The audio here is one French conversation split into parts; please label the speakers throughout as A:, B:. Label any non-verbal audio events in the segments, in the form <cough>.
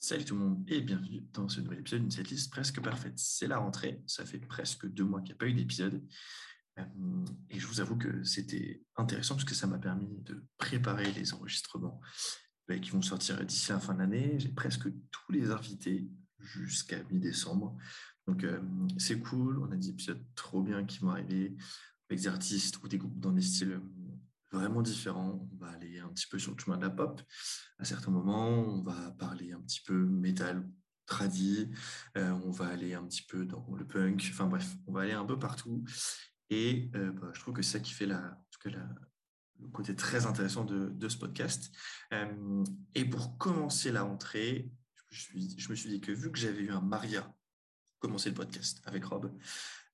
A: Salut tout le monde et bienvenue dans ce nouvel épisode d'une setlist presque parfaite. C'est la rentrée, ça fait presque deux mois qu'il n'y a pas eu d'épisode. Euh, et je vous avoue que c'était intéressant parce que ça m'a permis de préparer les enregistrements euh, qui vont sortir d'ici la fin de l'année. J'ai presque tous les invités jusqu'à mi-décembre. Donc euh, c'est cool, on a des épisodes trop bien qui vont arriver avec des artistes ou des groupes dans des styles vraiment différents. On va aller un petit peu sur le chemin de la pop à certains moments. On va parler un petit peu métal tradi. Euh, on va aller un petit peu dans le punk. Enfin bref, on va aller un peu partout. Et euh, bah, je trouve que c'est ça qui fait la, en tout cas le côté très intéressant de, ce podcast. Euh, et pour commencer la rentrée, je, me suis dit que vu que j'avais eu un Maria commencer le podcast avec Rob,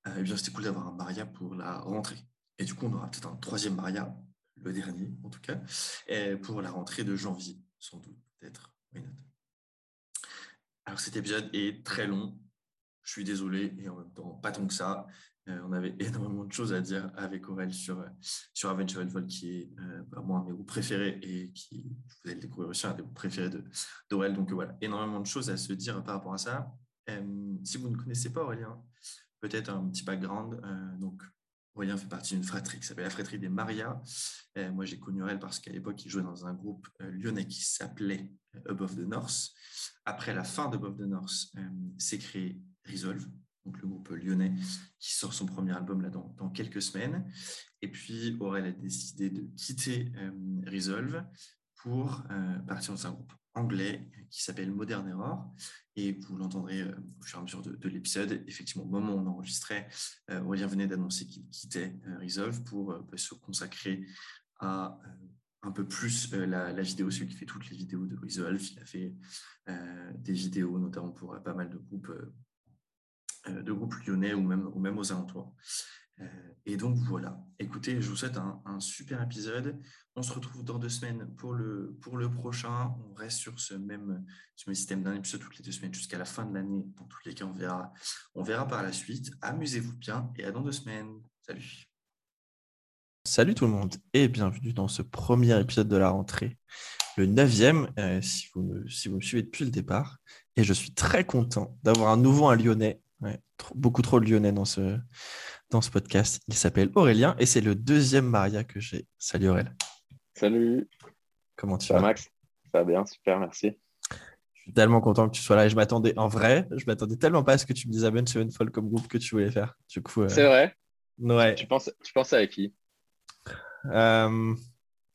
A: eh c'était cool d'avoir un Maria pour la rentrée. Et du coup, on aura peut-être un troisième Maria le dernier en tout cas, pour la rentrée de janvier, sans doute, peut-être. Alors cet épisode est très long, je suis désolé, et en même temps, pas tant que ça. Euh, on avait <laughs> énormément de choses à dire avec Aurel sur, sur Avenged Sevenfold, qui est euh, moi, un de mes groupes préférés et qui, vous allez le découvrir aussi, un des groupes préférés d'Aurel. Donc voilà, énormément de choses à se dire par rapport à ça. Euh, si vous ne connaissez pas Aurélien, peut-être un petit background. donc Aurélien fait partie d'une fratrie qui s'appelle la fratrie des Maria. Euh, moi, j'ai connu elle parce qu'à l'époque, il jouait dans un groupe euh, lyonnais qui s'appelait euh, Above the North. Après la fin d'Above the North, s'est créé Resolve, donc le groupe lyonnais qui sort son premier album là dans, dans quelques semaines. Et puis, Aurel a décidé de quitter Resolve pour partir dans un groupe anglais qui s'appelle Modern Error. Et vous l'entendrez euh, au fur et à mesure de, l'épisode. Effectivement, au moment où on enregistrait, euh, Aurélien venait d'annoncer qu'il quittait euh, Resolve pour bah, se consacrer à un peu plus la, vidéo, celui qui fait toutes les vidéos de Resolve. Il a fait des vidéos, notamment pour pas mal de groupes, de groupes lyonnais ou même, ou même aux alentours. Et donc voilà, écoutez, je vous souhaite un, super épisode. On se retrouve dans deux semaines pour le, pour le prochain. On reste sur ce même, ce même système d'un épisode toutes les deux semaines jusqu'à la fin de l'année. Dans tous les cas, on verra, on verra par la suite. Amusez-vous bien et à dans deux semaines. Salut.
B: Salut tout le monde et bienvenue dans ce premier épisode de la rentrée, le neuvième, euh, si, vous me, si vous me suivez depuis le départ. Et je suis très content d'avoir un nouveau un lyonnais, beaucoup trop lyonnais dans ce, dans ce podcast. Il s'appelle Aurélien et c'est le deuxième Maria que j'ai. Salut Aurélien.
C: Salut.
B: Comment tu
C: vas? Max? Ça va bien, super, merci.
B: Je suis tellement content que tu sois là et je m'attendais, en vrai, je m'attendais tellement pas à ce que tu me dises Ben Sevenfold comme groupe que tu voulais faire. Du coup,
C: euh, C'est vrai?
B: Ouais.
C: Tu penses, tu penses à qui?
B: Euh...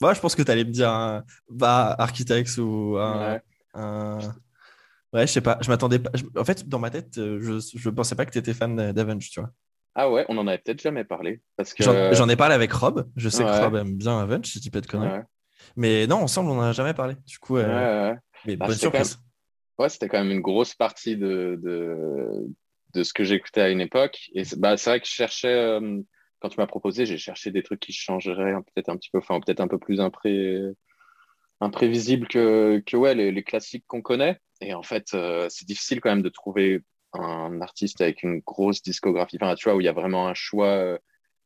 B: Moi, je pense que tu allais me dire un... bah, Architects ou un. Ouais. je sais pas. Je m'attendais pas. En fait, dans ma tête, euh, je ne pensais pas que tu étais fan d'Avenge, tu vois.
C: Ah ouais, on en avait peut-être jamais parlé. Parce que...
B: J'en ai parlé avec Rob. Je sais que Rob aime bien Avenge, si dis pas de conneries. Mais non, ensemble, on n'en a jamais parlé. Du coup, euh... mais bah, bonne surprise.
C: Ouais, c'était quand même une grosse partie de, de, de ce que j'écoutais à une époque. Et c'est bah, vrai que je cherchais, euh, quand tu m'as proposé, j'ai cherché des trucs qui changeraient peut-être un petit peu, enfin, peut-être un peu plus impré... imprévisibles que, que ouais, les, les classiques qu'on connaît. Et en fait, euh, c'est difficile quand même de trouver un artiste avec une grosse discographie, enfin, tu vois, où il y a vraiment un choix, euh,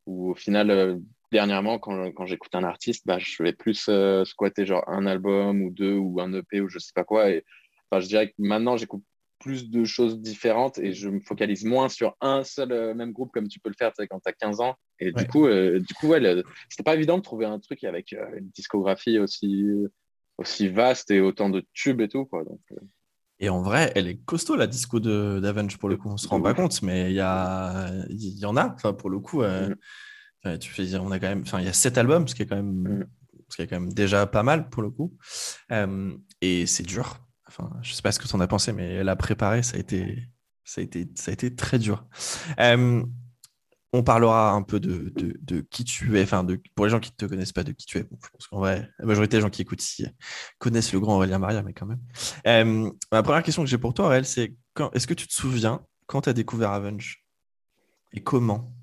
C: où au final, euh, dernièrement, quand, quand j'écoute un artiste, bah, je vais plus euh, squatter genre un album ou deux ou un EP ou je sais pas quoi. Et enfin, je dirais que maintenant, j'écoute plus de choses différentes et je me focalise moins sur un seul même groupe comme tu peux le faire quand tu as 15 ans. Et du coup, du coup ouais, c'était pas évident de trouver un truc avec une discographie aussi, aussi vaste et autant de tubes et tout. Quoi. Donc,
B: et en vrai, elle est costaud, la disco d'Avenge, pour le coup. On se rend pas compte, mais il y, a... il y en a. Enfin, pour le coup, euh, mm. tu fais on a quand même... enfin, il y a sept albums, ce qui est quand même, mm. ce qui est quand même déjà pas mal, pour le coup. Euh, et c'est dur. Enfin, je sais pas ce que tu en as pensé, mais la préparer, ça a été, ça a été, ça a été très dur. Euh, on parlera un peu de, qui tu es, enfin, de, pour les gens qui ne te connaissent pas, de qui tu es. je pense qu'en vrai, la majorité des gens qui écoutent ici connaissent le grand Aurélien Maria, mais quand même. Euh, ma première question que j'ai pour toi, Aurélien, c'est est-ce que tu te souviens quand tu as découvert Avenge et comment?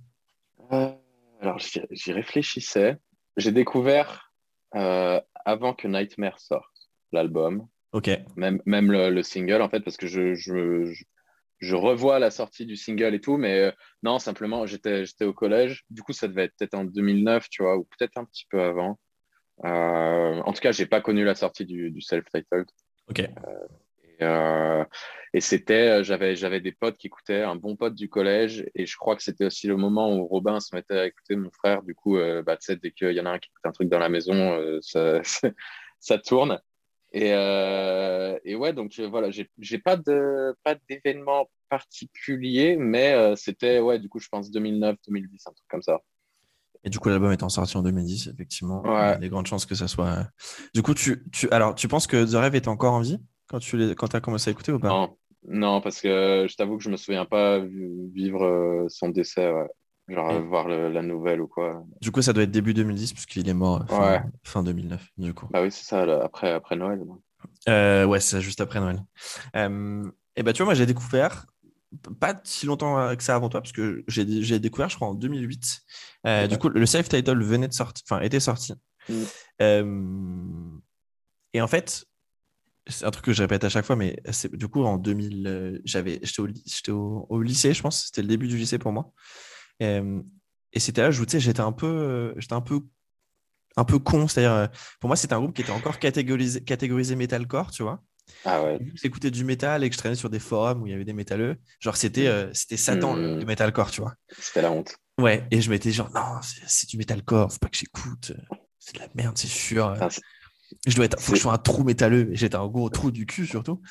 C: Euh, Alors, j'y réfléchissais. J'ai découvert euh, avant que Nightmare sorte l'album.
B: Ok.
C: Même, même le, single, en fait, parce que je je revois la sortie du single et tout, mais euh, non, simplement, j'étais, j'étais au collège. Du coup, ça devait être peut-être en 2009, tu vois, ou peut-être un petit peu avant. Euh, en tout cas, j'ai pas connu la sortie du, self-titled.
B: Ok.
C: Euh, Et, c'était, j'avais, j'avais des potes qui écoutaient, un bon pote du collège, et je crois que c'était aussi le moment où Robin se mettait à écouter mon frère. Du coup, bah, tu sais, dès qu'il y en a un qui écoute un truc dans la maison, ça, <laughs> ça tourne. Et, euh, et, ouais, donc euh, voilà, j'ai pas de pas d'événement particulier, mais euh, c'était ouais, du coup, je pense 2009, 2010, un truc comme ça.
A: Et du coup, l'album étant sorti en 2010, effectivement, il y a des grandes chances que ça soit. Du coup, tu, tu alors, tu penses que The Rêve était encore en vie quand tu les... quand as commencé à écouter ou pas?
C: Non, non, parce que je t'avoue que je me souviens pas vivre son décès. Ouais. Genre voir la nouvelle ou quoi.
A: Du coup, ça doit être début 2010 puisqu'il est mort fin, 2009, du coup.
C: Bah oui, c'est ça, après, après Noël.
A: Euh, ouais, c'est juste après Noël. Euh, et bah tu vois, moi j'ai découvert, pas si longtemps que ça avant toi, parce que j'ai découvert, je crois, en 2008. Euh, du coup, le self-title venait de sortir, enfin, était sorti. Mm. et en fait, c'est un truc que je répète à chaque fois, mais du coup, en 2000, j'avais, j'étais au, au, lycée, je pense, c'était le début du lycée pour moi. Euh, et c'était là, je sais, j'étais un peu, euh, j'étais un peu, un peu con. C'est-à-dire, euh, pour moi, c'était un groupe qui était encore catégorisé, catégorisé metalcore, tu vois.
C: Ah ouais.
A: J'écoutais du métal et que je traînais sur des forums où il y avait des métalleux. Genre, c'était, c'était Satan, le, hmm. metalcore, tu vois.
C: C'était la honte.
A: Ouais, et je m'étais genre, non, c'est, du metalcore, faut pas que j'écoute. C'est de la merde, c'est sûr. je dois être, faut que je sois un trou métalleux. J'étais un gros trou du cul, surtout.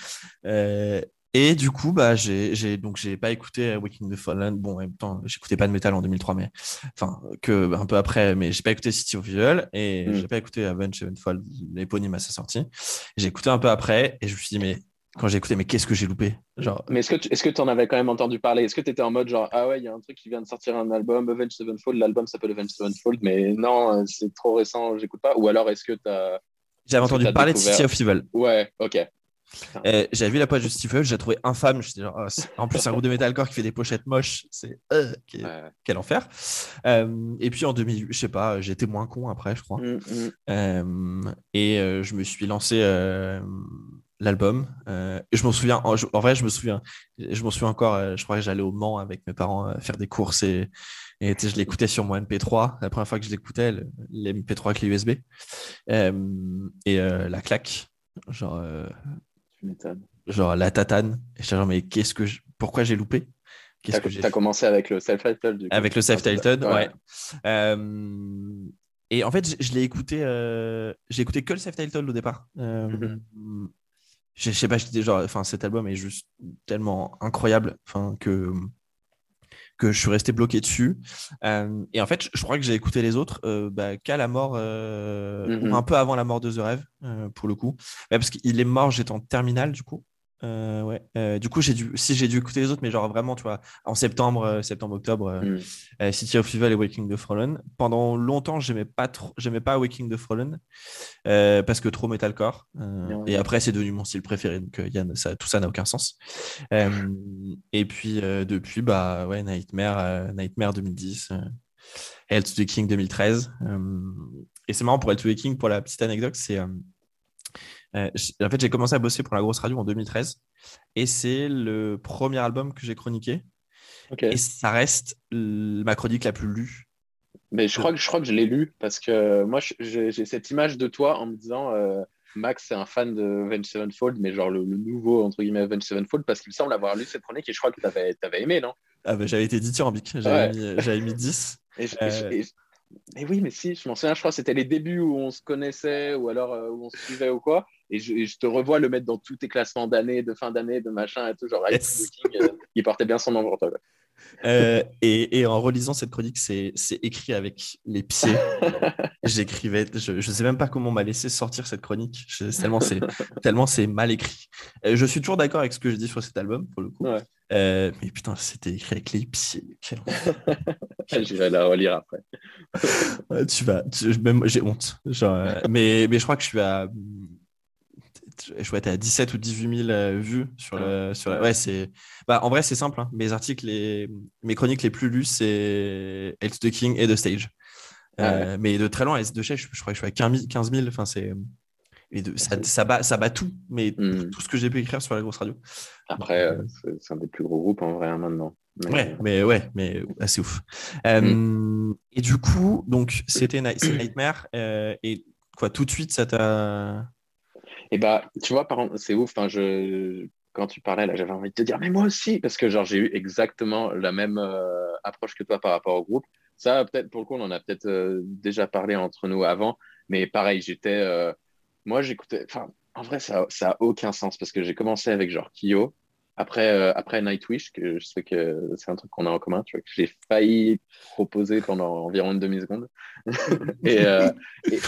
A: Et du coup, bah, j'ai donc j'ai pas écouté Waking the Fallen. Bon, en même temps, j'écoutais pas de métal en 2003, mais enfin que un peu après. Mais j'ai pas écouté City of Evil et mm. j'ai pas écouté Avenged Sevenfold, l'éponyme à sa sortie. J'ai écouté un peu après et je me suis dit mais quand j'ai écouté mais qu'est-ce que j'ai loupé? Genre.
C: Mais est-ce que tu, est-ce que en avais quand même entendu parler? Est-ce que tu étais en mode genre ah ouais il y a un truc qui vient de sortir un album Avenged Sevenfold, l'album s'appelle Avenged Sevenfold, mais non c'est trop récent, j'écoute pas. Ou alors est-ce que tu as
A: j'avais entendu parler de City of Evil.
C: Ouais, ok.
A: J'avais vu la poche de Steve j'ai trouvé infâme. Genre, oh, en plus, un groupe de metalcore qui fait des pochettes moches, c'est euh, quel enfer. Euh, et puis en 2008, je sais pas, j'étais moins con après, je crois. Mm, mm. Euh, et je me suis lancé l'album. je m'en souviens, en, vrai, je me souviens, je m'en souviens encore. je crois que j'allais au Mans avec mes parents faire des courses et, et je l'écoutais sur mon MP3. La première fois que je l'écoutais, les MP3 clé USB. et la claque. Genre, Genre la tatane. Et je genre, mais qu'est-ce que pourquoi j'ai loupé?
C: Qu'est-ce que j'ai as commencé avec le self-titled
A: Avec le self-titled, ouais. Euh, et en fait, je, l'ai écouté, euh, j'ai écouté que le self-titled au départ. Euh, mhm. Je sais pas, genre, enfin, cet album est juste tellement incroyable, enfin, que que je suis resté bloqué dessus. Euh, et en fait, je, crois que j'ai écouté les autres euh, bah, qu'à la mort, euh, mm-hmm. un peu avant la mort de The Rêve, pour le coup. parce qu'il est mort, j'étais en terminale, du coup. Euh, ouais. Euh, du coup, j'ai dû, si j'ai dû écouter les autres, mais genre vraiment, tu vois, en septembre, euh, septembre, octobre, mm. City of Evil et Waking the Fallen. Pendant longtemps, j'aimais pas trop, j'aimais pas Waking the Fallen parce que trop metalcore. Et après, c'est devenu mon style préféré. Donc, Yann, ça, tout ça n'a aucun sens. et puis depuis, bah ouais, Nightmare, Nightmare 2010. Hell to the King 2013. et c'est marrant pour Hell to the King, pour la petite anecdote, c'est euh, en fait, j'ai commencé à bosser pour la grosse radio en 2013 et c'est le premier album que j'ai chroniqué. Et ça reste ma chronique la plus lue.
C: Mais je crois que je, crois que je l'ai lu parce que moi, j'ai cette image de toi en me disant euh, Max, c'est un fan de Avenged Sevenfold, mais genre le, nouveau, entre guillemets, Avenged Sevenfold, parce qu'il me semble avoir lu cette chronique et je crois que tu avais, avais, aimé, non?
A: Ah bah, J'avais été dithyrambique, j'avais mis, mis, 10.
C: Et, euh, et, oui, mais si, je m'en souviens, je crois que c'était les débuts où on se connaissait ou alors où on se suivait ou quoi et je, te revois le mettre dans tous tes classements d'année, de fin d'année, de machin et tout, genre euh, il portait bien son nom.
A: Euh, et, et, en relisant cette chronique, c'est écrit avec les pieds. <laughs> J'écrivais, je ne sais même pas comment on m'a laissé sortir cette chronique, tellement c'est mal écrit. Euh, je suis toujours d'accord avec ce que je dis sur cet album, pour le coup. mais putain, c'était écrit avec les pieds. <laughs>
C: J'irai la relire après. <laughs>
A: tu vas, j'ai honte. Genre, mais, mais je crois que je suis à je être à 17 ou 18 000 euh, vues sur le. Sur Ouais, c'est. Bah, en vrai, c'est simple. Hein. Mes articles, les... mes chroniques les plus lues, c'est Health the King et The Stage. Euh, mais de très loin, de chez, je, crois que je suis à 15 000. Enfin, c'est. Et de, ça, ça, bat, ça bat tout, mais hmm. tout ce que j'ai pu écrire sur la grosse radio.
C: Après, euh, c'est un des plus gros groupes en vrai hein, maintenant.
A: Mais... Ouais, mais ouais, mais assez ouf. Hmm. et du coup, donc <clears throat> c'était Nightmare. et quoi, tout de suite, ça t'a
C: Et bah, tu vois, par c'est ouf. quand tu parlais, là, j'avais envie de te dire, mais moi aussi, parce que genre, j'ai eu exactement la même euh, approche que toi par rapport au groupe. Ça, peut-être, pour le coup, on en a peut-être euh, déjà parlé entre nous avant, mais pareil, j'étais. Euh, moi, j'écoutais. Enfin, en vrai, ça n'a aucun sens parce que j'ai commencé avec genre Kyo, après, après Nightwish, que je sais que c'est un truc qu'on a en commun, tu vois, que j'ai failli proposer pendant environ une demi-seconde. <laughs> et,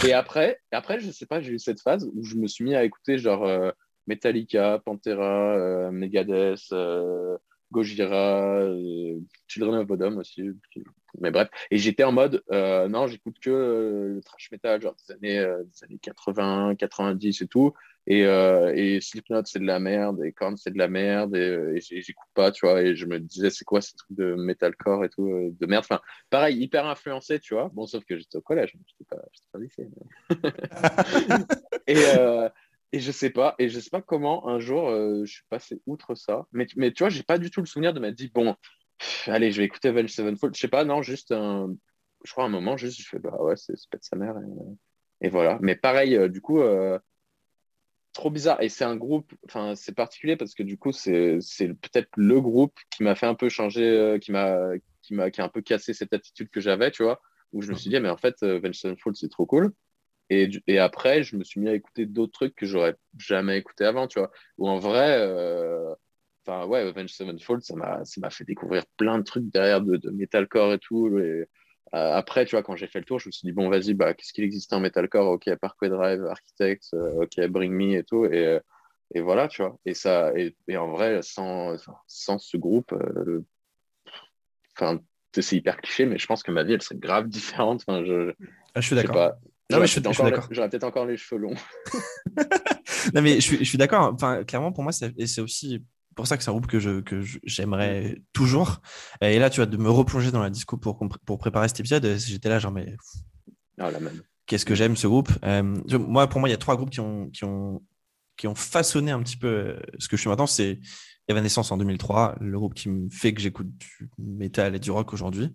C: et, après, après, je sais pas, j'ai eu cette phase où je me suis mis à écouter genre Metallica, Pantera, euh, Megadeth, euh, Gojira, euh, Children of Bodom aussi. Mais bref, et j'étais en mode, non, j'écoute que le trash metal, genre des années, des années 80, 90 et tout. Et, et Slipknot, c'est de la merde, et Korn, c'est de la merde, et, j'écoute pas, tu vois. Et je me disais, c'est quoi ces trucs de metalcore et tout, de merde? Enfin, pareil, hyper influencé, tu vois. Bon, sauf que j'étais au collège, j'étais pas, pas lycée. <laughs> <laughs> et, et je sais pas, et je sais pas comment un jour euh, je suis passé outre ça. Mais, mais tu vois, j'ai pas du tout le souvenir de m'être dit bon, allez, je vais écouter Avenged Sevenfold. Je sais pas, non, juste un, je crois un moment, juste je fais bah ouais, c'est pète sa mère et, voilà. Mais pareil, euh, du coup, euh, trop bizarre. Et c'est un groupe, enfin c'est particulier parce que du coup c'est peut-être le groupe qui m'a fait un peu changer, qui m'a qui qui a un peu cassé cette attitude que j'avais, tu vois, où je me suis dit mais en fait Avenged Sevenfold c'est trop cool. Et, après, je me suis mis à écouter d'autres trucs que j'aurais jamais écouté avant, tu vois. Ou en vrai, euh, enfin, ouais, Avenged Sevenfold, ça m'a fait découvrir plein de trucs derrière de, metalcore et tout. Et, euh, après, tu vois, quand j'ai fait le tour, je me suis dit, bon, vas-y, bah, qu'est-ce qu'il existe en metalcore? Ok, Parkway Drive, Architects, euh, ok, Bring Me et tout. Et, et voilà, tu vois. Et, ça, et, en vrai, sans, sans ce groupe, enfin, c'est hyper cliché, mais je pense que ma vie, elle serait grave différente. Enfin, je,
A: ah, je suis d'accord. Non, mais je suis, d'accord.
C: J'aurais peut-être encore les cheveux longs. <laughs>
A: non, mais je suis, je suis d'accord. Enfin, clairement, pour moi, c'est aussi pour ça que c'est un groupe que, je, que j'aimerais toujours. Et là, tu vois, de me replonger dans la disco pour, pour préparer cet épisode, j'étais là, genre, mais.
C: Ah, la même.
A: Qu'est-ce que j'aime ce groupe? Euh, Moi, pour moi, il y a trois groupes qui ont, qui ont, qui ont façonné un petit peu euh, ce que je suis maintenant. C'est Evanescence en 2003, le groupe qui me fait que j'écoute du métal et du rock aujourd'hui.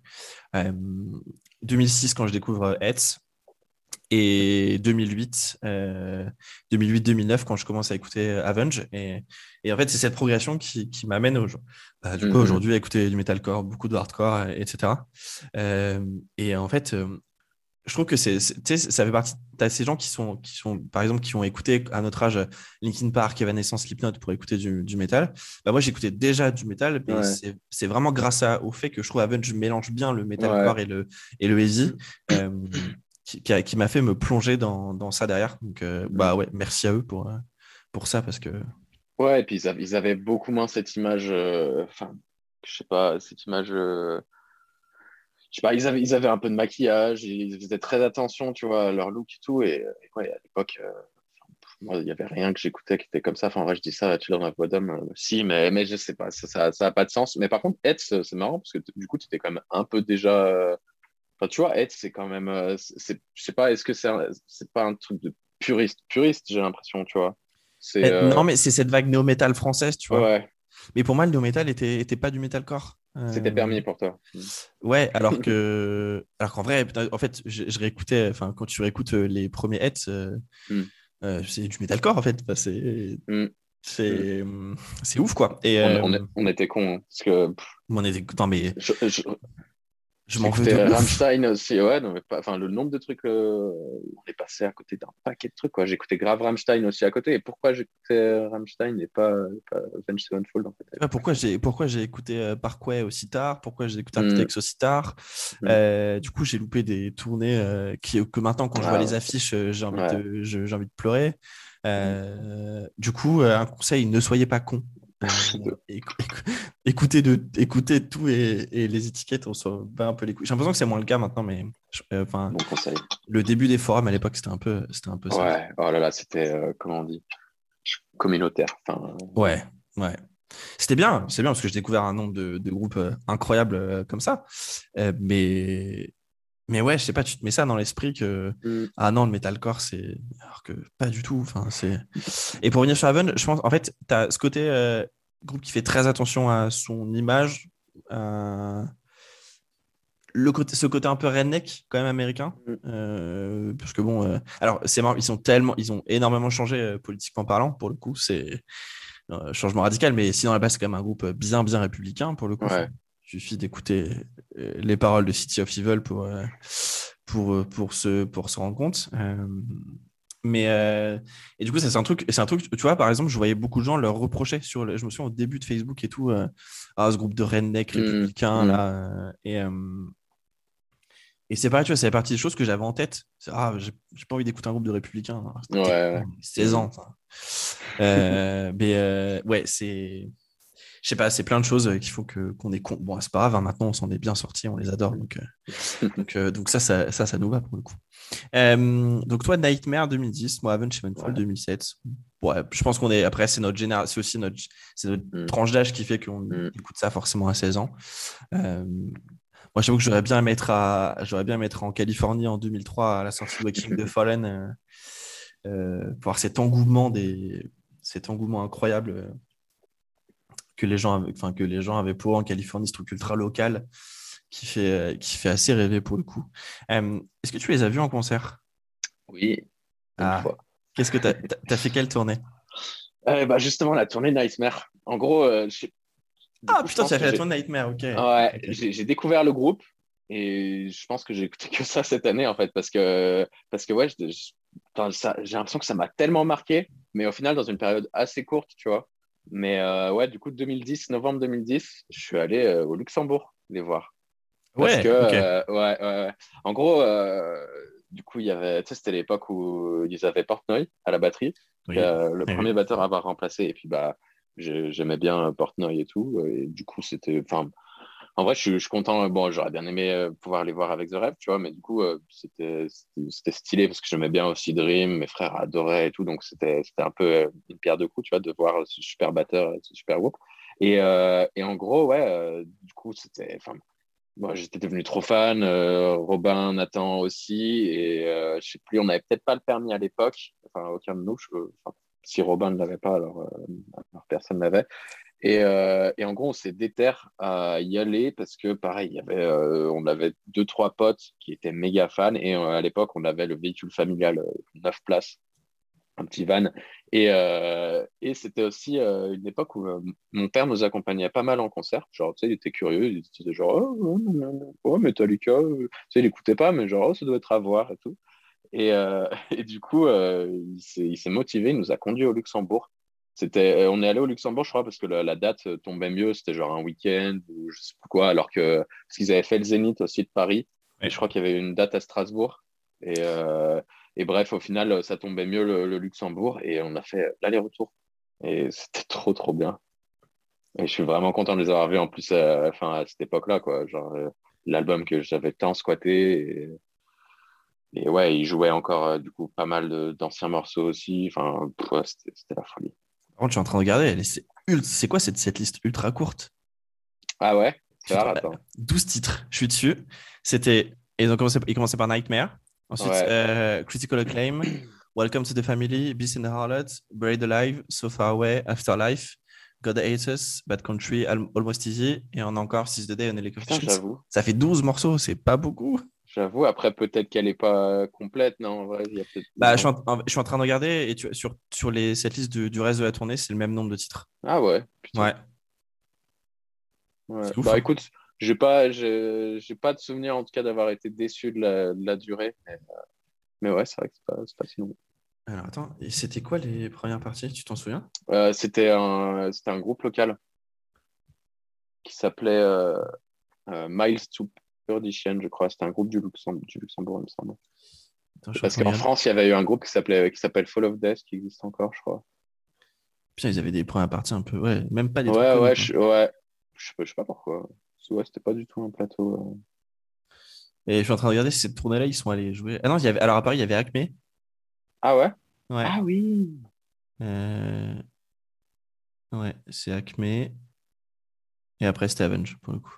A: 2006, euh, quand je découvre Hetz, et 2008, 2008-2009 euh, quand je commence à écouter Avenge. Et, et en fait, c'est cette progression qui, qui m'amène au, bah, du coup, mhm. aujourd'hui à écouter du metalcore, beaucoup de hardcore, etc. Euh, et en fait, euh, je trouve que c'est, ça fait partie. Tu ces gens qui sont, qui sont, par exemple, qui ont écouté à notre âge Linkin Park, Evanescence, Slipknot pour écouter du, du métal. Bah, moi, j'écoutais déjà du métal, mais c'est, vraiment grâce à, au fait que je trouve Avenge mélange bien le metalcore et, le, et le heavy qui, m'a fait me plonger dans, ça derrière. Donc, euh, bah ouais, merci à eux pour, euh, pour ça parce que.
C: Ouais, et puis ils avaient, beaucoup moins cette image, euh, enfin, je sais pas, cette image. je sais pas, ils avaient, ils avaient un peu de maquillage, ils faisaient très attention, tu vois, à leur look et tout. Et, ouais, à l'époque, moi, il n'y avait rien que j'écoutais qui était comme ça. Enfin, en vrai, je dis ça, tu dans la bottom. si, mais, mais je sais pas, ça n'a pas de sens. Mais par contre, Ed, c'est marrant parce que du coup, tu étais quand même un peu déjà Enfin, tu vois, être, c'est quand même. Euh, c'est, je sais pas, est-ce que c'est, c'est pas un truc de puriste? Puriste, j'ai l'impression, tu vois.
A: C'est, euh, Non, mais c'est cette vague néo-metal française, tu vois. Ouais. Mais pour moi, le néo-metal était, était pas du metalcore.
C: Euh... C'était permis pour toi. <laughs>
A: Ouais, alors que, alors qu'en vrai, en fait, je, réécoutais, enfin, quand tu réécoutes euh, les premiers hits, mm. c'est du metalcore en fait. Enfin, c'est, mm. c'est, mm. c'est ouf quoi.
C: Et on, on, était cons hein, parce que.
A: on était, non mais. Je,
C: je m'en veux Rammstein aussi, ouais, non, mais pas, enfin, le nombre de trucs, euh, on est passé à côté d'un paquet de trucs, quoi. J'écoutais grave Rammstein aussi à côté. Et pourquoi j'écoutais Rammstein et pas, pas Avenged Sevenfold, en fait?
A: Pourquoi j'ai, pourquoi j'ai écouté euh, Parkway aussi tard? Pourquoi j'ai écouté Architects mm. aussi tard? Mm. euh, Du coup, j'ai loupé des tournées euh, qui, que maintenant, quand je vois ah les affiches, j'ai envie, de, j'ai envie de pleurer. Mm. Du coup, un conseil, ne soyez pas con. <laughs> écoutez, de, écoutez tout et, les étiquettes, on s'en bat un peu les couilles. J'ai l'impression que c'est moins le cas maintenant, mais euh, enfin, le début des forums à l'époque, c'était un peu, c'était un peu
C: ça. Ouais, oh là là, c'était, euh, comment on dit, communautaire.
A: Ouais, ouais. C'était bien, c'est bien parce que j'ai découvert un nombre de, groupes euh, incroyables comme ça. mais, mais ouais, je sais pas, tu te mets ça dans l'esprit que mm. ah non, le metalcore, c'est alors que pas du tout. Enfin, c'est et pour revenir sur Haven, je pense en fait, tu as ce côté groupe qui fait très attention à son image, le le côté, ce côté un peu redneck, quand même américain. Mm. parce que bon, alors c'est marrant, ils sont tellement, ils ont énormément changé politiquement parlant, pour le coup, c'est un changement radical, mais sinon, base, c'est quand même un groupe bien, bien républicain, pour le coup. Il suffit d'écouter les paroles de City of Evil pour, pour, pour, se, pour se rendre compte. Mais euh, et du coup, ça c'est un truc, c'est un truc. Tu vois, par exemple, je voyais beaucoup de gens leur reprocher sur. Le, je me souviens au début de Facebook et tout, euh, ah, ce groupe de redneck mmh, républicains mmh. là. Euh, et et c'est pareil, tu vois, c'est partie des choses que j'avais en tête. Ah, j'ai, pas envie d'écouter un groupe de républicains.
C: Ouais, ouais.
A: 16 ans. mais ouais, c'est je sais pas, c'est plein de choses qu'il faut que, qu'on ait. Bon, c'est pas grave, hein, maintenant on s'en est bien sorti, on les adore. Donc, euh, <laughs> donc, euh, donc, ça, ça, ça, ça, nous va pour le coup. Euh, donc, toi, Nightmare 2010, moi, Avenged Sevenfold 2007. Ouais, je pense qu'on est. Après, c'est notre génération, c'est aussi notre, c'est notre mm. tranche d'âge qui fait qu'on mm. écoute ça forcément à 16 ans. moi, j'avoue que j'aurais bien mettre à, j'aurais bien mettre en Californie en 2003 à la sortie de King <laughs> the Fallen, pour voir cet engouement des, cet engouement incroyable que les gens, avaient, enfin, que les gens avaient pour en Californie, ce truc ultra local qui fait, qui fait assez rêver pour le coup. Euh, est-ce que tu les as vus en concert?
C: Oui.
A: Ah, Qu'est-ce que tu as, fait quelle tournée?
C: Euh, bah Justement, la tournée Nightmare. En gros, euh,
A: ah putain, tu as fait la tournée Nightmare, ok.
C: Ouais, j'ai découvert le groupe et je pense que j'ai écouté que ça cette année en fait parce que, parce que ouais, j'ai l'impression que ça m'a tellement marqué, mais au final, dans une période assez courte, tu vois. Mais euh, ouais, du coup, 2010, novembre 2010, je suis allé euh, au Luxembourg les voir.
A: Parce que,
C: euh, ouais, ouais, En gros, du coup, il y avait, c'était l'époque où ils avaient Portnoy à la batterie, le premier batteur à avoir remplacé. Et puis, bah, j'aimais bien Portnoy et tout. Et du coup, c'était, enfin, en vrai, je suis, content. Bon, j'aurais bien aimé euh, pouvoir les voir avec The Rêve, tu vois, mais du coup, euh, c'était stylé parce que j'aimais bien aussi Dream, mes frères adoraient et tout, donc c'était un peu euh, une pierre de coups, tu vois, de voir ce super batteur, ce super groupe. Et, et en gros, ouais, du coup, c'était. Moi, j'étais devenu trop fan, Robin, Nathan aussi, et je sais plus, on n'avait peut-être pas le permis à l'époque, enfin, aucun de nous, si Robin ne l'avait pas, alors, alors personne n'avait. Et, euh, et, en gros, on s'est déter à y aller parce que, pareil, euh, on avait deux, trois potes qui étaient méga fans. Et euh, à l'époque, on avait le véhicule familial, neuf places, un petit van. Et, c'était aussi une époque où mon père nous accompagnait pas mal en concert. Genre, tu sais, il était curieux. Il disait genre, oh, oh Metallica, tu sais, il n'écoutait pas, mais genre, oh, ça doit être à voir et tout. Et <laughs> du coup, il s'est motivé, il nous a conduits au Luxembourg. C'était, euh, on est allé au Luxembourg, je crois, parce que la, date euh, tombait mieux. C'était genre un week-end ou je sais pas quoi, alors que parce qu'ils avaient fait le Zénith aussi de Paris. Et je crois qu'il y avait une date à Strasbourg. Et, euh, et bref, au final, ça tombait mieux le, Luxembourg et on a fait l'aller-retour. Et c'était trop, trop bien. Et je suis vraiment content de les avoir vus en plus enfin, à cette époque-là, quoi. Genre l'album que j'avais tant squatté. Et, et, ouais, ils jouaient encore du coup pas mal d'anciens morceaux aussi. Enfin, c'était la folie
A: je suis en train de regarder. C'est quoi cette, cette liste ultra courte?
C: Ah ouais
A: 12 titres. Je suis dessus. C'était. Ils ont commencé, ils commençaient par Nightmare. Ensuite, euh, Critical Acclaim, <clears throat> Welcome to the Family, Beast in the Harlot, Buried Alive, So Far Away, Afterlife, God Hates Us, Bad Country, Almost Easy, et on a encore Six the Day, on
C: Putain,
A: Ça fait 12 morceaux, c'est pas beaucoup.
C: J'avoue, après peut-être qu'elle n'est pas complète, non vrai, y a
A: bah, je, suis en, je, suis en, train de regarder et tu, sur, sur les, cette liste du reste de la tournée, c'est le même nombre de titres.
C: Ah ouais
A: Ouais.
C: ouais. bah hein. écoute, j'ai pas, j'ai pas de souvenir en tout cas d'avoir été déçu de la, de la durée. Mais, ouais, c'est vrai que c'est pas, pas si long.
A: Alors attends, et c'était quoi les premières parties Tu t'en souviens?
C: Euh, C'était un, un groupe local qui s'appelait euh, euh, Miles to Je crois. C'était un groupe du Luxembourg, du Luxembourg il me semble. Parce qu'en France, il y avait eu un groupe qui s'appelait qui s'appelle Fall of Death, qui existe encore, je crois.
A: Putain, ils avaient des premières parties un peu, ouais, même pas des.
C: Ouais, ouais, je, ouais. Je sais, sais pas pourquoi. Ouais, c'était pas du tout un plateau. Euh.
A: Et je suis en train de regarder si cette tournée-là, ils sont allés jouer. Ah non, il y avait... alors à Paris, il y avait Acme.
C: Ah ouais?
A: Ouais.
C: Ah oui.
A: Euh... Ouais, c'est Acme. Et après, c'était Avenge, pour le coup.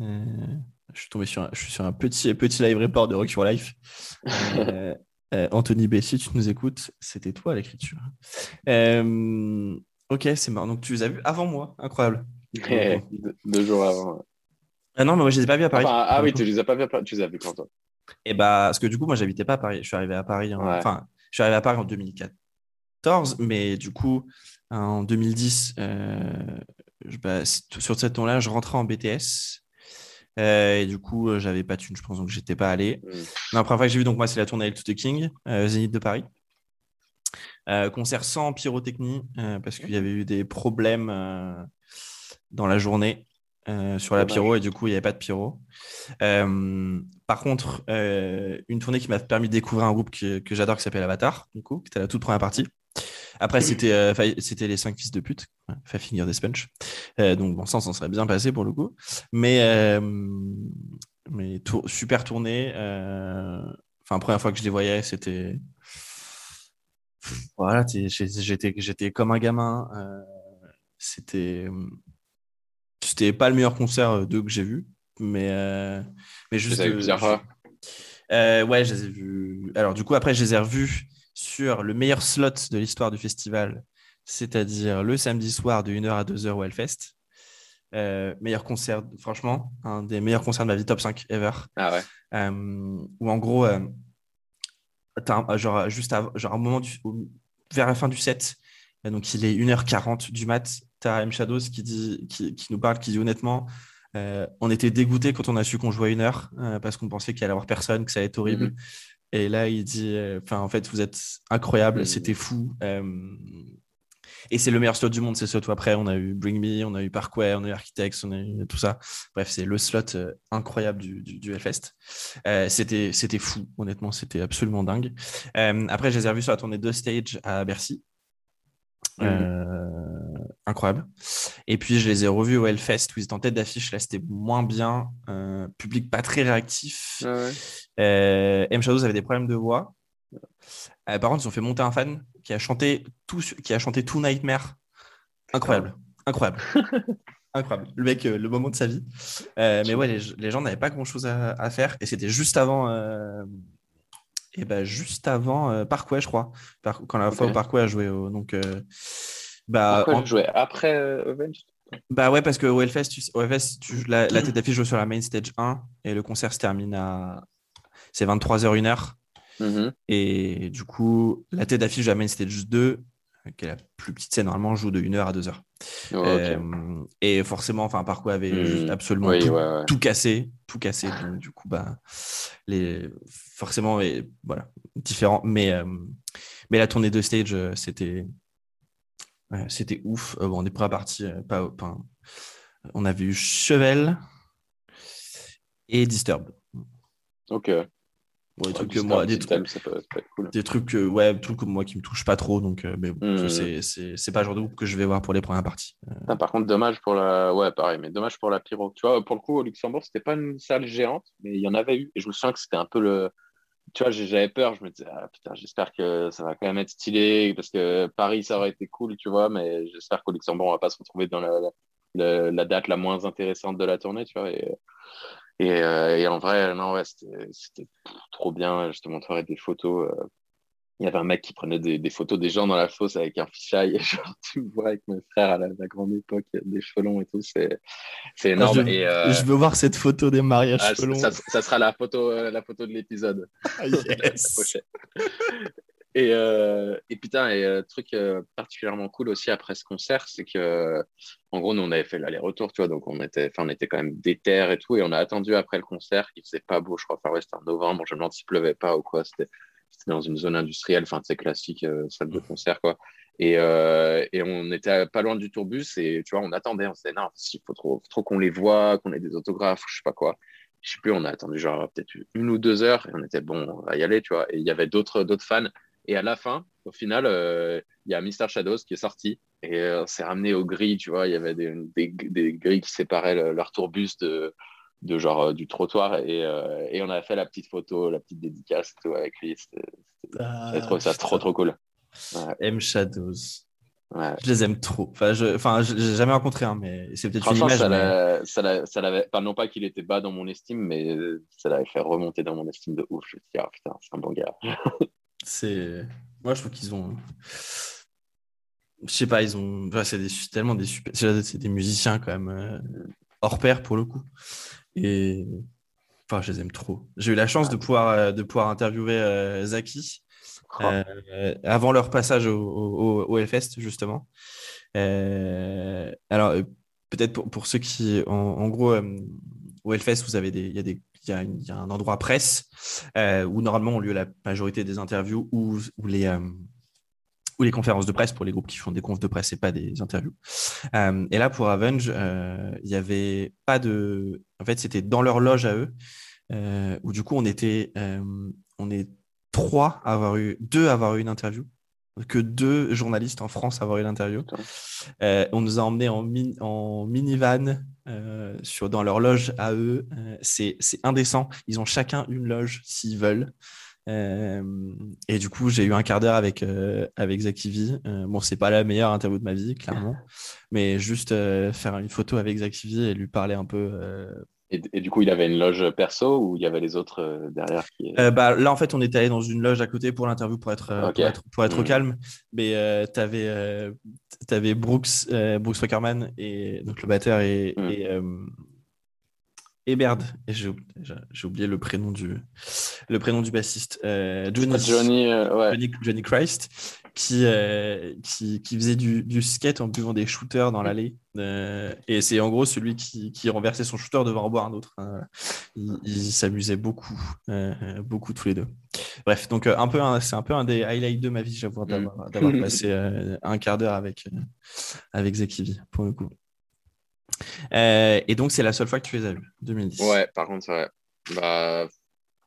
A: Euh, je suis tombé sur un, je suis sur un petit, petit live report de Rock Your Life. Euh, euh, Anthony Bessie, tu nous écoutes, c'était toi l'écriture. ok, c'est marrant. Donc tu les as vus avant moi, incroyable. <laughs>
C: deux, jours avant.
A: Ah non, mais moi, je les ai pas vus à Paris.
C: ah oui, tu les as pas vus à Paris. Tu les as vus quand toi?
A: Et eh bah, parce que du coup, moi, j'habitais pas à Paris. Je suis arrivé à Paris. Enfin, je suis arrivé à Paris en 2014, mais du coup, en 2010, euh, bah, sur cette ton-là, je rentrais en BTS. Euh, et du coup, euh, j'avais pas de thune, je pense, donc j'étais pas allé. Mm. La première fois que j'ai vu, donc moi, c'est la tournée to the King, Zénith de Paris. concert sans pyrotechnie, parce qu'il y avait eu des problèmes dans la journée. sur la pyro et du coup il n'y avait pas de pyro. par contre, une tournée qui m'a permis de découvrir un groupe que, que j'adore qui s'appelle Avatar, du coup, qui était la toute première partie. Après, c'était euh, c'était les cinq fils de pute, finir des Sponge. Euh, donc, bon, ça, ça serait bien passé pour le coup. Mais, euh, mais super tournée. Enfin, première fois que je les voyais, c'était. Voilà, j'étais comme un gamin. c'était. C'était pas le meilleur concert d'eux que j'ai vu, mais, mais juste.
C: Vous plusieurs fois
A: Ouais, je les ai vus. Alors, du coup, après, je les ai revus sur le meilleur slot de l'histoire du festival, c'est-à-dire le samedi soir de 1h à 2h au Hellfest. Euh, meilleur concert, franchement, un des meilleurs concerts de ma vie, top 5 ever.
C: Ah ouais.
A: Euh, où en gros, euh, genre, juste à, genre, un moment vers la fin du set, donc il est 1h40 du mat, tu as M Shadows qui, dit, qui, nous parle, qui dit honnêtement, on était dégoûté quand on a su qu'on jouait une heure parce qu'on pensait qu'il allait y avoir personne, que ça allait être horrible. Mhm. Et là, il dit, euh, enfin, en fait, vous êtes incroyable, mm. c'était fou. Euh, et c'est le meilleur slot du monde, c'est ce slot. Après, on a eu Bring Me, on a eu Parkway, on a eu Architects, on a eu tout ça. Bref, c'est le slot euh, incroyable du, du, du Hellfest. c'était, c'était fou, honnêtement, c'était absolument dingue. après, je les ai revus sur la tournée de stage à Bercy. Euh, incroyable. Et puis je les ai revus au Hellfest où ils étaient en tête d'affiche. Là, c'était moins bien. Euh, public pas très réactif. Ah euh, M Shadows avait des problèmes de voix. par contre, ils ont fait monter un fan qui a chanté tout, qui a chanté tout Nightmare. Incroyable. Incroyable. <laughs> Incroyable. Le mec, le moment de sa vie. mais ouais, les, gens n'avaient pas grand chose à, à faire. Et c'était juste avant et ben juste avant euh, Parkway, je crois. quand la fois où Parkway a joué. donc, euh,
C: bah, Parkway joué après euh,
A: Bah ouais, parce que au Hellfest, tu, tu, la, tête d'affiche joue sur la main stage 1 et le concert se termine à. C'est 23h, 1h. Mm-hmm. Et du coup, la tête d'affiche de la main stage 2 qui est la plus petite scène, normalement, joue de 1h à 2h. Euh, et forcément, enfin, Parco avait hmm. absolument tout, cassé, tout cassé. Donc, du coup, bah, les... forcément, et, voilà, différent. Mais, euh, mais la tournée de stage, euh, c'était c'était ouf. bon, on est prêt à partir. Pas, on avait eu Chevel et Disturb.
C: Ok
A: des trucs que moi, des, trucs, des trucs que, ouais, trucs comme moi qui me touchent pas trop, donc euh, mais bon, mmh. c'est pas le genre de groupe que je vais voir pour les premières parties.
C: Euh. par contre, dommage pour la, ouais, pareil, mais dommage pour la pyro. Tu vois, pour le coup, au Luxembourg, c'était pas une salle géante, mais il y en avait eu, et je me souviens que c'était un peu le, tu vois, j'avais peur, je me disais, ah, putain, j'espère que ça va quand même être stylé, parce que Paris, ça aurait été cool, tu vois, mais j'espère qu'au Luxembourg, on va pas se retrouver dans la, la, la, date la moins intéressante de la tournée, tu vois. Et, euh, et, en vrai, non, ouais, c'était trop bien. Je te montrerai des photos. Euh. Il y avait un mec qui prenait des, photos des gens dans la fosse avec un fisheye. <laughs> Genre, tu me vois avec mes frères à la, grande époque, des cheveux longs et tout. C'est énorme.
A: Je,
C: et,
A: euh, je veux voir cette photo des mariages ah.
C: Ça, ça, sera la photo, la photo de l'épisode. Ah, yes. <laughs> Et, euh, et putain, et euh, truc euh, particulièrement cool aussi après ce concert, c'est que, en gros, nous, on avait fait l'aller-retour, tu vois, donc on était, on était quand même déter et tout, et on a attendu après le concert, il faisait pas beau, je crois, enfin, ouais, c'était en novembre, je me demande s'il pleuvait pas ou quoi, c'était dans une zone industrielle, enfin, c'est classique, salle de concert, quoi. Et, et, on était pas loin du tourbus, et tu vois, on attendait, on se disait, non, il faut trop, trop qu'on les voit, qu'on ait des autographes, je sais pas quoi je sais plus, on a attendu genre peut-être une ou deux heures et on était bon, on va y aller, tu vois. Et il y avait d'autres fans et à la fin, au final, euh, il y a Mr. Shadows qui est sorti et euh, on s'est ramené aux grilles, tu vois. Il y avait des, des, grilles qui séparaient leur tourbus de, de genre euh, du trottoir et, et, on a fait la petite photo, la petite dédicace tout, avec lui. Ah, ça trop, trop cool.
A: M Shadows. Je les aime trop. Enfin, je, enfin, j'ai jamais rencontré un, mais c'est peut-être une image.
C: Ça ça l'avait, non pas qu'il était bas dans mon estime, mais ça l'avait fait remonter dans mon estime de ouf. Je me suis dit, ah putain, c'est un bon gars. <laughs>
A: C'est. Moi, je trouve qu'ils ont. Je sais pas, ils ont. c'est tellement des super. C'est des musiciens quand même euh, hors pair pour le coup. Et enfin, je les aime trop. J'ai eu la chance de pouvoir, de pouvoir interviewer Zaki oh. avant leur passage au, au, au Hellfest, justement. alors, peut-être pour, pour, ceux qui, en, gros, au Hellfest, vous avez des, il y a des il y, a un endroit presse euh, où normalement ont lieu la majorité des interviews ou, les, euh, ou les conférences de presse pour les groupes qui font des confs de presse et pas des interviews. Euh, et là, pour Avenge, il n'y avait pas de. En fait, c'était dans leur loge à eux, où du coup, on était. on est trois à avoir eu. Deux à avoir eu une interview que deux journalistes en France avoir eu l'interview. Euh, on nous a emmenés en, en minivan euh, sur, dans leur loge à eux. Euh, c'est indécent. Ils ont chacun une loge s'ils veulent. et du coup, j'ai eu un quart d'heure avec, avec Zakivi. bon, c'est pas la meilleure interview de ma vie, clairement. <laughs> mais juste faire une photo avec Zakivi et lui parler un peu
C: et, du coup, il avait une loge perso ou il y avait les autres euh, derrière qui...
A: Euh, bah, Là, en fait, on était allé dans une loge à côté pour l'interview pour être, euh, pour être, au mmh. calme. Mais tu avais, avais, Brooks, Brooks Wackerman, et, donc le batteur, et, mmh. et, et Baird. Et j'ai oublié le prénom du, le prénom du bassiste. Johnny,
C: Johnny,
A: Johnny, Johnny, Christ, qui, qui, qui, faisait du, du, skate en buvant des shooters dans l'allée. Euh, et c'est en gros celui qui, qui, renversait son shooter devant boire un autre. Hein. Ils s'amusaient beaucoup, euh, beaucoup tous les deux. Bref, donc euh, un peu, c'est un peu un des highlights de ma vie, j'avoue, d'avoir mm. <laughs> passé un quart d'heure avec avec Zekivi pour le coup. et donc c'est la seule fois que tu les as vus, 2010.
C: Ouais, par contre, c'est vrai. Bah,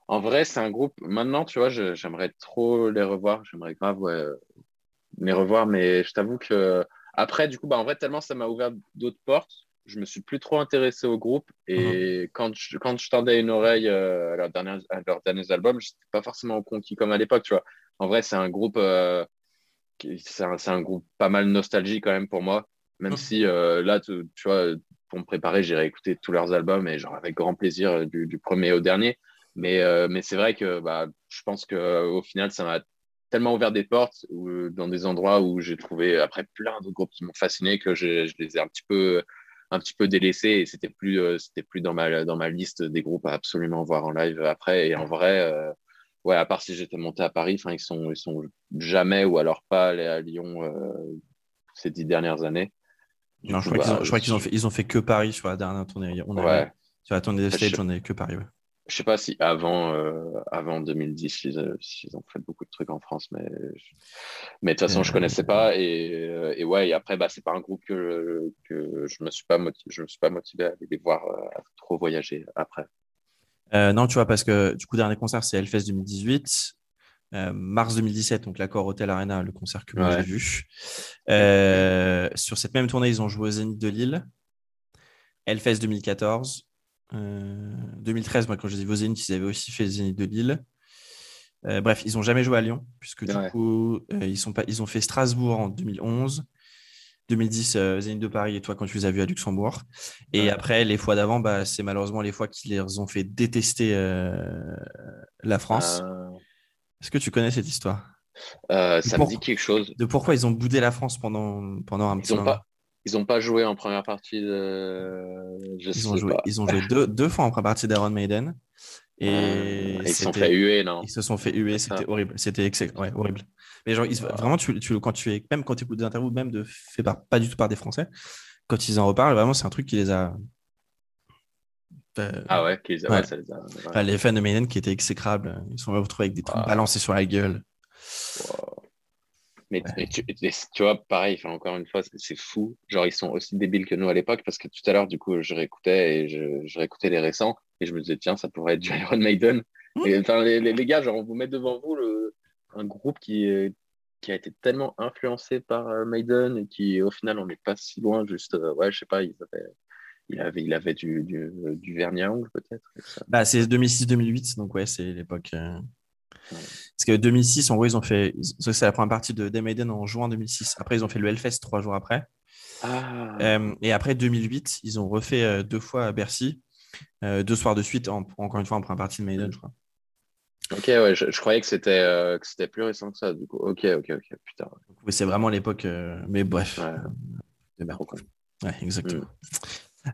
C: en vrai, c'est un groupe. Maintenant, tu vois, j'aimerais trop les revoir. J'aimerais grave les revoir, mais je t'avoue que après, du coup, bah, en vrai, tellement ça m'a ouvert d'autres portes, je me suis plus trop intéressé au groupe. Et mhm. quand, je, quand je tendais une oreille euh, à, leurs derniers, derniers albums, je n'étais pas forcément conquis comme à l'époque, tu vois. En vrai, c'est un groupe, euh, c'est un, un, groupe pas mal nostalgique quand même pour moi. Même mhm. si euh, là, tu, vois, pour me préparer, j'irai écouter tous leurs albums et genre avec grand plaisir du, du premier au dernier. Mais, mais c'est vrai que bah, je pense qu'au final, ça m'a tellement ouvert des portes dans des endroits où j'ai trouvé après plein de groupes qui m'ont fasciné que je, je, les ai un petit peu un petit peu délaissés et c'était plus euh, c'était plus dans ma dans ma liste des groupes à absolument voir en live après et en vrai euh, ouais à part si j'étais monté à Paris enfin ils sont ils sont jamais ou alors pas allés à Lyon euh, ces dix dernières années
A: non, je, crois qu'ils ont, je crois qu'ils ont fait ils ont fait que Paris sur la dernière tournée on ouais. sur la tournée des stage on est que Paris ouais.
C: Je sais pas si avant, euh, avant 2010, ils, ils, ont fait beaucoup de trucs en France, mais, mais de toute façon, je connaissais pas. Et, euh, et ouais, et après, bah, c'est pas un groupe que, que je me suis pas motivé, je me suis pas motivé à aller les voir euh, à trop voyager après.
A: non, tu vois, parce que du coup, dernier concert, c'est Hellfest 2018. mars 2017, donc l'accord Hotel Arena, le concert que j'ai vu. sur cette même tournée, ils ont joué au Zénith de Lille. Hellfest 2014, 2013, euh, moi, quand je dis Zénith, ils avaient aussi fait Zénith de Lille. Euh, bref, ils n'ont jamais joué à Lyon, puisque du coup, euh, ils, sont pas, ils ont fait Strasbourg en 2011. 2010, Zénith de Paris et toi, quand tu les as vus à Luxembourg. Et après, les fois d'avant, bah, c'est malheureusement les fois qui les ont fait détester la France. Est-ce que tu connais cette histoire?
C: Ça me dit quelque chose.
A: De pourquoi ils ont boudé la France pendant, pendant un petit
C: moment? Ils n'ont pas joué en première partie de.
A: ils, ont joué, ils, ont joué, deux, deux fois en première partie d'Iron Maiden. Et
C: euh, ils se sont fait huer, non?
A: Ils se sont fait huer, c'était horrible. C'était ouais, horrible. Mais genre, vraiment, tu, tu, quand tu es, même quand tu écoutes des interviews, même de fait par, pas du tout par des Français, quand ils en reparlent, vraiment, c'est un truc qui les a.
C: ah ouais, les a, ça
A: les, a... les fans de Maiden qui étaient exécrables, ils sont retrouvés avec des trucs balancés sur la gueule.
C: Mais, tu, vois, pareil, encore une fois, c'est fou. Genre, ils sont aussi débiles que nous à l'époque parce que tout à l'heure, du coup, je réécoutais et je, je, réécoutais les récents et je me disais, tiens, ça pourrait être du <laughs> Iron Maiden. Mmh. Et enfin, les, les, gars, genre, on vous met devant vous le, un groupe qui, qui a été tellement influencé par euh, Maiden et qui, au final, on n'est pas si loin. Juste, euh, ouais, je sais pas, il avait, il avait du, du, du vernis à ongles, peut-être.
A: Bah, c'est 2006-2008, donc ouais, c'est l'époque. Euh, parce que 2006, en gros, ils ont fait. C'est la première partie de Maiden en juin 2006. Après, ils ont fait le Hellfest trois jours après. Ah. Euh, et après 2008, ils ont refait euh, deux fois à Bercy, euh, deux soirs de suite, encore une fois en première partie de Maiden, je crois.
C: Ok, ouais, je, croyais que c'était c'était plus récent que ça, du coup. Ok, ok, ok, putain.
A: c'est vraiment l'époque, mais bref.
C: Ouais.
A: Ouais, exactement.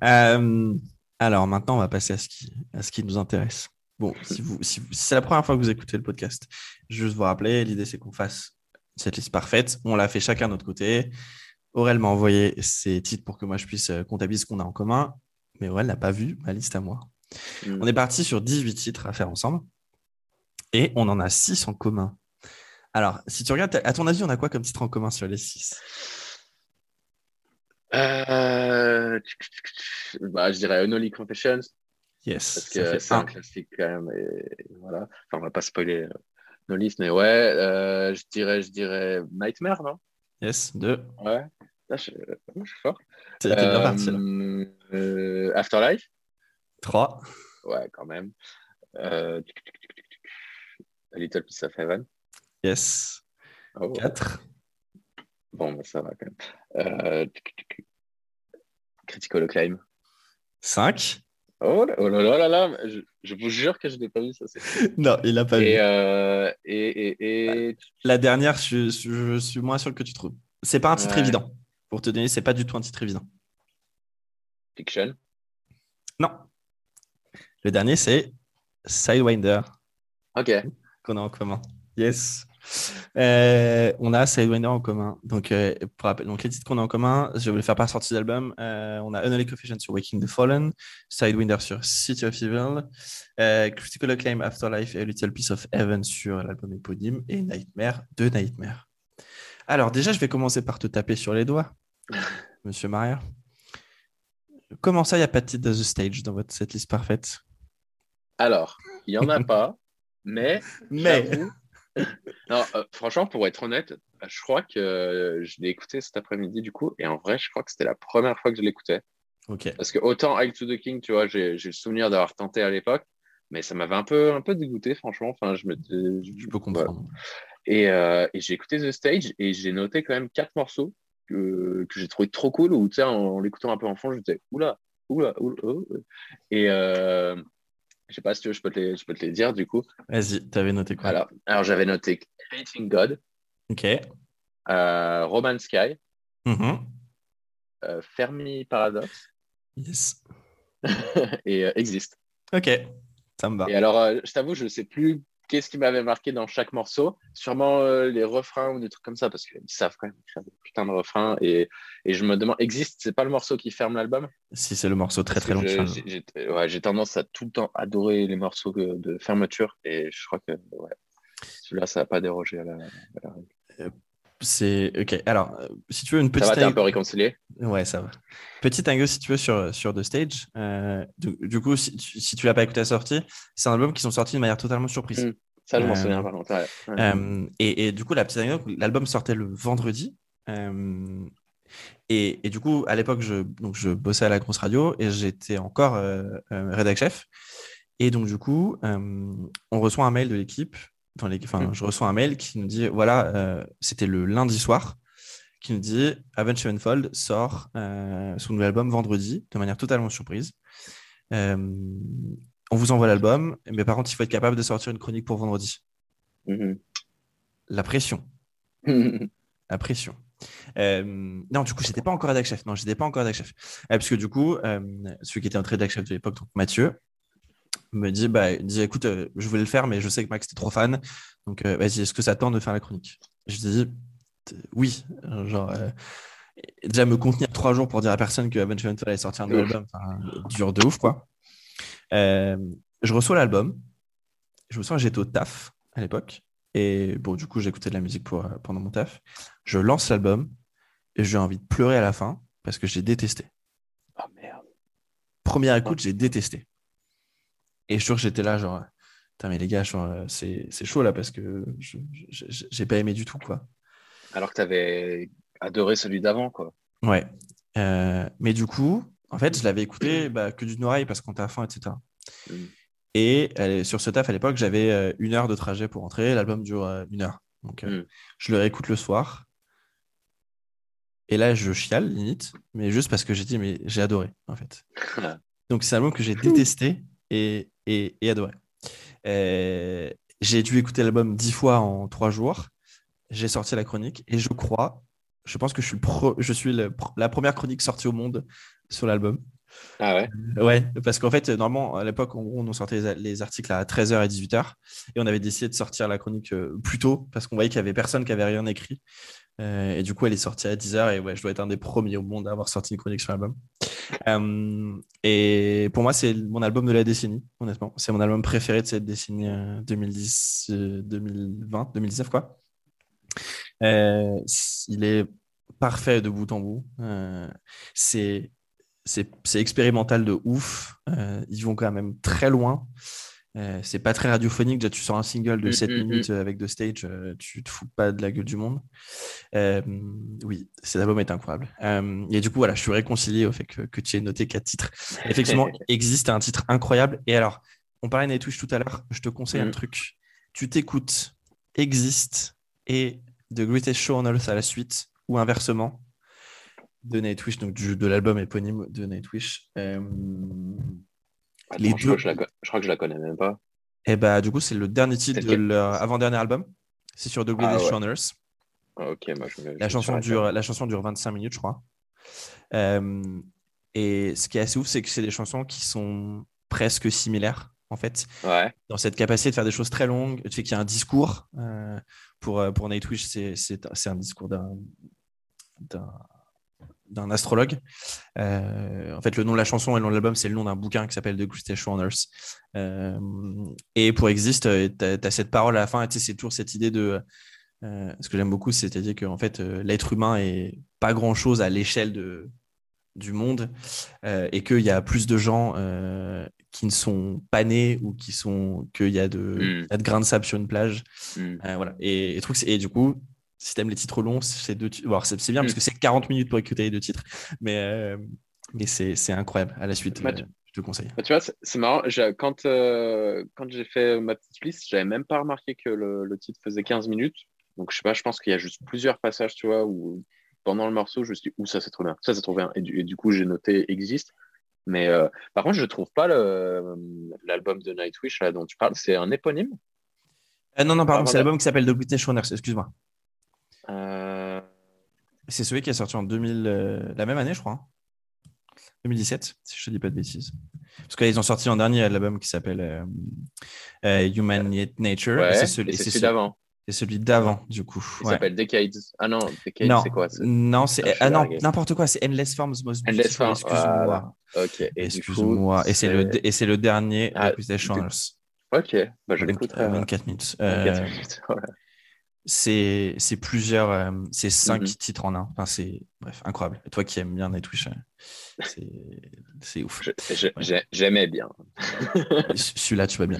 A: Mm. Alors maintenant, on va passer à ce qui, à ce qui nous intéresse. Bon, si, vous, si, c'est la première fois que vous écoutez le podcast, juste vous rappeler, l'idée c'est qu'on fasse cette liste parfaite. On l'a fait chacun de notre côté. Aurel m'a envoyé ses titres pour que moi je puisse euh, comptabiliser ce qu'on a en commun. Mais Aurel n'a pas vu ma liste à moi. Hmm. On est parti sur 18 titres à faire ensemble. Et on en a 6 en commun. Alors, si tu regardes, à ton avis, on a quoi comme titre en commun sur les 6
C: euh... bah, Je dirais Unholy Confessions.
A: Yes.
C: Parce que c'est un classique quand même. Et voilà. Enfin, on va pas spoiler euh, nos listes, mais ouais, euh, je dirais, je dirais Nightmare, non?
A: Yes, deux.
C: Ouais. Là, je, je suis fort. C'est bien parti. Là. Euh, Afterlife?
A: Trois.
C: Ouais, quand même. A Little Piece of Heaven.
A: Yes. Oh. Quatre.
C: Bon, ça va quand même. Critical Acclaim.
A: Cinq.
C: Oh là, oh là là là je, je, vous jure que je n'ai pas vu ça.
A: non, il n'a pas vu.
C: Euh, et, et, et,
A: La dernière, je, je, suis moins sûr que tu trouves. C'est pas un titre évident. Pour te donner, c'est pas du tout un titre évident.
C: Fiction?
A: Non. Le dernier, c'est Sidewinder.
C: Ok.
A: Qu'on a en commun. Yes. Euh, on a Sidewinder en commun. Donc, euh, pour donc les titres qu'on a en commun, je vais le faire par sortie d'album. Euh, on a Unholy Confession sur Waking the Fallen, Sidewinder sur City of Evil, Critical Acclaim Afterlife et Little Piece of Heaven sur l'album éponyme et Nightmare de Nightmare. Alors, déjà, je vais commencer par te taper sur les doigts, <laughs> monsieur Maria. Comment ça, il n'y a pas de titre de The Stage dans votre setlist parfaite?
C: Alors, il n'y en a <laughs> pas, mais.
A: Mais.
C: Non, euh, franchement, pour être honnête, je crois que euh, je l'ai écouté cet après-midi du coup, et en vrai, je crois que c'était la première fois que je l'écoutais.
A: Ok.
C: Parce que autant Hail to the King, tu vois, j'ai le souvenir d'avoir tenté à l'époque, mais ça m'avait un peu, un peu dégoûté, franchement. Enfin, je me,
A: je peux comprendre.
C: Et, euh, et j'ai écouté The Stage et j'ai noté quand même quatre morceaux que, que j'ai trouvé trop cool. Où tu sais, en, l'écoutant un peu en fond, je me disais oula, oula, oula. oula. Et, je sais pas si tu veux, je peux te les, je peux te les dire du coup.
A: Vas-y, tu avais noté quoi?
C: Alors, alors j'avais noté Hating God.
A: Ok.
C: Euh, Roman Sky.
A: Mm-hmm.
C: Euh, Fermi Paradox.
A: Yes. <laughs>
C: et euh, Exist.
A: Ok, ça me va.
C: Et alors, euh, je t'avoue, je ne sais plus qu'est-ce qui m'avait marqué dans chaque morceau Sûrement euh, les refrains ou des trucs comme ça, parce qu'ils savent quand même faire des putains de refrains. Et, et je me demande, Existe, c'est pas le morceau qui ferme l'album?
A: Si, c'est le morceau très très long.
C: J'ai ouais, tendance à tout le temps adorer les morceaux de fermeture, et je crois que ouais, celui-là, ça n'a pas dérogé à la, règle.
A: Euh, c'est ok. Alors, euh, si tu veux une petite. Ça
C: va, t'es un peu réconcilié?
A: Ouais, ça va. Petite angle, si tu veux, sur, sur The Stage. Euh, du, coup, si, si tu l'as pas écouté à la sortie, c'est un album qui sont sortis de manière totalement surprise.
C: Hmm. Ça, je m'en souviens pas longtemps.
A: et, et, du coup, la petite angle, l'album sortait le vendredi. Et, et, du coup, à l'époque, je, donc, je bossais à la grosse radio et j'étais encore rédac chef. Et donc, du coup, on reçoit un mail de l'équipe dans les, enfin, mm. je reçois un mail qui nous dit voilà, euh, c'était le lundi soir, qui nous dit Avenged Sevenfold sort euh, son nouvel album vendredi, de manière totalement surprise. Euh, on vous envoie l'album, mais par contre, il faut être capable de sortir une chronique pour vendredi.
C: Mm-hmm.
A: La pression. <laughs> La pression. non, du coup, j'étais pas encore rédac chef. Non, j'étais pas encore rédac chef. parce que du coup, celui qui était en rédac chef de l'époque, donc Mathieu, me dit, bah, dit écoute, euh, je voulais le faire, mais je sais que Max était trop fan. Donc, euh, vas-y, est-ce que ça tente de faire la chronique? Je dis oui. Genre, euh, déjà me contenir trois jours pour dire à personne que Avenged Sevenfold allait sortir un nouvel album, dur de ouf, quoi. je reçois l'album. Je me sens j'étais au taf à l'époque. Et bon, du coup, j'écoutais de la musique pour, pendant mon taf. Je lance l'album et j'ai envie de pleurer à la fin parce que j'ai détesté.
C: Oh merde.
A: Première écoute, j'ai détesté. Et je suis sûr que j'étais là, genre, mais les gars, c'est chaud là parce que j'ai pas aimé du tout, quoi.
C: Alors que tu avais adoré celui d'avant, quoi.
A: Ouais. Euh, mais du coup, en fait, je l'avais écouté bah, que d'une oreille parce qu'on t'a faim, etc. Mm. Et sur ce taf, à l'époque, j'avais euh, une heure de trajet pour rentrer. L'album dure euh, une heure. Donc, mm. je le réécoute le soir. Et là, je chiale, limite, mais juste parce que j'ai dit, mais j'ai adoré, en fait. <laughs> Donc, c'est un album que j'ai détesté et, et, adoré. Euh, j'ai dû écouter l'album dix fois en trois jours. J'ai sorti la chronique et je crois, je pense que je suis, je suis la première chronique sortie au monde sur l'album.
C: Ah ouais?
A: Ouais, parce qu'en fait, normalement, à l'époque, on nous sortait les articles à 13h et 18h. Et on avait décidé de sortir la chronique plus tôt parce qu'on voyait qu'il n'y avait personne qui avait rien écrit. Et du coup, elle est sortie à 10h. Et ouais, je dois être un des premiers au monde à avoir sorti une chronique sur l'album. et pour moi, c'est mon album de la décennie, honnêtement. C'est mon album préféré de cette décennie 2010, 2020, 2019, quoi. il est parfait de bout en bout. c'est expérimental de ouf. Euh, ils vont quand même très loin. Euh, c'est pas très radiophonique. Déjà, tu sors un single de 7 mm, mm, mm. minutes avec The Stage, euh, tu te fous pas de la gueule du monde. oui, cet album est incroyable. et du coup, voilà, je suis réconcilié au fait que, tu aies noté quatre titres. Effectivement, <laughs> existe un titre incroyable. Et alors, on parlait de Nightwish tout à l'heure. Je te conseille un truc. Tu t'écoutes Exist et The Greatest Show on Earth à la suite, ou inversement de Nightwish, donc du, de l'album éponyme de Nightwish. Euh,
C: les je, crois je, crois que je la connais même pas.
A: Et eh bah, du coup, c'est le dernier titre de leur avant-dernier album. C'est sur The Greatest ah, ouais.
C: Ah, ok, moi je
A: la, chanson dure, la chanson dure 25 minutes, je crois. Euh, et ce qui est assez ouf, c'est que c'est des chansons qui sont presque similaires, en fait.
C: Ouais.
A: Dans cette capacité de faire des choses très longues. Tu sais qu'il y a un discours. Euh, pour, pour Nightwish, c'est un discours d'un d'un astrologue. Euh, en fait, le nom de la chanson et le nom de l'album, c'est le nom d'un bouquin qui s'appelle The Greatest on Earth. Euh, et pour Exist, euh, tu as, cette parole à la fin, c'est toujours cette idée de. ce que j'aime beaucoup, c'est-à-dire qu'en fait, l'être humain est pas grand-chose à l'échelle de, du monde et qu'il y a plus de gens qui ne sont pas nés ou qui sont qu'il y, a de, mm. y a de grains de sable sur une plage. Mm. voilà. Et, et, truc, et du coup, si t'aimes les titres longs, c'est deux c'est bien parce mm. que c'est 40 minutes pour écouter les deux titres, mais, euh, mais c'est incroyable. À la suite, bah, euh, je te conseille.
C: Bah, tu vois, c'est marrant. Quand, euh, quand j'ai fait ma petite liste, j'avais même pas remarqué que le, titre faisait 15 minutes. Donc, je sais pas, je pense qu'il y a juste plusieurs passages, tu vois, où pendant le morceau, je me suis dit, ouh, ça c'est trop bien, ça c'est trop bien. Et du, coup, j'ai noté Existe. Mais par contre, je trouve pas l'album de Nightwish là, dont tu parles. C'est un éponyme?
A: Non, non, pardon, c'est l'album qui s'appelle The British Runners, excuse-moi. Euh, c'est celui qui est sorti en 2000, euh, la même année, je crois. 2017, hein. si je ne dis pas de bêtises. Parce qu'ils ont sorti en dernier l'album qui s'appelle euh, Human Nature.
C: c'est celui, d'avant.
A: C'est celui d'avant, du coup.
C: Il s'appelle Decades. Ah non, Decades, c'est quoi
A: Non, c'est ah, n'importe quoi. C'est Endless Forms Most
C: Endless Forms.
A: Excuse-moi.
C: Ok.
A: Excuse-moi. Et c'est le, et c'est le dernier ah,
C: Ok. Bah, je l'écouterai.
A: 24 minutes. 24 minutes <laughs> c'est plusieurs, euh, c'est cinq mhm. titres en un. Enfin, c'est bref, incroyable. Et toi qui aimes bien Nightwish, euh, c'est ouf.
C: J'aimais bien.
A: Celui-là, tu vas bien.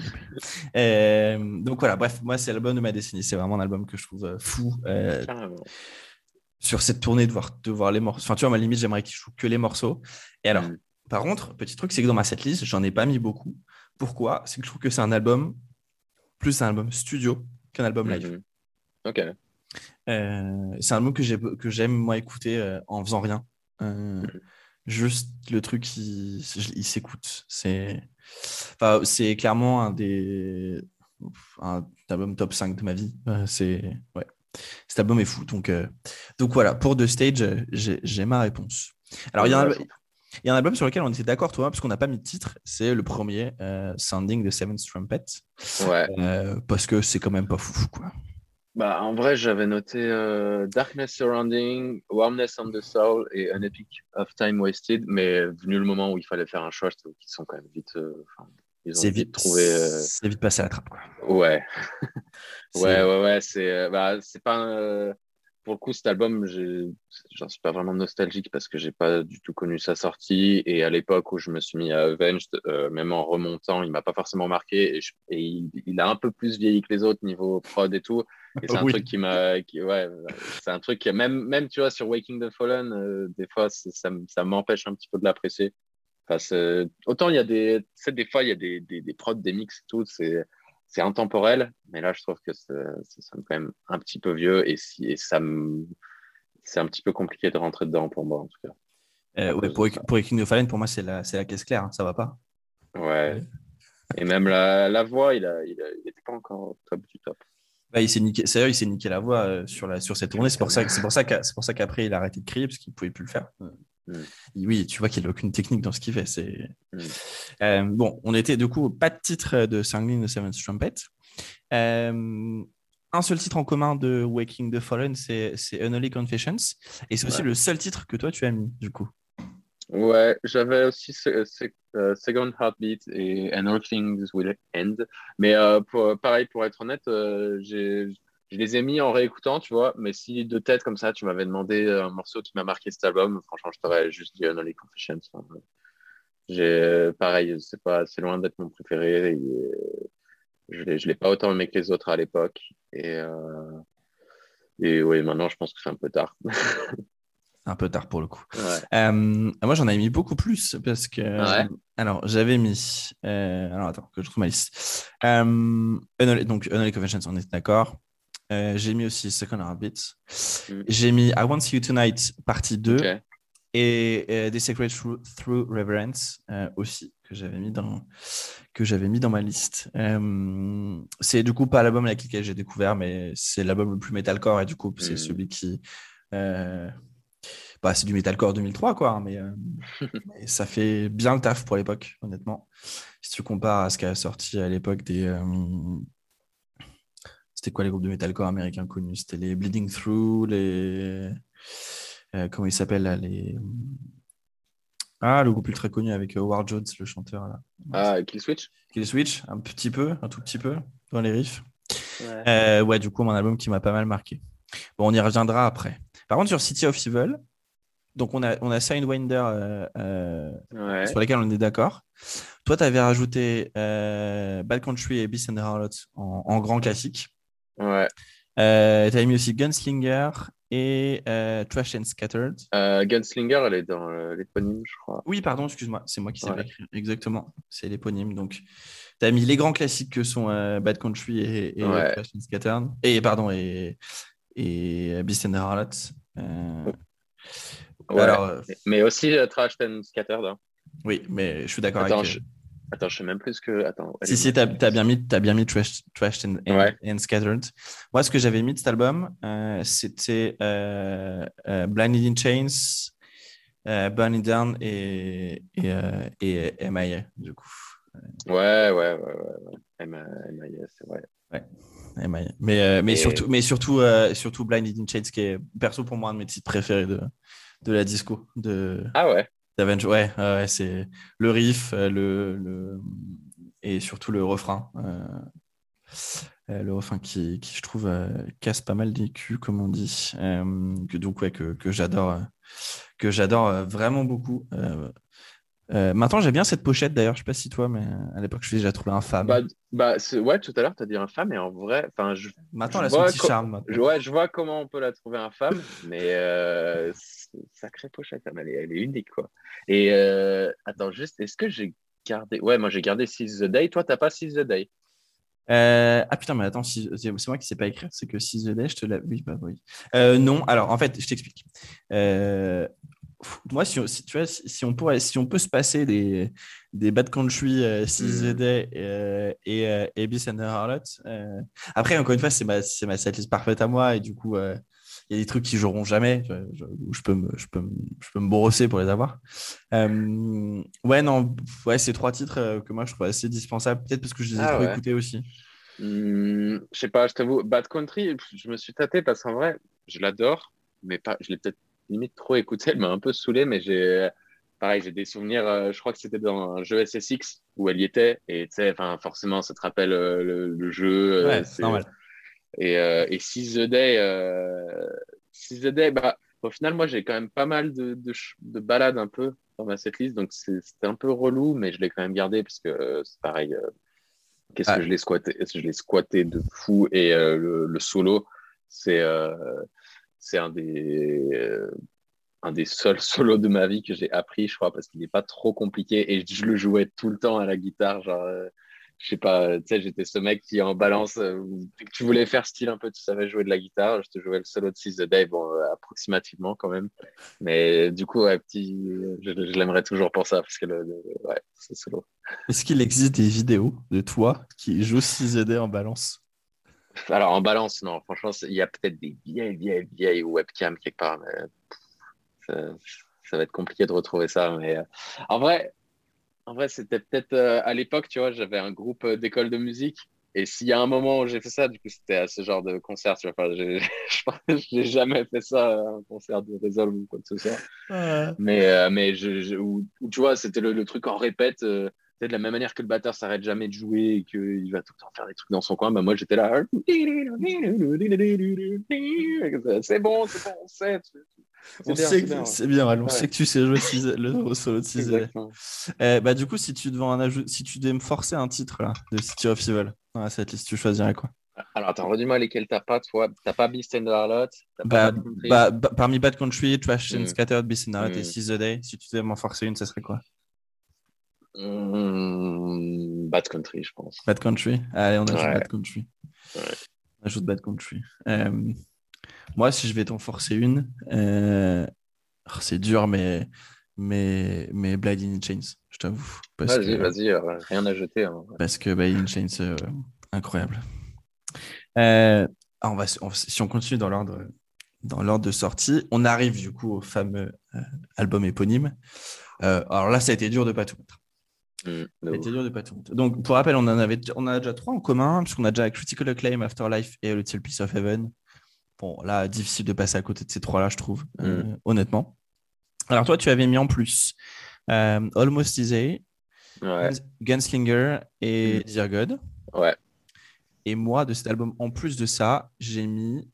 A: Euh, donc voilà, bref, moi, c'est l'album de ma décennie. C'est vraiment un album que je trouve fou. sur cette tournée, de voir, de voir les morceaux. Enfin, tu vois, à ma limite, j'aimerais qu'il joue que les morceaux. Et alors, mhm. par contre, petit truc, c'est que dans ma setlist, j'en ai pas mis beaucoup. Pourquoi? C'est que je trouve que c'est un album, plus un album studio qu'un album live.
C: Mhm. Ok.
A: Euh, c'est un mot que j'aime moi écouter euh, en faisant rien. Euh, mm. juste le truc, il, il s'écoute. C'est enfin, clairement un des un album top 5 de ma vie. c'est ouais. Cet album est fou. Donc, donc voilà, pour The Stage, j'ai ma réponse. Alors, il y, a un, il y, a un album sur lequel on était d'accord, toi, parce qu'on n'a pas mis de titre. C'est le premier, Sounding the Seventh Trumpet.
C: Ouais.
A: parce que c'est quand même pas fou, quoi.
C: Bah, en vrai, j'avais noté euh, Darkness Surrounding, Warmness on the Soul et An Epic of Time Wasted, mais venu le moment où il fallait faire un choix, je trouve qu'ils sont quand même vite. Euh,
A: ils ont vite, trouvé. Euh, c'est vite passé à la trappe, quoi.
C: Ouais. <laughs> ouais, ouais, ouais, c'est bah, pas pour le coup, cet album, j'en suis pas vraiment nostalgique parce que j'ai pas du tout connu sa sortie. Et à l'époque où je me suis mis à Avenged, euh, même en remontant, il m'a pas forcément marqué. Et, il, a un peu plus vieilli que les autres niveau prod et tout. Et c'est un truc qui m'a, ouais, c'est un truc qui même, même tu vois, sur Waking the Fallen, euh, des fois, ça, ça m'empêche un petit peu de l'apprécier. Enfin, autant il y a des, des fois il y a des, des, des prods, des mix et tout, c'est c'est intemporel, mais là, je trouve que ça sonne quand même un petit peu vieux et, si, et ça c'est un petit peu compliqué de rentrer dedans pour moi, en tout cas.
A: Euh, pour, pour King Fallen, pour moi, c'est la, la caisse claire, hein, ça va pas.
C: Ouais. et même la, la voix, il n'était il pas encore au top du top.
A: Bah, il s'est niqué, c'est il s'est niqué la voix euh, sur, la, sur cette tournée. C'est pour ça, c'est pour ça qu'après il a arrêté de crier parce qu'il pouvait plus le faire. mm. oui, tu vois qu'il n'a aucune technique dans ce qu'il fait. C'est mm. bon. On était du coup pas de titre de Sangling de Seventh Trumpet. un seul titre en commun de Waking the Fallen, c'est Unholy Confessions, et c'est aussi le seul titre que toi tu as mis du coup.
C: Ouais, j'avais aussi Second Heartbeat et And All Things Will End. Mais pour, pareil, pour être honnête, j'ai je les ai mis en réécoutant, tu vois, mais si de tête comme ça, tu m'avais demandé un morceau qui m'a marqué cet album, franchement, je t'aurais juste dit Unholy Confessions. pareil, c'est loin d'être mon préféré. Je l'ai, je l'ai pas autant aimé que les autres à l'époque. Et, euh, et oui, maintenant, je pense que c'est un peu tard. <laughs>
A: un peu tard pour le coup. Euh, moi, j'en avais mis beaucoup plus parce que. alors, j'avais mis. Euh, alors, attends, que je trouve ma liste. donc, Unholy Confessions, on est d'accord. Euh, j'ai mis aussi Second Heartbeat. Mm. J'ai mis I Want You Tonight, partie 2. Et euh, The Secret Through, Reverence euh, aussi, que j'avais mis, dans, que j'avais mis dans ma liste. c'est du coup pas l'album avec lequel j'ai découvert, mais c'est l'album le plus metalcore. Et du coup, c'est mm. celui qui. Bah, c'est du metalcore 2003, quoi. Hein, mais, <laughs> mais, ça fait bien le taf pour l'époque, honnêtement. Si tu compares à ce qui a sorti à l'époque des c'était quoi les groupes de metalcore américains connus? C'était les Bleeding Through, les. Euh, comment ils s'appellent les... Ah, le groupe ultra connu avec Howard Jones, le chanteur. Là.
C: Ah, Kill Switch
A: Kill Switch, un petit peu, un tout petit peu, dans les riffs. Ouais, euh, ouais du coup, mon album qui m'a pas mal marqué. Bon, on y reviendra après. Par contre, sur City of Evil, donc on a, on a Sidewinder euh, sur lesquels on est d'accord. Toi, tu avais rajouté Bad Country et Beast and the Harlot en, en grand classique.
C: Ouais.
A: Euh, tu as mis aussi Gunslinger et euh, Trash and Scattered.
C: Euh, Gunslinger, elle est dans l'éponyme, je crois.
A: Oui, pardon, excuse-moi, c'est moi qui sais pas écrire. Exactement, c'est l'éponyme. Donc, tu as mis les grands classiques que sont Bad Country et, Trash and Scattered. Et, pardon, et, et Beast and the
C: Alors, mais aussi Trash and Scattered. Hein.
A: Oui, mais je suis d'accord avec
C: Attends, je sais même plus que. Attends.
A: Si, si, t'as as bien mis, as bien mis Trash, and, Scattered. Moi, ce que j'avais mis de cet album, euh, c'était euh, euh, Blinded in Chains, Burning Down et, et, et, MIA, du coup.
C: Ouais, ouais, ouais, ouais. MIA, c'est vrai.
A: Ouais. MIA. Mais, mais, surtout, mais surtout, surtout Blinded in Chains, qui est perso pour moi un de mes titres préférés de, de la disco. De...
C: Ah ouais
A: ouais, ouais c'est le riff, euh, le, le, et surtout le refrain. Euh, euh, le refrain qui, qui je trouve, casse pas mal des culs, comme on dit. que, donc, ouais, que, que j'adore que j'adore vraiment beaucoup. maintenant, j'ai bien cette pochette d'ailleurs. Je sais pas si toi, mais à l'époque, je déjà trouvé infâme.
C: Bah, bah ouais, tout à l'heure, tu as dit infâme, et en vrai, enfin, je.
A: Maintenant, elle a son petit charme.
C: Ouais, je vois comment on peut la trouver infâme, mais sacrée pochette, elle est, elle est unique, quoi. Et euh, attends, juste, est-ce que j'ai gardé. Ouais, moi j'ai gardé Seize the Day. Toi, t'as pas Seize the Day?
A: Euh, ah putain, mais attends, c'est moi qui sais pas écrire, c'est que Seize the Day, je te l'ai. Oui, bah oui. Euh, non, alors en fait, je t'explique. moi, si, tu vois, si, on pourrait, si on peut se passer des, des Bad Country, Seize the mm. Day et, Beast and the Harlot. après, encore une fois, c'est ma, ma setlist parfaite à moi et du coup, il y a des trucs qui joueront jamais, où je peux me, je peux je peux me brosser pour les avoir. Euh, ouais, non, ouais, c'est trois titres euh, que moi je trouve assez dispensables, peut-être parce que je les ai ah trop écoutés aussi.
C: Hmm, je sais pas, je t'avoue, Bad Country, je me suis tâté parce qu'en vrai, je l'adore, mais pas, je l'ai peut-être limite trop écouté, elle m'a un peu saoulé, mais j'ai, pareil, j'ai des souvenirs, euh, je crois que c'était dans un jeu SSX où elle y était, et tu sais, enfin, forcément, ça te rappelle le, jeu.
A: Ouais, c'est normal.
C: Et, euh, et Seize the Day, euh, the Day bah, au final, moi, j'ai quand même pas mal de, de, balades un peu dans ma setlist, donc c'était un peu relou, mais je l'ai quand même gardé parce que euh, c'est pareil. Qu'est-ce que je l'ai squatté Je l'ai squatté de fou et le, le, solo, c'est c'est un des un des seuls <laughs> solos de ma vie que j'ai appris, je crois, parce qu'il n'est pas trop compliqué et je le jouais tout le temps à la guitare, genre je sais pas, tu sais, j'étais ce mec qui en balance, euh, tu voulais faire style un peu, tu savais jouer de la guitare, je te jouais le solo de Seize the Day, bon, euh, approximativement quand même. Mais du coup, ouais, petit, je, l'aimerais toujours pour ça, parce que le, ouais, c'est solo.
A: Est-ce qu'il existe des vidéos de toi qui Seize the Day en balance?
C: Alors, en balance, non, franchement, il y a peut-être des vieilles, vieilles, vieilles webcams quelque part, mais ça va être compliqué de retrouver ça. Mais en vrai, en vrai, c'était peut-être à l'époque, tu vois, j'avais un groupe d'école de musique et s'il y a un moment où j'ai fait ça, du coup, c'était à ce genre de concert. Tu vois, <laughs> je n'ai jamais fait ça à un concert de Resolve ou quoi que ce soit. Mais, euh, mais je, où, tu vois, c'était le, truc en répète. Euh, de la même manière que le batteur s'arrête jamais de jouer et qu'il va tout le temps faire des trucs dans son coin, bah moi j'étais là. <laughs> C'est bon, c'est bon, on sait.
A: On sait que bien, on sait que tu sais jouer le <laughs> solo de 6 eh, bah, Du coup, si tu, devais un si tu devais me forcer un titre là, de City of Evil dans cette liste, tu choisirais quoi?
C: Alors, attends, redis-moi lesquels t'as pas, toi. T'as pas Beast and Harlot
A: bah, bah, bah, Parmi Bad Country, Trash and mm. Scattered, Beast and Harlot et mm. Seize the Day, si tu devais m'en forcer une, ça serait quoi?
C: Mm, Bad Country, je pense.
A: Bad Country Allez, on ajoute Bad Country. On ajoute Bad Country. Euh, moi, si je vais t'en forcer une, euh, c'est dur, mais, mais, mais Blinding Chains, je t'avoue.
C: Vas-y, vas-y, euh, rien à jeter. Hein.
A: Parce que Blinding Chains, euh, incroyable. on va, si on continue dans l'ordre dans l'ordre de sortie, on arrive du coup au fameux album éponyme. alors là, ça a été dur de pas tout mettre. Mmh, ça a été dur de pas tout mettre. Donc, pour rappel, on en avait, on a déjà trois en commun, puisqu'on a déjà Critical Acclaim, Afterlife et A Little Piece of Heaven. Bon, là, difficile de passer à côté de ces trois-là, je trouve, euh, mm. honnêtement. Alors, toi, tu avais mis en plus euh, Almost Easy, Gunslinger et mm. Dear God.
C: Ouais.
A: Et moi, de cet album, en plus de ça, j'ai mis.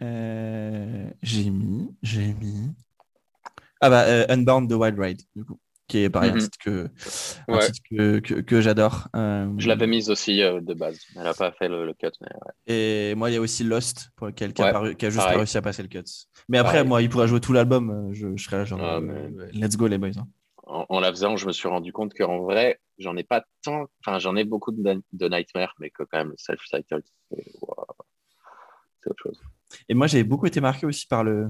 A: Euh, j'ai mis. J'ai mis. Ah bah, Unbound the Wild Ride, du coup qui est pareil, un mhm. titre que, que, que, j'adore.
C: Euh, je l'avais mise aussi euh, de base. Elle n'a pas fait le, cut.
A: Et moi, il y a aussi Lost, pour lequel qui, a, qui a, juste pas réussi à passer le cut. Mais après, moi, il pourrait jouer tout l'album. Euh, je, je, serais genre, ah, let's go les boys. Hein.
C: En, la faisant, je me suis rendu compte qu'en vrai, j'en ai pas tant. Enfin, j'en ai beaucoup de, de Nightmare, mais que quand même, le self-titled, c'est autre chose.
A: Et moi, j'ai beaucoup été marqué aussi par le,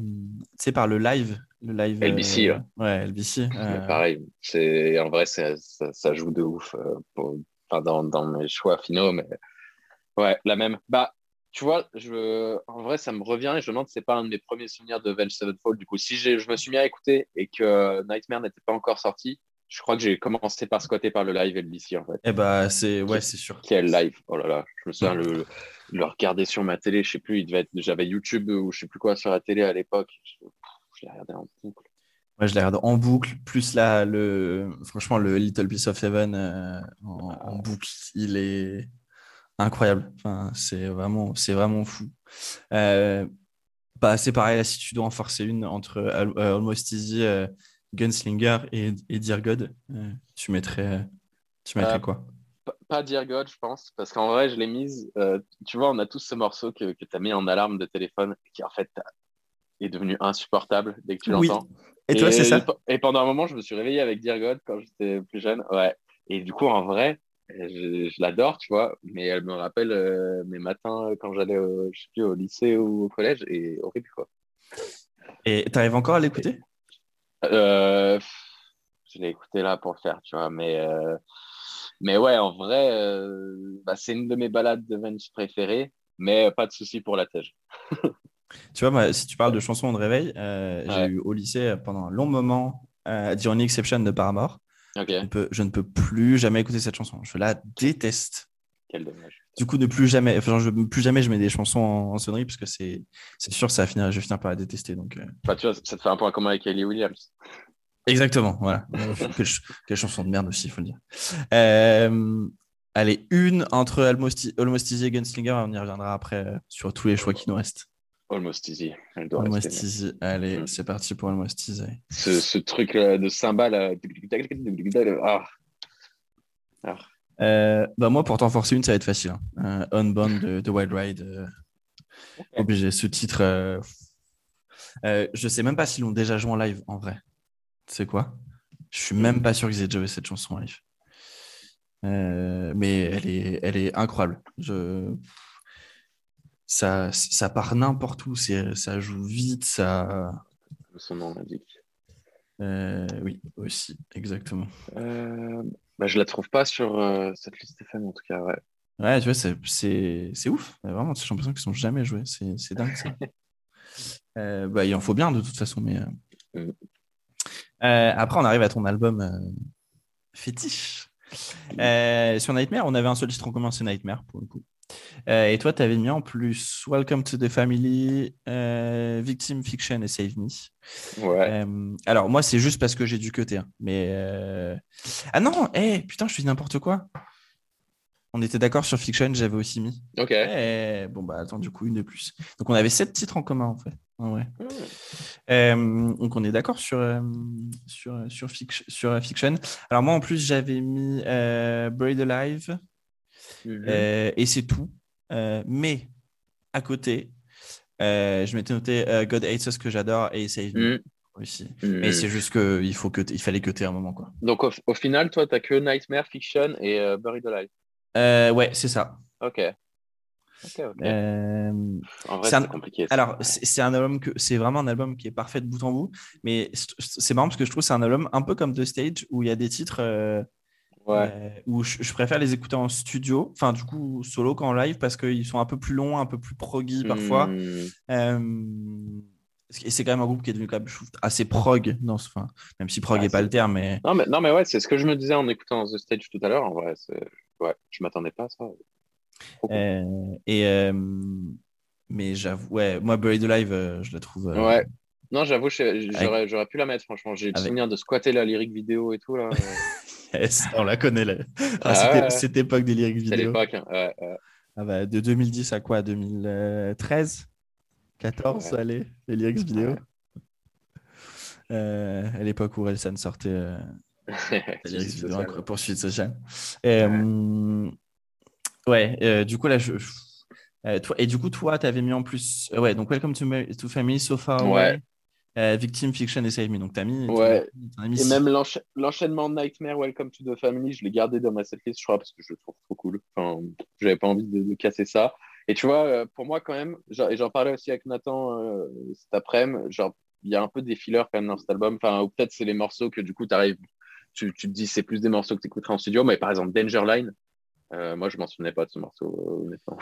A: par le live. Le live
C: LBC.
A: Euh, ouais. LBC.
C: Euh. Pareil, c'est, en vrai, ça, ça, joue de ouf euh, pour, dans, dans, mes choix finaux. Mais ouais, la même. Bah, tu vois, je, en vrai, ça me revient et je me demande si c'est pas un de mes premiers souvenirs de Venge Sevenfold. Du coup, si je me suis mis à écouter et que Nightmare n'était pas encore sorti, je crois que j'ai commencé par squatter par le live LBC en fait.
A: Eh bah c'est ouais c'est sûr.
C: Quel live Oh là là, je me souviens le, le, regarder sur ma télé, je sais plus, il devait être, j'avais YouTube ou je sais plus quoi sur la télé à l'époque. Je, l'ai regardé en boucle.
A: Ouais, je l'ai regardé en boucle, plus là le franchement le Little Piece of Heaven euh, en, boucle, il est incroyable. Enfin, c'est vraiment c'est vraiment fou. Euh, bah, c'est pareil là si tu dois en forcer une entre euh, Almost Easy Gunslinger et, et Dear God, euh, tu mettrais, tu mettrais euh, quoi?
C: Pas Dear God, je pense, parce qu'en vrai, je l'ai mise. Euh, tu vois, on a tous ce morceau que, que tu as mis en alarme de téléphone qui, en fait, est devenu insupportable dès que tu l'entends.
A: Et, toi, c'est ça
C: Et pendant un moment, je me suis réveillé avec Dear God quand j'étais plus jeune. Ouais. Et du coup, en vrai, je, l'adore, tu vois, mais elle me rappelle mes matins quand j'allais au, au lycée ou au collège et horrible, quoi.
A: Et tu arrives encore à l'écouter?
C: Euh, je l'ai écouté là pour le faire, tu vois. Mais, euh, mais ouais, en vrai, euh, bah, c'est une de mes balades de Venge préférées, mais pas de souci pour la tège. <laughs>
A: tu vois, moi, si tu parles de chansons de réveil, j'ai eu au lycée pendant un long moment The Only Exception de Paramore. Je, ne peux plus jamais écouter cette chanson. Je la déteste.
C: Quel dommage.
A: Du coup, ne plus jamais, enfin, je, plus jamais je mets des chansons en, sonnerie parce que c'est, c'est sûr, ça va finir, je vais finir par la détester. Donc,
C: bah, tu vois, ça te fait un point commun avec Ellie Williams.
A: Exactement, voilà. quelle, chanson de merde aussi, il faut le dire. Euh, allez, une entre Almost, Almost Easy et Gunslinger, on y reviendra après euh, sur tous les choix qui nous restent.
C: Almost Easy,
A: elle doit Almost Easy, allez, mm. c'est parti pour Almost Easy.
C: Ce, ce truc de cymbale, ah.
A: ah. Euh, bah moi, pour t'en forcer une, ça va être facile. Hein. Unbound de, Wild Ride. Euh, obligé. Ce titre, euh, euh, je sais même pas s'ils l'ont déjà joué en live en vrai. Tu sais quoi? Je suis même pas sûr qu'ils aient déjà joué cette chanson en live. mais elle est, elle est incroyable. Je... Ça, ça part n'importe où. Ça joue vite. Ça...
C: Son nom l'indique.
A: oui, aussi, exactement.
C: Bah, je la trouve pas sur euh, cette liste FM en tout cas, ouais.
A: Ouais, tu vois, c'est ouf. Vraiment, j'ai l'impression qu'ils sont jamais joués. C'est dingue ça. <laughs> Euh, bah, il en faut bien de toute façon, mais. Euh, mm. après, on arrive à ton album fétiche. sur Nightmare, on avait un seul titre en commun, c'est Nightmare pour le coup. Euh, et toi, tu avais mis en plus Welcome to the Family, euh, Victim Fiction et Save Me.
C: Ouais.
A: Euh, alors, moi, c'est juste parce que j'ai dû cuter. Hein. Mais. Ah non, hey, eh, putain, je fais n'importe quoi. On était d'accord sur Fiction, j'avais aussi mis.
C: Ok.
A: Eh, bon, bah attends, du coup, une de plus. Donc, on avait sept titres en commun, en fait. ouais. Hmm. donc, on est d'accord sur, sur, sur, sur, Fiction. Alors, moi, en plus, j'avais mis Braid Alive. Euh, et c'est tout. Euh, mais à côté, euh, je m'étais noté God Hates Us que j'adore et Save Me. Aussi. Mhm. Mais c'est juste qu'il faut que il fallait cuter un moment. Quoi.
C: Donc au, final, toi, tu n'as que Nightmare, Fiction et Buried Alive.
A: ouais, c'est ça.
C: Ok. en vrai, c'est compliqué.
A: Alors, c'est un album que c'est vraiment un album qui est parfait de bout en bout, mais c'est marrant parce que je trouve que c'est un album un peu comme The Stage où il y a des titres
C: Ouais.
A: Euh, où je, préfère les écouter en studio, enfin du coup solo qu'en live parce qu'ils sont un peu plus longs, un peu plus proggy parfois. Hmm. Euh, et c'est quand même un groupe qui est devenu quand même, assez prog, non, enfin, même si prog n'est pas le terme. Mais...
C: Non, mais, non, mais ouais, c'est ce que je me disais en écoutant The Stage tout à l'heure. En vrai, ouais, je m'attendais pas à ça.
A: Euh, et mais j'avoue, ouais, moi, Buried Alive, je la trouve.
C: Ouais. Non, j'avoue, j'aurais pu la mettre, franchement. J'ai le souvenir de squatter la lyrique vidéo et tout. Là. <laughs>
A: on la connaît. Là. Ah, cette époque des lyrics vidéo.
C: L'époque. Hein.
A: Ah bah, de 2010 à quoi 2013 14, allez, les lyrics vidéo. Euh, à l'époque où Elsan sortait euh, <laughs> les lyrics vidéo pour Suite Social. Et, ouais, euh, du coup, là, je. toi, et du coup, toi, tu avais mis en plus. ouais, donc Welcome to, to Family So Far.
C: Ouais.
A: Euh, Victim, Fiction et Save Me. Donc, t'as mis.
C: Ouais. et même l'enchaînement Nightmare, Welcome to the Family, je l'ai gardé dans ma setlist, je crois, parce que je le trouve trop cool. Enfin, j'avais pas envie de, casser ça. Et tu vois, euh, pour moi, quand même, et j'en parlais aussi avec Nathan euh, cet après-midi, genre, il y a un peu des fillers quand même dans cet album. Enfin, ou peut-être c'est les morceaux que du coup, arrives, tu, tu te dis c'est plus des morceaux que tu écouterais en studio. Mais par exemple, Danger Line, moi, je m'en souvenais pas de ce morceau, honnêtement.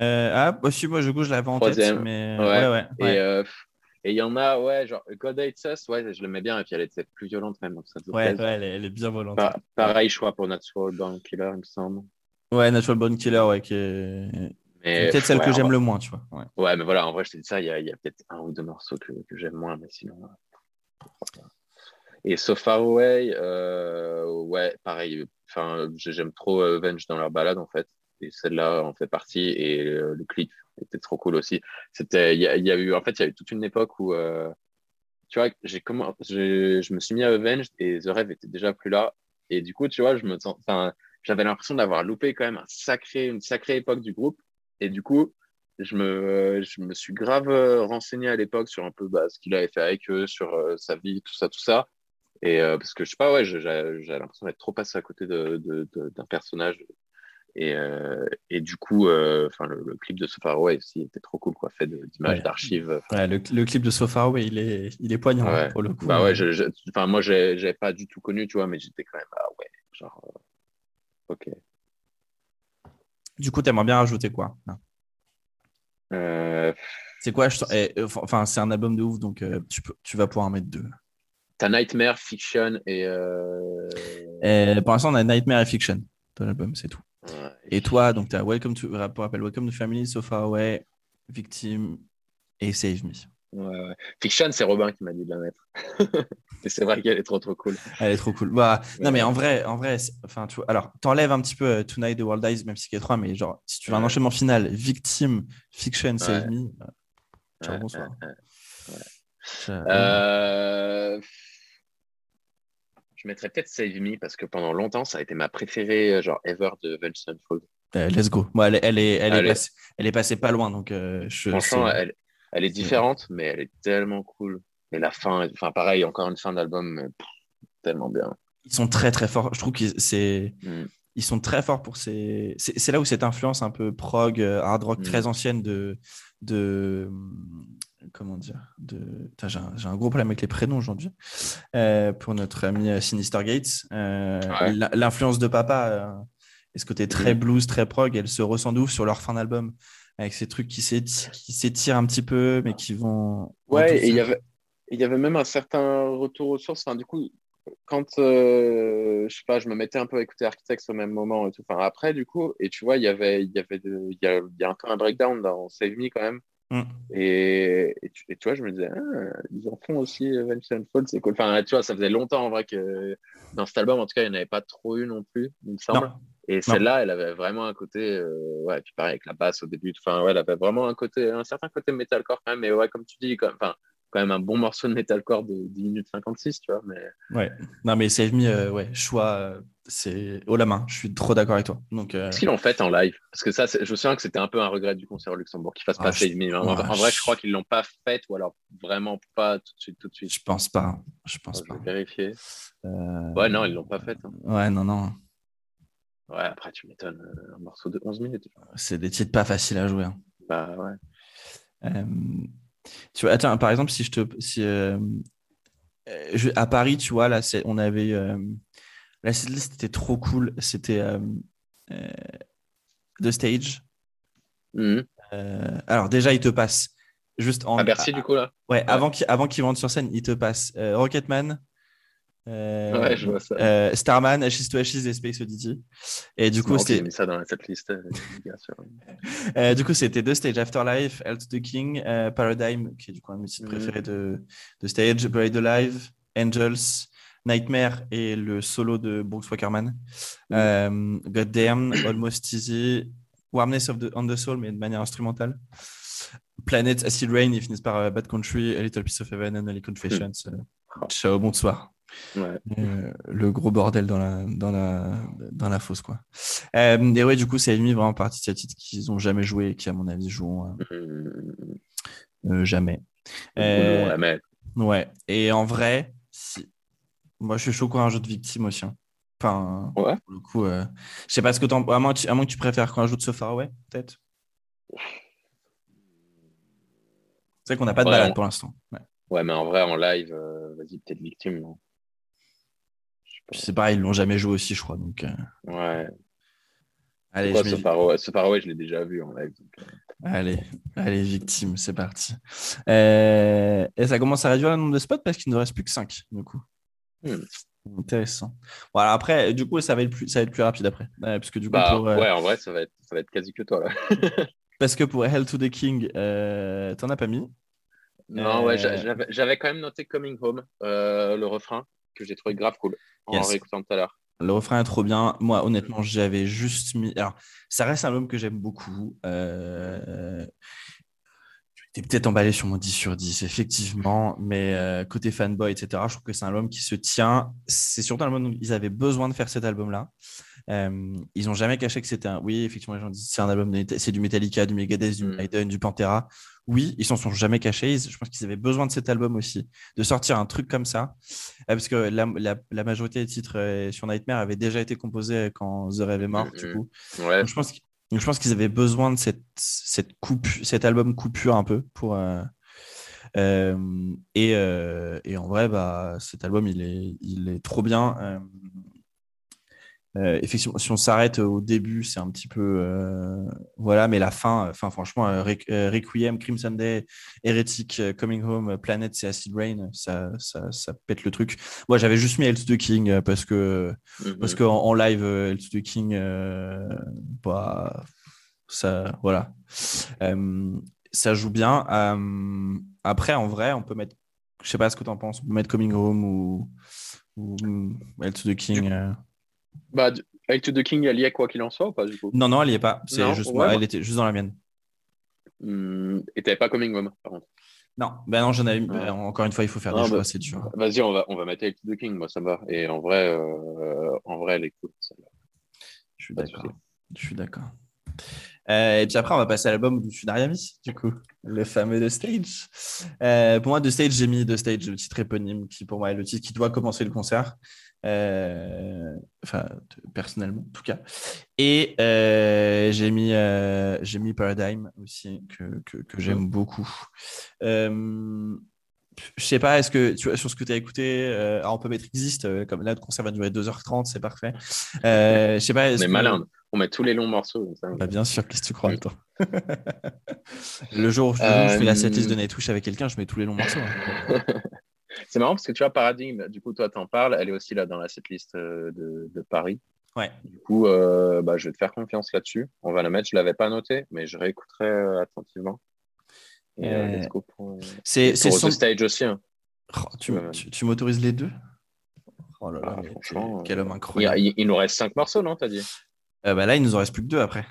A: ah, aussi, moi, du coup, je l'avais en tête. Mais... Ouais, ouais,
C: ouais. Et, et il y en a, ouais, genre God Hates Us, ouais, je l'aimais bien, et puis elle était plus violente même. Donc ça
A: ouais, ouais elle, est, bien violente.
C: pareil choix pour Natural Born Killer, il me semble.
A: Ouais, Natural Born Killer, ouais, qui est, peut-être celle que j'aime le moins, tu vois.
C: Ouais. ouais. mais voilà, en vrai, je te dis ça, il y a, a peut-être un ou deux morceaux que, que j'aime moins, mais sinon. Et So Far Away, euh, ouais, pareil, enfin, j'aime trop euh, Venge dans leur balade, en fait. Et celle-là en fait partie, et euh, le clip c'était trop cool aussi. C'était, il y, a eu, en fait, il y a eu toute une époque où, euh, tu vois, j'ai comment, je me suis mis à Avenged et The Rêve était déjà plus là. Et du coup, tu vois, je me enfin, j'avais l'impression d'avoir loupé quand même un sacré, une sacrée époque du groupe. Et du coup, je me, je me suis grave euh, renseigné à l'époque sur un peu bah, ce qu'il avait fait avec eux, sur euh, sa vie, tout ça, tout ça. Et parce que je sais pas, ouais, j'avais l'impression d'être trop passé à côté d'un de, de, personnage et, euh, et, du coup, euh, le, clip de So Far Away aussi était trop cool, quoi, fait d'images d'archives.
A: Ouais, le, le, clip de So Far Away, il est, il est poignant pour le coup.
C: Bah ouais, enfin moi, j'ai pas du tout connu, tu vois, mais j'étais quand même, ah ouais, genre, euh, ok.
A: Du coup, t'aimerais bien rajouter quoi C'est quoi eh, Enfin, c'est un album de ouf, donc tu, peux, tu vas pouvoir en mettre deux.
C: T'as Nightmare, Fiction et.
A: et pour l'instant, on a Nightmare et Fiction dans l'album, c'est tout. Et toi, donc tu as Welcome to, rappel, Welcome to Family, So Far Away, Victim et Save Me.
C: Ouais, Fiction, c'est Robin qui m'a dit de la mettre. <laughs> et c'est vrai qu'elle est trop trop cool.
A: Elle est trop cool. Bah, Non, mais en vrai, en vrai enfin, tu vois, alors, t'enlèves un petit peu euh, Tonight the World Dies, même si c'est 3, mais genre, si tu veux un enchaînement final, Victim, Fiction, Save Me, ciao, bonsoir.
C: Euh, je mettrais peut-être Save Me parce que pendant longtemps, ça a été ma préférée, euh, genre ever de Vance Unfold.
A: Euh, let's go. Elle, est, elle, est, elle, est passée, elle est passée pas loin. Donc, euh, je,
C: Franchement, elle, elle, est différente, mais elle est tellement cool. Et la fin, enfin, pareil, encore une fin d'album, tellement bien.
A: Ils sont très, très forts. Je trouve qu'ils c'est... Mm. Ils sont très forts pour ces. C'est là où cette influence un peu prog, hard rock mm. très ancienne de, de, comment dire de... J'ai un, gros problème avec les prénoms aujourd'hui. Euh, pour notre ami euh, Sinister Gates, euh, l'influence de papa et ce côté très blues, très prog, elle se ressent ouf sur leur fin d'album avec ces trucs qui s'étirent un petit peu, mais qui vont.
C: Ouais, et il y avait. il y avait même un certain retour aux sources. Enfin, du coup, quand euh, je sais pas, je me mettais un peu à écouter Architects au même moment et tout. Enfin, après, du coup, et tu vois, il y avait, il y avait, il y y a encore un breakdown dans Save Me quand même.
A: Mm.
C: Et, et, tu, et, tu, vois, je me disais, ah, ils en font aussi Avenged Sevenfold, c'est cool. Enfin, tu vois, ça faisait longtemps en vrai que dans cet album, en tout cas, il n'y en avait pas trop eu non plus, il me semble.
A: Non.
C: Et celle-là, elle avait vraiment un côté, euh, ouais, puis pareil avec la basse au début, enfin, ouais, elle avait vraiment un côté, un certain côté metalcore quand même. Mais ouais, comme tu dis, quand, enfin, quand même un bon morceau de metalcore de 10 minutes 56, tu vois. Mais...
A: Ouais, non, mais Save Me, euh, ouais, choix, euh, c'est haut la main. Je suis trop d'accord avec toi. Donc, euh...
C: Est-ce qu'ils l'ont fait en live? Parce que ça, je me souviens que c'était un peu un regret du concert au Luxembourg qu'ils fassent
A: Ah,
C: pas
A: je-
C: Save Me. En, vrai,
A: je-
C: je crois qu'ils l'ont pas fait, ou alors vraiment pas tout de suite, tout de suite.
A: je pense pas. Je pense pas.
C: vais vérifier.
A: Euh,
C: Ouais, non, ils l'ont pas fait. hein.
A: Ouais, non, non.
C: Ouais, après, tu m'étonnes, un morceau de 11 minutes.
A: C'est des titres pas faciles à jouer. hein.
C: Bah ouais.
A: Tu vois, attends, par exemple, si je te. Si, euh, euh, je- à Paris, tu vois, là, on avait. Euh, la setlist était trop cool. C'était euh, The Stage.
C: Mhm.
A: Alors, déjà, il te passe. Juste en.
C: À Bercy, du coup, là
A: Ouais, avant qu'il avant qu'il monte sur scène, il te passe Rocketman. Euh,
C: Ouais, je vois ça.
A: euh, Starman, Ashes to Ashes et Space Oddity. Et du coup, c'était
C: mis ça dans liste. euh, bien sûr. <laughs>
A: Euh, du coup, c'était The Stage, Afterlife, Hell to the King, euh, Paradigm, qui est du coup un de mes titres
C: Mhm.
A: préférés de, de Stage, Buried Alive, Angels, Nightmare et le solo de Brooks Wackerman, euh, Goddamn, Almost Easy, Warmness of the, on the Soul, mais de manière instrumentale. Planet, Acid Rain, ils finissent par Bad Country, A Little Piece of Heaven, and Holy Confessions. Euh, ciao, bonsoir.
C: Ouais.
A: Euh, le gros bordel dans la, dans la, dans la fosse, quoi. Euh, et ouais, du coup, c'est mis vraiment partie de ces titres qu'ils ont jamais joué et qui, à mon avis, joueront euh,
C: Mhm.
A: euh, jamais.
C: Coup,
A: Euh,
C: met.
A: Ouais. Et en vrai, si... moi, je suis chaud pour un jeu de victime aussi. hein. Enfin,
C: Ouais.
A: pour le coup, je sais pas ce que t'en... À moins, tu- à moins que tu préfères qu'on ajoute So Far Away, peut-être. C'est vrai qu'on n'a pas de
C: Ouais,
A: balade
C: on-
A: pour l'instant. Ouais.
C: Ouais, mais en vrai, en live, vas-y, peut-être victime. Non Je sais pas.
A: Puis c'est pareil, ils l'ont jamais joué aussi, je crois. Donc, euh,
C: Ouais.
A: allez, je
C: ce Faraway, ce Faraway, je l'ai déjà vu en live. donc, euh,
A: allez, allez, victime, c'est parti. Euh, Et ça commence à réduire le nombre de spots parce qu'il ne reste plus que 5, du coup.
C: Hmm.
A: Intéressant. Voilà, après, du coup, ça va être plus, ça va être plus rapide après. Ouais, parce que du coup,
C: Bah,
A: pour, euh,
C: ouais, en vrai, ça va être, ça va être quasi que toi, là. <laughs>
A: parce que pour Hell to the King, t'en as pas mis.
C: Non, ouais, j'a- j'avais j'avais quand même noté Coming Home, le refrain, que j'ai trouvé grave cool en
A: Yes.
C: réécoutant tout à l'heure.
A: Le refrain est trop bien. Moi, honnêtement, j'avais juste mis. Alors, ça reste un album que j'aime beaucoup. Euh... J'étais peut-être emballé sur mon 10 sur 10, effectivement. Mais euh, côté fanboy, etc., je trouve que c'est un album qui se tient. C'est surtout un album où ils avaient besoin de faire cet album-là. Euh, ils n'ont jamais caché que c'était un. Oui, effectivement, les gens disent c'est un album, de... c'est du Metallica, du Megadeth, du
C: Mm.
A: Maiden, du Pantera. Oui, ils s'en sont jamais cachés. Je pense qu'ils avaient besoin de cet album aussi, de sortir un truc comme ça. Euh, Parce que la, la- la majorité des titres euh, sur Nightmare avaient déjà été composés quand The Rêve est mort,
C: Mm,
A: du
C: mm.
A: coup.
C: Ouais,
A: Donc, je pense donc, je pense qu'ils avaient besoin de cette, cette coupe, cet album coupure un peu pour. euh, euh, et, euh, et en vrai, bah, cet album, il est, il est trop bien. Euh, euh, effectivement, si on s'arrête au début, c'est un petit peu. euh, voilà, mais la fin, enfin, franchement, euh, Requ- euh, Requiem, Crimson Day, Heretic, euh, Coming Home, Planet, c'est Acid Rain, ça, ça, ça pète le truc. Moi, j'avais juste mis to the King euh, parce que.
C: Mhm.
A: Parce qu'en en live, euh, to the King, euh, bah, ça, voilà. Euh, ça joue bien. Euh, après, en vrai, on peut mettre, je sais pas ce que tu en penses, on peut mettre Coming Home ou, ou to the King. euh.
C: Bah, Hail to the King, elle y est quoi qu'il en soit ou pas, du coup?
A: Non, non, elle y est pas. C'est juste
C: ouais,
A: moi, elle était juste dans la mienne.
C: Hmm, Et t'avais pas Coming Home, par contre?
A: Non, ben non, j'en avais.
C: Ouais.
A: ben, encore une fois, il faut faire
C: Non,
A: des choix,
C: bah,
A: c'est dur.
C: Vas-y, on va, on va mettre Hail to the King, moi, ça me va. Et en vrai, euh, en vrai elle est cool.
A: Je suis
C: de
A: d'accord. Je suis d'accord. Euh, et puis après, on va passer à l'album où tu n'as rien mis, du coup, le fameux The Stage. Euh, pour moi, The Stage, j'ai mis The Stage, le titre éponyme, qui pour moi est le titre qui doit commencer le concert. Euh, enfin, personnellement, en tout cas. Et euh, j'ai mis, euh, j'ai mis Paradigm aussi, que, que, que j'aime beaucoup. Je sais pas, est-ce que tu vois, sur ce que tu as écouté, euh, on peut mettre Exist, euh, comme là, le concert va durer 2h30, c'est parfait. Euh, je sais pas, que-
C: malin. On met tous les longs morceaux.
A: Bah, bien sûr, qu'est-ce que tu crois, toi <laughs> Le jour où je, fais la setlist de Nightwish avec quelqu'un, je mets tous les longs morceaux. Hein. <laughs>
C: C'est marrant parce que tu vois, Paradigm, du coup, toi, t'en parles, elle est aussi là dans la setlist de, de Paris.
A: Ouais.
C: Du coup, euh, bah, je vais te faire confiance là-dessus. On va la mettre. Je ne l'avais pas noté, mais je réécouterai euh, attentivement.
A: Euh, c'est
C: son stage aussi. Hein.
A: Oh, tu, tu, m'autorises les deux?
C: Oh là là, ah, franchement,
A: quel homme incroyable.
C: Il, nous reste cinq morceaux, non T'as dit?
A: Bah Là, il nous en reste plus que deux après.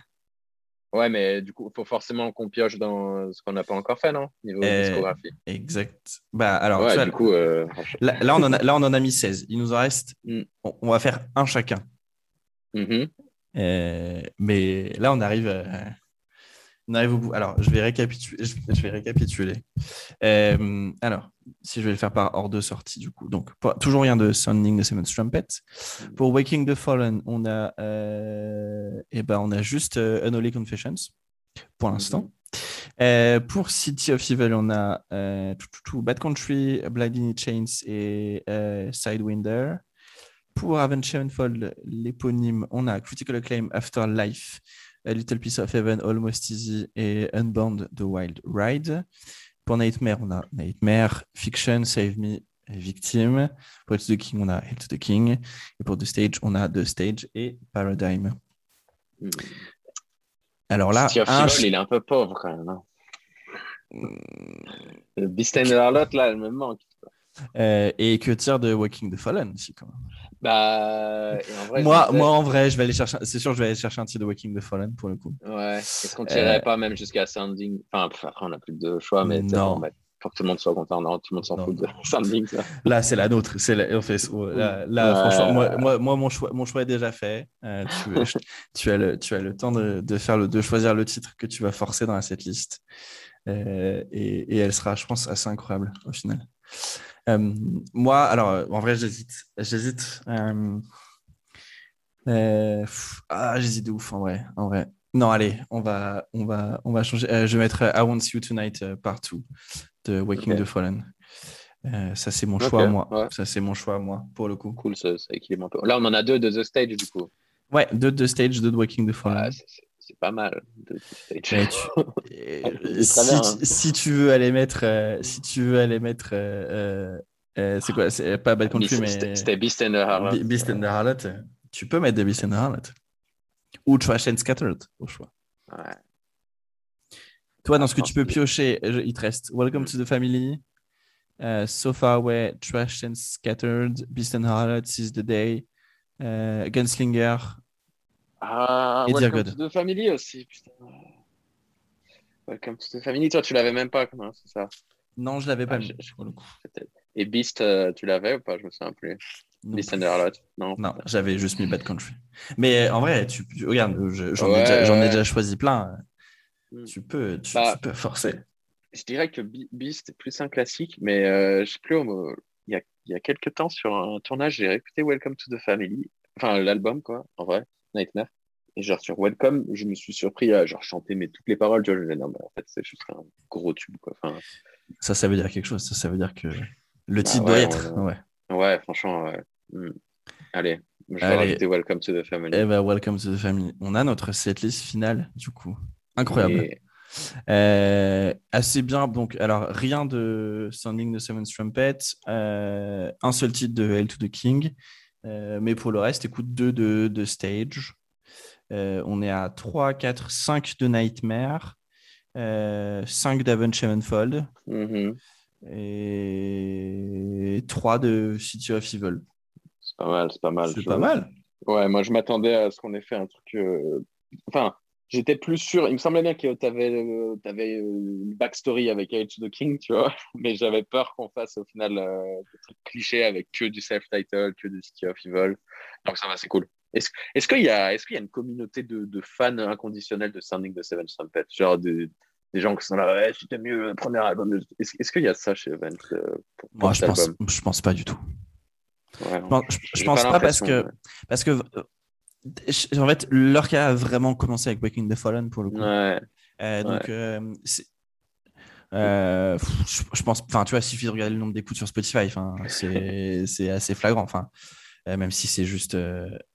C: Ouais, mais du coup, il faut forcément qu'on pioche dans ce qu'on n'a pas encore fait, non Niveau discographie.
A: Exact. Bah, alors,
C: ouais, du coup,
A: là, on en a, là, on en a mis 16. Il nous en reste. Mm. On, va faire un chacun.
C: Mm-hmm.
A: Euh, mais là, on arrive, euh. Alors, je vais récapituler. Je vais récapituler. Euh, alors, si je vais le faire par ordre de sortie, du coup. Donc, toujours rien de Sounding the Seventh Trumpet. Pour Waking the Fallen, on a, et eh ben, on a juste Unholy Confessions pour l'instant. Mm-hmm. pour City of Evil, on a tout, Bad Country, Blinding Chains et Sidewinder. Pour Avenged Sevenfold, l'éponyme, on a Critical Acclaim, Afterlife, A Little Piece of Heaven, Almost Easy et Unbound The Wild Ride. Pour Nightmare, on a Nightmare, Fiction, Save Me, Victim. Pour The King, on a Hail to the King. Et pour The Stage, on a The Stage et Paradigm. Alors là,
C: un... il est un peu pauvre quand même. Hein. Le Beast and Harlot, là, elle me manque.
A: Euh, et que tire de Walking the Fallen aussi, quand même.
C: Bah,
A: moi, moi, en vrai, je vais aller chercher. C'est sûr, je vais aller chercher un tir de Waking the Fallen pour le coup.
C: Ouais. Est-ce qu'on tirerait euh, pas même jusqu'à Sounding Enfin, après, on n'a plus de choix, mais
A: non.
C: pour que tout le monde soit content, non, tout le monde s'en fout de <laughs> Sounding.
A: Là, c'est la nôtre. C'est la... fait, là, franchement, moi, moi, moi, mon, choix, mon choix est déjà fait. Euh, tu, <laughs> tu, as le, tu as le temps de, de, faire le, de choisir le titre que tu vas forcer dans cette liste. Euh, et, et, elle sera, je pense, assez incroyable au final. Euh, moi, alors, euh, en vrai, j'hésite. J'hésite. Euh, ah, j'hésite de ouf, en vrai. En vrai. Non, allez, on va, on va, on va changer. je vais mettre I Want You Tonight Partout de Waking the Fallen. ça, c'est mon choix, moi. Ça, c'est mon choix, moi, pour le coup.
C: Cool, ça, équilibre un peu. Là, on en a deux de The Stage, du coup.
A: Ouais, deux de The Stage, deux de Waking the Fallen.
C: C'est pas mal. De
A: Stage. <laughs> si, tu veux aller mettre, si tu veux aller mettre euh, c'est quoi C'est pas Bad Country, mais.
C: C'était Beast and the Harlot.
A: Beast and the Harlot. Tu peux mettre des Beast and the Harlot. Ou Trash and Scattered, au choix.
C: Ouais.
A: Toi, dans ce que tu peux piocher, il te reste Welcome to the Family, uh, So Far Away, Trash and Scattered, Beast and Harlot, Seize the Day, uh, Gunslinger.
C: Ah, et Welcome to the Family aussi, putain. Welcome to the Family, toi, tu l'avais même pas, c'est ça
A: Non, je l'avais pas. Ah,
C: je, je, et Beast, euh, tu l'avais ou pas? Je me souviens plus. Beast and Harlot Non.
A: Non, j'avais juste mis Bad Country. Mais euh, en vrai, tu, regarde, j'en ai, déjà choisi plein. Hmm. Tu peux, bah, tu, peux forcer.
C: Je dirais que Beast est plus un classique, mais euh, je sais plus, il y, a, il y a quelques temps sur un tournage, j'ai écouté Welcome to the Family, enfin l'album, quoi, en vrai, Nightmare. Et genre sur Welcome, je me suis surpris à genre chanter mais toutes les paroles. Tu vois, je me disais, non, mais en fait, c'est juste un gros tube, quoi. Enfin,
A: ça, ça veut dire quelque chose. Ça, ça veut dire que le titre bah doit être. Ouais.
C: ouais, franchement. Hmm. Allez, je vais rajouter Welcome to the Family.
A: Eh ben, Welcome to the Family. On a notre setlist finale, du coup. Incroyable. Euh, assez bien. Donc, alors, rien de Sounding the Seventh Trumpet. Euh, un seul titre de Hell to the King. Euh, mais pour le reste, écoute, deux de, de Stage. on est à 3, 4, 5 de Nightmare. 5 d'Avon Sevenfold.
C: Mm
A: et 3 de City of Evil.
C: C'est pas mal, c'est pas mal.
A: C'est pas mal.
C: Ouais, moi je m'attendais à ce qu'on ait fait un truc. Euh, enfin, j'étais plus sûr. Il me semblait bien que tu avais, euh, avais, euh, une backstory avec Age of the King, tu vois, <laughs> mais j'avais peur qu'on fasse au final des trucs clichés avec que du self-title, que du City of Evil. Donc ça va, c'est cool. Est-ce est qu'il y, a, est qu'il y a une communauté de, de, fans inconditionnels de Sounding the Seven Trumpets? Genre de, des gens qui sont là, ouais, c'était mieux le premier album. Est-ce, qu'il y a ça chez Event euh,
A: Moi, je pense, je pense pas du tout. je, pense, pas, parce que, parce que en fait, leur cas a vraiment commencé avec Waking the Fallen pour le coup.
C: Ouais.
A: Euh, donc, euh, je, pense, enfin, tu vois, il suffit de regarder le nombre d'écoutes sur Spotify. Enfin, c'est, <laughs> assez flagrant. Enfin, même si c'est juste,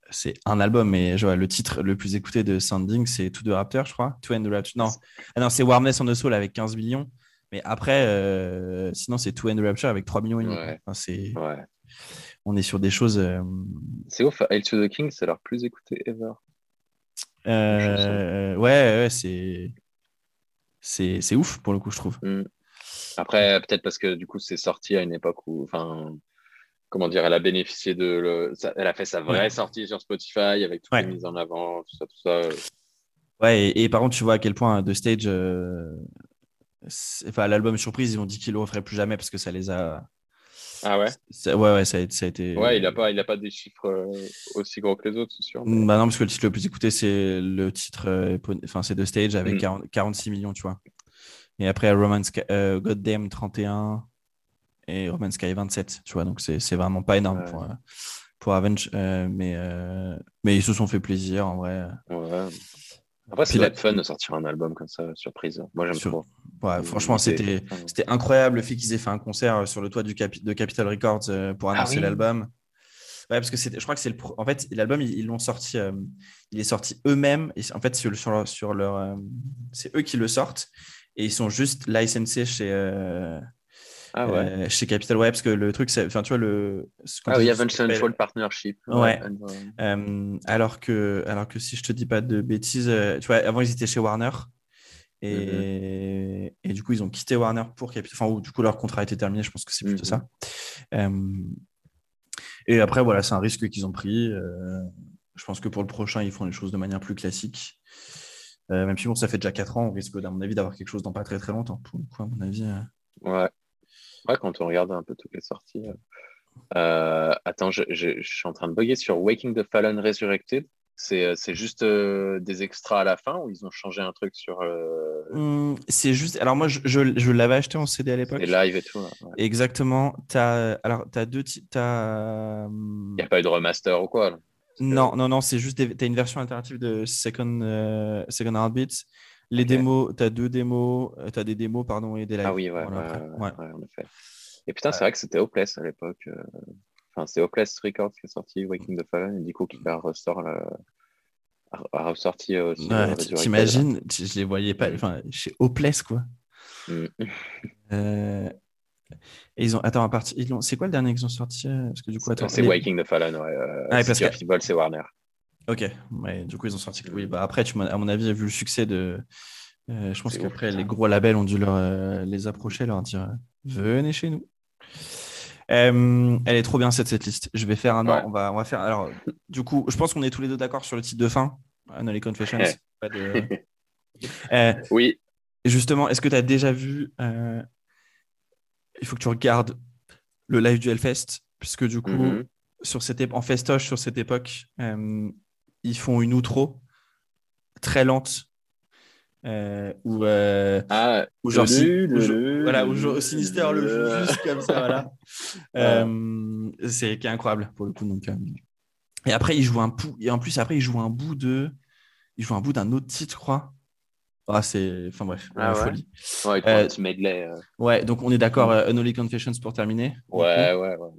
A: c'est un album, mais je vois, le titre le plus écouté de Sounding, c'est To the Raptor, je crois. To End the Rapture. Non, ah non c'est Warmness on the Soul avec 15 millions. Mais après, euh, sinon, c'est To End the Rapture avec 3 millions et demi.
C: Ouais.
A: Enfin, c'est... On est sur des choses. euh,
C: C'est ouf, Hail to the King, c'est leur plus écouté ever.
A: euh, ouais, ouais, c'est... c'est c'est ouf pour le coup, je trouve.
C: Mm. Après, peut-être parce que du coup, c'est sorti à une époque où, enfin, comment dire, elle a bénéficié de. Le... elle a fait sa vraie
A: Ouais.
C: sortie sur Spotify avec toutes
A: Ouais.
C: les mises en avant, tout ça, tout ça.
A: Ouais, et, et par contre, tu vois à quel point The Stage, euh, enfin, l'album surprise, ils ont dit qu'ils le referaient plus jamais parce que ça les a.
C: Ah ouais?
A: Ça- ouais, ouais, ça a, été- ça a été.
C: Ouais, il a pas, il a pas des chiffres euh, aussi gros que les autres, c'est sûr. mais-
A: Bah non, parce que le titre le plus écouté, c'est le titre, euh, enfin, c'est The Stage avec
C: Mm.
A: 40 46 millions, tu vois. Et après, Romance Sky- euh, Goddamn 31 et Roman Sky 27, tu vois. Donc, c'est c'est vraiment pas énorme
C: Ouais.
A: pour, euh, pour Avenge, euh, mais, euh, mais ils se sont fait plaisir en vrai.
C: Ouais. Après, c'est
A: la-
C: fun de sortir un album comme ça, surprise. Moi, j'aime
A: Sur-
C: trop.
A: Ouais, franchement, c'était. incroyable le fait qu'ils aient fait un concert sur le toit du de Capitol Records euh, pour
C: Ah
A: annoncer
C: oui.
A: l'album. Ouais, parce que je crois que c'est le. pro- En fait, l'album, ils l'ont sorti. euh, il est sorti eux-mêmes. Et en fait, sur, sur leur. Sur leur euh, c'est eux qui le sortent. Et ils sont juste licensés chez. euh,
C: Ah ouais.
A: euh, chez Capital ouais parce que le truc c'est enfin tu vois le
C: Ah oui, Partnership.
A: Ouais.
C: and-
A: euh, alors que alors que si je te dis pas de bêtises euh, tu vois avant ils étaient chez Warner et, et du coup ils ont quitté Warner pour Capital enfin ou du coup leur contrat a été terminé je pense que c'est plutôt
C: Mhm.
A: ça Euh, et après voilà c'est un risque qu'ils ont pris euh, je pense que pour le prochain ils font les choses de manière plus classique Euh, même si bon ça fait déjà 4 ans on risque à mon avis d'avoir quelque chose dans pas très très longtemps pour le coup à mon avis euh.
C: Ouais. Ouais, quand on regarde un peu toutes les sorties. euh, euh, attends, je, je- je suis en train de bugger sur Waking the Fallen Resurrected. C'est euh, juste euh, des extras à la fin ou ils ont changé un truc sur euh,
A: Hum, c'est juste alors moi je, je- l'avais acheté en CD à l'époque
C: les lives et tout là. Ouais.
A: Exactement. T'as, alors, tu as deux
C: Il n'y a pas eu de remaster ou quoi là?
A: Non, non, non, c'est juste. Tu as une version alternative de Second, Second Heartbeat. Les démos, tu as deux démos. Tu as des démos, pardon, et des lives.
C: Ah oui, ouais,
A: Voilà,
C: ouais, ouais, en effet. Et putain, c'est vrai que c'était Hopeless à l'époque. euh, Enfin, c'est Hopeless Records qui a sorti Waking the Fallen et du coup qui a, ressort la... a a ressorti euh, aussi. Euh.
A: T'imagines, je les voyais pas. Enfin, chez Hopeless, quoi.
C: Mm.
A: Euh, et ils ont. Attends, à partir. ils l'ont- C'est quoi le dernier qu'ils ont sorti euh, Parce que du coup, attends.
C: C'est
A: les-
C: Waking the Fallen, ouais. euh,
A: Ah, parce que-
C: c'est Warner.
A: Ok, ouais, du coup, ils ont sorti. Oui, bah après, tu, à mon avis, vu le succès de. euh, je pense qu'après, les gros labels ont dû leur, euh, les approcher, leur dire euh, venez chez nous. Euh, elle est trop bien cette setlist. Je vais faire un.
C: Ouais.
A: On, va, on va faire. Alors, du coup, je pense qu'on est tous les deux d'accord sur le titre de fin. Unholy Confessions. Pas de- <laughs>
C: Oui,
A: justement, est-ce que tu as déjà vu. Il faut que tu regardes le live du Hellfest, puisque du coup,
C: Mhm.
A: sur cette en festoche sur cette époque, ils font une outro très lente. euh, où, euh,
C: Ah,
A: où genre,
C: le-
A: où je-
C: le-
A: voilà, genre, Sinister le joue
C: le-
A: juste comme ça, voilà. <laughs> Euh, c'est qui est incroyable pour le coup. Donc, euh. Et après, il joue un bout, et en plus, après, il joue un bout de, il joue un bout d'un autre titre, je crois. Ah, c'est, enfin bref,
C: Ah ouais?
A: folie.
C: Ouais,
A: Euh,
C: medley. euh.
A: Ouais, donc on est d'accord, euh, Unholy Confessions pour terminer.
C: Ouais, ouais, ouais. ouais.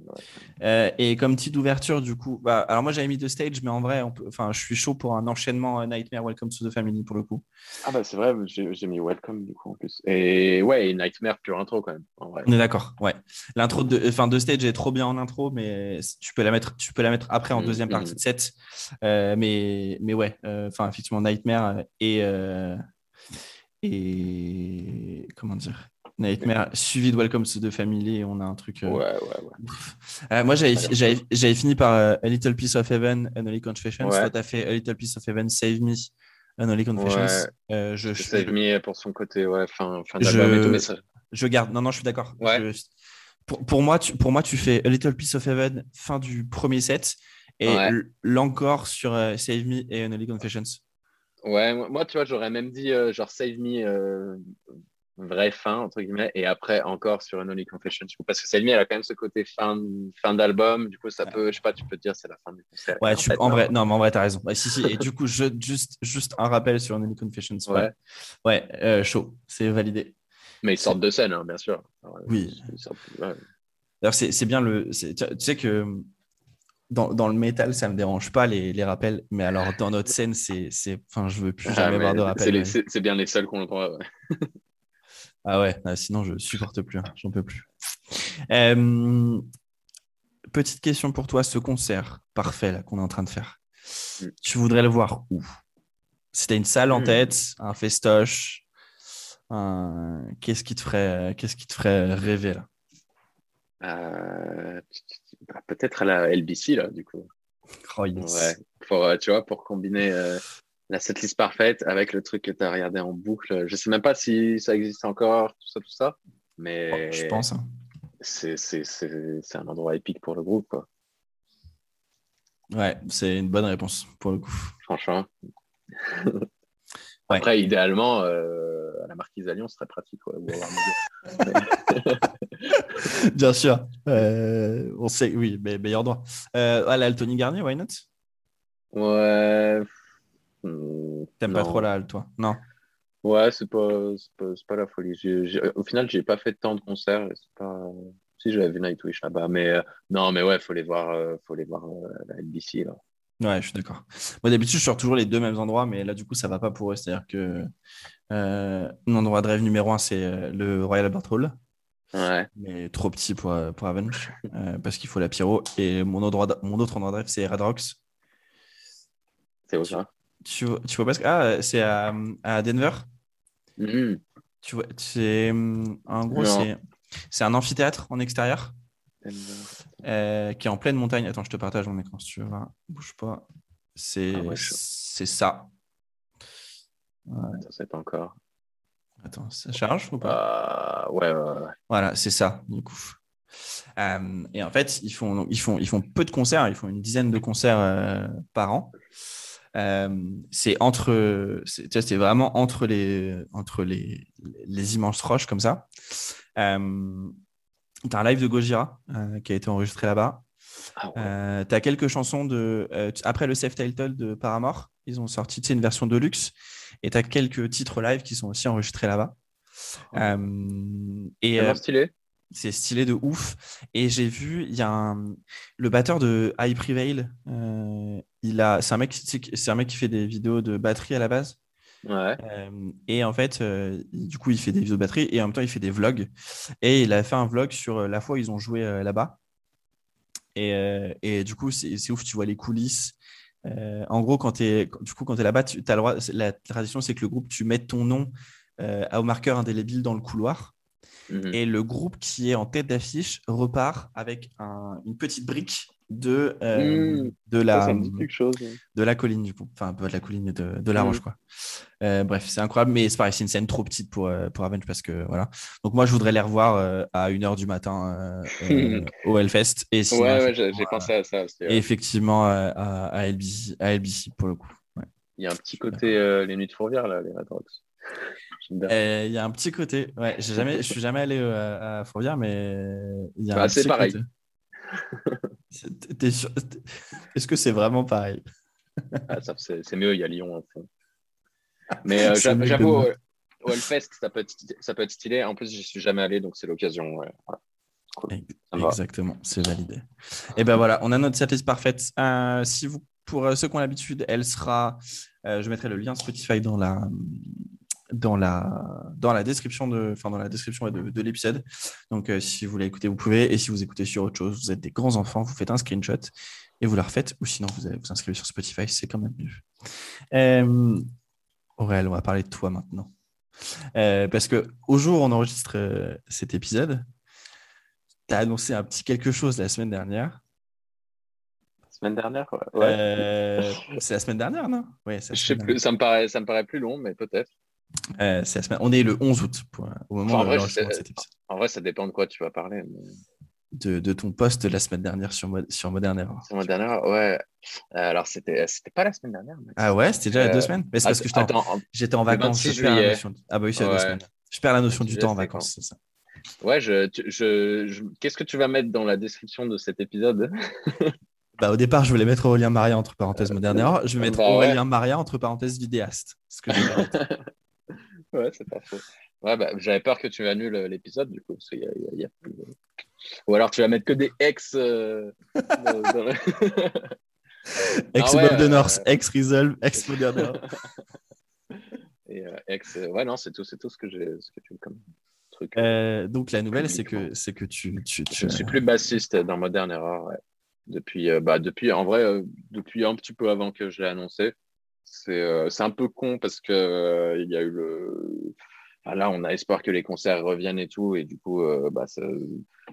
A: Euh, et comme petite ouverture, du coup, bah, alors moi j'avais mis The Stage, mais en vrai, on peut, enfin, je suis chaud pour un enchaînement Nightmare Welcome to the Family pour le coup.
C: Ah bah c'est vrai, j'ai mis Welcome du coup en plus. Et ouais, et Nightmare pure intro quand même. En vrai.
A: On est d'accord, ouais. L'intro de, enfin, The Stage est trop bien en intro, mais tu peux la mettre, tu peux la mettre après en
C: Mhm,
A: deuxième partie de set. Euh, mais, mais ouais, enfin, effectivement, Nightmare et, et comment dire, Nightmare suivi de Welcome to the Family, on a un truc. euh,
C: Ouais, ouais, ouais.
A: Euh, moi, j'avais, fini par euh, A Little Piece of Heaven, Unholy Confessions.
C: Ouais.
A: Toi, t'as fait A Little Piece of Heaven, Save Me, Unholy Confessions.
C: Ouais.
A: Je,
C: Je
A: je,
C: Save Me pour son côté, ouais, fin, fin
A: Je-
C: tout,
A: je garde. Non, non, je suis d'accord.
C: Ouais.
A: Je- pour, pour, moi, tu, pour moi, tu fais A Little Piece of Heaven, fin du premier set, et l'encore sur Save Me et Unholy Confessions.
C: Ouais, moi, tu vois, j'aurais même dit euh, genre Save Me, euh, vraie fin, entre guillemets, et après encore sur Unholy Confession. du coup, Parce que Save Me, elle a quand même ce côté fin, fin d'album, du coup, ça peut, je sais pas, tu peux te dire c'est la fin du concert.
A: Ouais,
C: Et
A: tu,
C: fait,
A: en vrai, non, mais en vrai, t'as raison. Ouais, si, si. Et du coup, je, juste, juste un rappel sur Unholy Confessions. Ouais,
C: Ouais.
A: ouais euh, chaud. C'est validé.
C: Mais ils sortent de scène, hein, bien sûr. Alors,
A: Oui.
C: sortent-.
A: D'ailleurs, c'est bien le. tu sais que dans, dans, le métal, ça me dérange pas les, les rappels, mais alors dans notre scène, <laughs> c'est, c'est, enfin, je veux plus ah, jamais voir de rappels.
C: C'est, bien les seuls qu'on le <laughs> voit.
A: ah ouais, ah, sinon je supporte plus, hein, j'en peux plus. Euh, petite question pour toi, ce concert parfait là qu'on est en train de faire, mm. tu voudrais le voir où? Si tu as une salle en mm. tête, un festoche, qu'est-ce qui te ferait, qu'est-ce qui te ferait rêver là?
C: Euh, bah, peut-être à la LBC, là, du coup.
A: Oh,
C: ouais, pour, euh, tu vois, pour combiner euh, la setlist parfaite avec le truc que tu as regardé en boucle. Je sais même pas si ça existe encore, tout ça, tout ça. Mais
A: oh, je pense. Hein.
C: C'est un endroit épique pour le groupe. Quoi.
A: Ouais, c'est une bonne réponse pour le coup.
C: Franchement. <laughs> Après, idéalement, euh, à la Marquise à Lyon, ce serait pratique. <laughs> <laughs>
A: Bien sûr. Euh, on sait, oui, mais meilleur droit. Euh, la Tony Garnier, why not?
C: Ouais.
A: T'aimes pas trop la halle, toi? Non
C: Ouais, c'est pas, pas, pas, la folie. au final, j'ai pas fait tant de concerts. Pas... Si, j'avais vu Nightwish là-bas. Mais euh, non, mais ouais, faut les voir, faut les voir la LBC. Là.
A: Ouais, je suis d'accord. Moi, d'habitude, je sors toujours les deux mêmes endroits, mais là, du coup, ça va pas pour eux. C'est-à-dire que euh, mon endroit de rêve numéro un, c'est euh, le Royal Albert Hall.
C: Ouais.
A: Mais trop petit pour, euh, pour Avenge, parce qu'il faut la pyro. Et mon, endroit mon autre endroit de rêve, c'est Red Rocks.
C: C'est où ça?
A: Tu, tu vois pas Ah, c'est à, à, Denver.
C: Mm-hmm.
A: Tu vois, c'est. En gros, c'est un amphithéâtre en extérieur. Euh, qui est en pleine montagne. Attends, je te partage mon écran si tu veux. Bouge pas. C'est ah c'est ça.
C: Attends, c'est pas encore.
A: Attends, ça charge ou pas?
C: Euh, ouais, ouais,
A: Voilà, c'est ça, du coup. Euh, et en fait, ils font, ils, font, ils font peu de concerts, ils font une dizaine de concerts par an. c'est entre, c'est vraiment entre les, entre les, les immenses roches comme ça. Tu as un live de Gojira euh, qui a été enregistré là-bas. Ah euh, tu as quelques chansons de. Euh, après le self-title de Paramore, ils ont sorti une version de luxe. Et tu as quelques titres live qui sont aussi enregistrés là-bas.
C: et stylé.
A: C'est stylé de ouf. Et j'ai vu, il y a un... le batteur de High Prevail. il a... c'est, un mec, c'est un mec qui fait des vidéos de batterie à la base.
C: Euh,
A: et en fait, euh, du coup, il fait des vidéos de batterie et en même temps, il fait des vlogs. Et il a fait un vlog sur euh, la fois où ils ont joué là-bas. Et, et, du coup, c'est ouf, tu vois les coulisses. En gros, quand tu es, du coup, quand es là-bas, tu, as le droit, la tradition, c'est que le groupe, tu mets ton nom au marqueur indélébile dans le couloir. Mhm. Et le groupe qui est en tête d'affiche repart avec une petite brique de, euh,
C: mmh.
A: de, la,
C: chose,
A: de la colline, du coup. Enfin, de la colline de, de la mmh. roche, quoi. Euh, bref, c'est incroyable, mais c'est pareil, c'est une scène trop petite pour, euh, pour Avenge parce que voilà. Donc, moi, je voudrais les revoir à 1h du matin <laughs> au Hellfest. Et
C: ouais, ouais j'ai pensé à ça aussi.
A: Et effectivement, à, à, LBC, à LBC pour le coup.
C: Il y a un petit côté les nuits de Fourvière, là, les Red Rocks. <laughs>
A: Il y a un petit côté. Ouais, jamais, je suis jamais allé à Fourvière, mais il y a
C: bah,
A: un petit
C: pareil.
A: Côté. Est-ce que c'est vraiment pareil?
C: Ah, C'est mieux, il y a Lyon en fond. <laughs> Mais euh, j'avoue, au Hellfest, ça peut, être, ça peut être stylé. En plus, j'y suis jamais allé, donc c'est l'occasion.
A: Exactement, c'est validé. Et ben voilà, on a notre setlist parfaite. Euh, si vous, pour euh, ceux qui ont l'habitude, elle sera. je mettrai le lien Spotify dans la, dans la, dans la description de, enfin, dans la description de, de l'épisode. Donc, euh, si vous voulez écouter, vous pouvez. Et si vous écoutez sur autre chose, vous êtes des grands enfants, vous faites un screenshot et vous la refaites. Ou sinon, vous allez vous inscrivez sur Spotify, c'est quand même mieux. Euh, Aurèle, on va parler de toi maintenant. Euh, parce que au jour où on enregistre euh, cet épisode, tu as annoncé un petit quelque chose la semaine dernière.
C: Semaine dernière, ouais.
A: c'est la semaine dernière, non?
C: Ouais, Je sais plus, ça me, paraît, ça me paraît plus long, mais peut-être.
A: Euh, On est le 11 août au moment
C: en vrai, En vrai, ça dépend de quoi tu vas parler.
A: De, de, ton poste la semaine dernière sur, sur Modern
C: Era. Sur Modern Era, ouais. Euh, alors, c'était pas la semaine dernière.
A: Ah ouais, c'était déjà il y a deux euh, semaines? Mais c'est parce que j'étais en, vacances. Je perds la notion... Ah bah oui, c'est deux semaines. Je perds la notion du temps en vacances, c'est ça.
C: Ouais, je, je, qu'est-ce que tu vas mettre dans la description de cet épisode? <laughs>
A: Bah, au départ, je voulais mettre Aurélien Maria entre parenthèses Modern Era. Je vais mettre bah Aurélien Maria entre parenthèses vidéaste. Ce que <laughs>
C: Ouais, c'est pas faux. Ouais, bah, j'avais peur que tu annules l'épisode, du coup, parce qu'il y, a, Ou alors tu vas mettre que des ex. Euh, <laughs>
A: ex ah Bob de North, ex Resolve, ex Modern <laughs>
C: Et ex. ouais, non, c'est tout, c'est tout ce que j'ai comme truc.
A: donc la nouvelle, c'est que, c'est que tu, tu,
C: Je ne suis plus bassiste dans Modern Error. Ouais. Depuis, bah, depuis, en vrai, depuis un petit peu avant que je l'ai annoncé. C'est un peu con parce que il y a eu le là, on a espoir que les concerts reviennent et tout. Et du coup, euh, bah,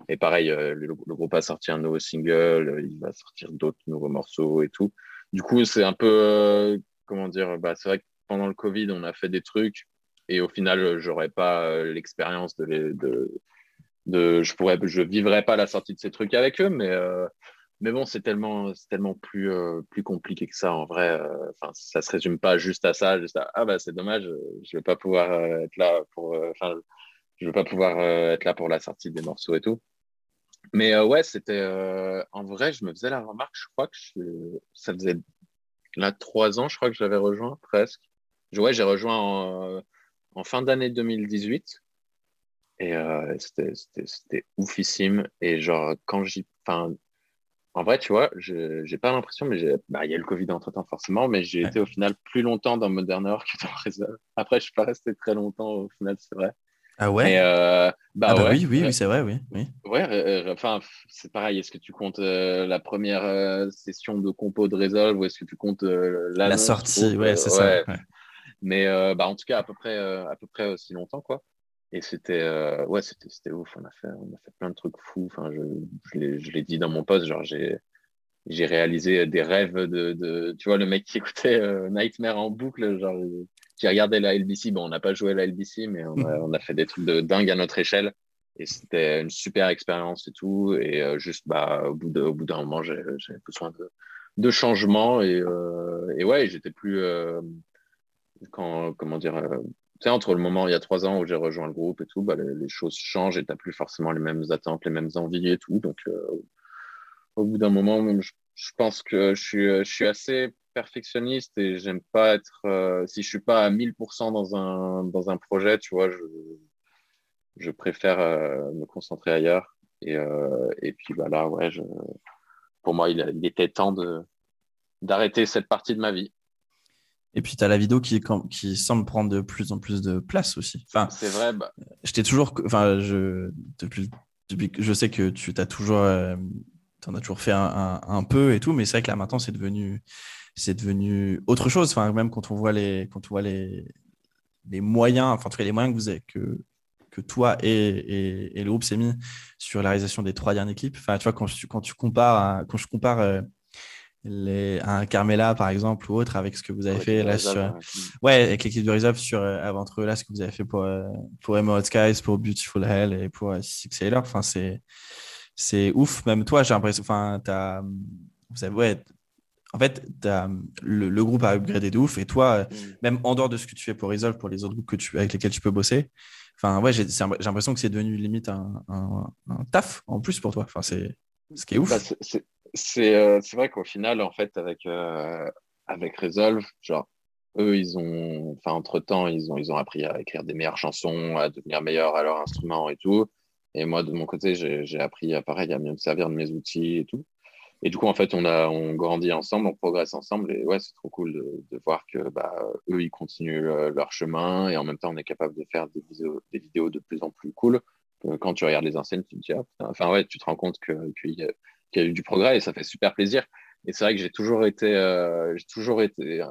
C: et pareil, euh, le, groupe a sorti un nouveau single, euh, il va sortir d'autres nouveaux morceaux et tout. Du coup, c'est un peu, comment dire, bah, c'est vrai que pendant le Covid, on a fait des trucs et au final, j'aurais pas l'expérience de, de, de, je pourrais, je vivrais pas la sortie de ces trucs avec eux, mais mais bon, c'est tellement, tellement plus, euh, plus compliqué que ça en vrai. Euh, enfin, ça se résume pas juste à ça, juste ah bah c'est dommage, je vais pas pouvoir euh, être là pour, enfin, je vais pas pouvoir être là pour la sortie des morceaux et tout. Mais ouais, c'était en vrai, je me faisais la remarque, je crois que ça faisait là trois ans, je crois que j'avais rejoint presque. Ouais, j'ai rejoint en, fin d'année 2018. Et c'était oufissime. Et genre, quand j'y. En vrai, tu vois, je n'ai pas l'impression, mais bah, il y a le Covid entre-temps forcément, mais j'ai été au final plus longtemps dans Modern Hour que dans Resolve. Après, je ne suis pas resté très longtemps au final, c'est vrai.
A: Ah ouais?
C: Euh,
A: bah, ah bah oui, oui, oui c'est vrai, oui. oui.
C: Ouais, enfin, c'est pareil. Est-ce que tu comptes euh, la première euh, session de compo de Resolve ou est-ce que tu comptes la,
A: la sortie Ouais, c'est ça.
C: Mais bah, en tout cas, à peu près, à peu près aussi longtemps, quoi. Et c'était euh, ouais, c'était, c'était ouf. On a, fait, on a fait plein de trucs fous. Enfin, je, je, l'ai, dit dans mon post, genre j'ai, j'ai réalisé des rêves de, de, Tu vois, le mec qui écoutait euh, Nightmare en boucle, genre j'ai regardé la LBC. Bon, on n'a pas joué la LBC, mais on a, on a, fait des trucs de dingue à notre échelle. Et c'était une super expérience et tout. Et euh, juste, bah, au bout, de, au bout d'un moment, j'ai, j'avais besoin de, de changement. Et, et ouais, j'étais plus. quand, comment dire entre le moment il y a trois ans où j'ai rejoint le groupe et tout, bah, les, choses changent et tu n'as plus forcément les mêmes attentes, les mêmes envies et tout. Donc, euh, au bout d'un moment, je, pense que je suis, je suis assez perfectionniste et j'aime pas être. Euh, si je suis pas à 1000% dans un, dans un projet, tu vois, je, je préfère euh, me concentrer ailleurs. Et, et puis bah, là, ouais, je, pour moi, il, il était temps d'arrêter cette partie de ma vie.
A: Et puis, tu as la vidéo qui, qui semble prendre de plus en plus de place aussi. Enfin,
C: c'est vrai. Bah...
A: J'étais toujours. Enfin, je, depuis, depuis, je sais que tu as toujours. Euh, en as toujours fait un, un, peu et tout, mais c'est vrai que là, maintenant, c'est devenu, c'est devenu autre chose. Enfin, même quand on voit les, quand on voit les, les moyens, enfin, en tout cas, les moyens que vous avez, que, que toi et, et, et le groupe s'est mis sur la réalisation des trois derniers clips. Enfin, tu vois, quand, tu, quand tu compares, quand je compare. Euh, les, un Carmela par exemple ou autre avec ce que vous avez fait là sur ouais. avec l'équipe de Resolve sur euh, entre là ce que vous avez fait pour euh, pour Emerald Skies pour Beautiful Hell et pour euh, Six Sailor enfin c'est c'est ouf même toi j'ai l'impression enfin t'as vous avez ouais en fait as, le, le, groupe a upgradé de ouf et toi mm. même en dehors de ce que tu fais pour Resolve pour les autres groupes que tu avec lesquels tu peux bosser enfin ouais j'ai l'impression que c'est devenu limite un, un, un, taf en plus pour toi enfin c'est ce qui est ouf
C: bah, euh, c'est vrai qu'au final, en fait, avec, euh, avec Resolve, genre, eux, ils ont, enfin, entre-temps, ils ont, ils ont appris à écrire des meilleures chansons, à devenir meilleurs à leur instrument et tout. Et moi, de mon côté, j'ai appris, à, pareil, à mieux me servir de mes outils et tout. Et du coup, en fait, on, a, on grandit ensemble, on progresse ensemble. Et ouais, c'est trop cool de, voir que bah, eux, ils continuent euh, leur chemin. Et en même temps, on est capable de faire des vidéos, des vidéos de plus en plus cool. Quand tu regardes les enseignes, tu te dis, ah, enfin, ouais, tu te rends compte qu'il a qu'il y a eu du progrès et ça fait super plaisir. Et c'est vrai que j'ai toujours été, euh, j'ai toujours été euh,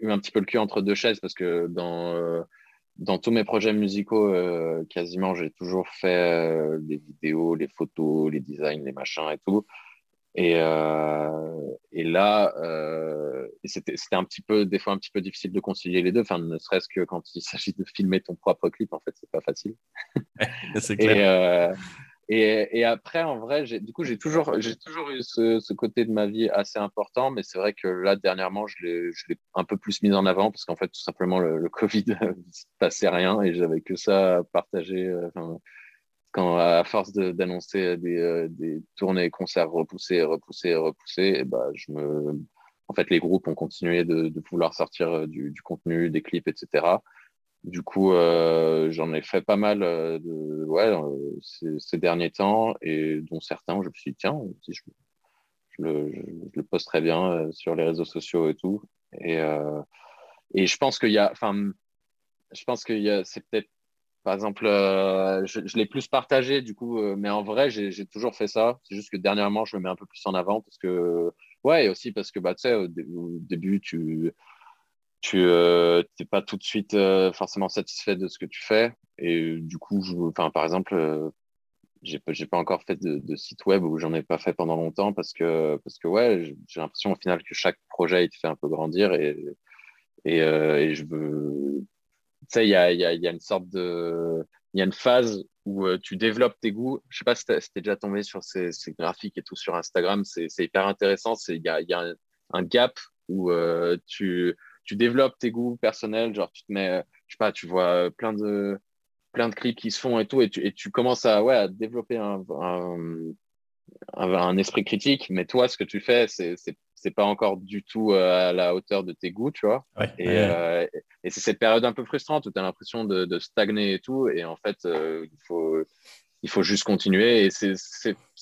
C: eu un petit peu le cul entre deux chaises parce que dans euh, dans tous mes projets musicaux, quasiment, j'ai toujours fait des vidéos, les photos, les designs, les machins et tout. Et, et là, c'était un petit peu, des fois, un petit peu difficile de concilier les deux. Enfin, ne serait-ce que quand il s'agit de filmer ton propre clip, en fait, c'est pas facile. <laughs>
A: c'est clair.
C: Et, après, en vrai, du coup, j'ai toujours, eu ce, côté de ma vie assez important, mais c'est vrai que là, dernièrement, je l'ai un peu plus mis en avant parce qu'en fait, tout simplement, le, Covid, <laughs> il se passait rien et j'avais que ça à partager. Euh, quand, à force d'annoncer des, euh, des, tournées, concerts repoussés, repoussés, repoussés, et bah, je me, en fait, les groupes ont continué de, vouloir sortir euh, du, contenu, des clips, etc. du coup, euh, j'en ai fait pas mal euh, de, ouais, ces, derniers temps, et dont certains, je me suis dit, tiens, je, le, poste très bien sur les réseaux sociaux et tout. Et, et je pense qu'il y a, enfin, je pense a, c'est peut-être, par exemple, je, je l'ai plus partagé, du coup, mais en vrai, j'ai toujours fait ça. C'est juste que dernièrement, je me mets un peu plus en avant parce que, ouais, et aussi parce que, bah, tu sais, au, début, tu tu euh, pas tout de suite euh, forcément satisfait de ce que tu fais. Et du coup, par exemple, euh, j'ai pas encore fait de, site web ou j'en ai pas fait pendant longtemps parce que, parce que ouais, j'ai l'impression au final que chaque projet te fait un peu grandir et, et, et je veux. Tu sais, il y a, y, a, y a, une sorte de. Il y a une phase où tu développes tes goûts. Je sais pas si tu es, déjà tombé sur ces, graphiques et tout sur Instagram. C'est hyper intéressant. Il y a, y a un, gap où tu tu développes tes goûts personnels, genre tu te mets, euh, je sais pas, tu vois euh, plein de, plein de clips qui se font et tout, et tu, et tu commences à, ouais, à développer un, un, esprit critique, mais toi, ce que tu fais, c'est, c'est, pas encore du tout euh, à la hauteur de tes goûts, tu vois. et, et c'est cette période un peu frustrante où tu as l'impression de, de, stagner et tout, et en fait, il faut il faut juste continuer. Et c'est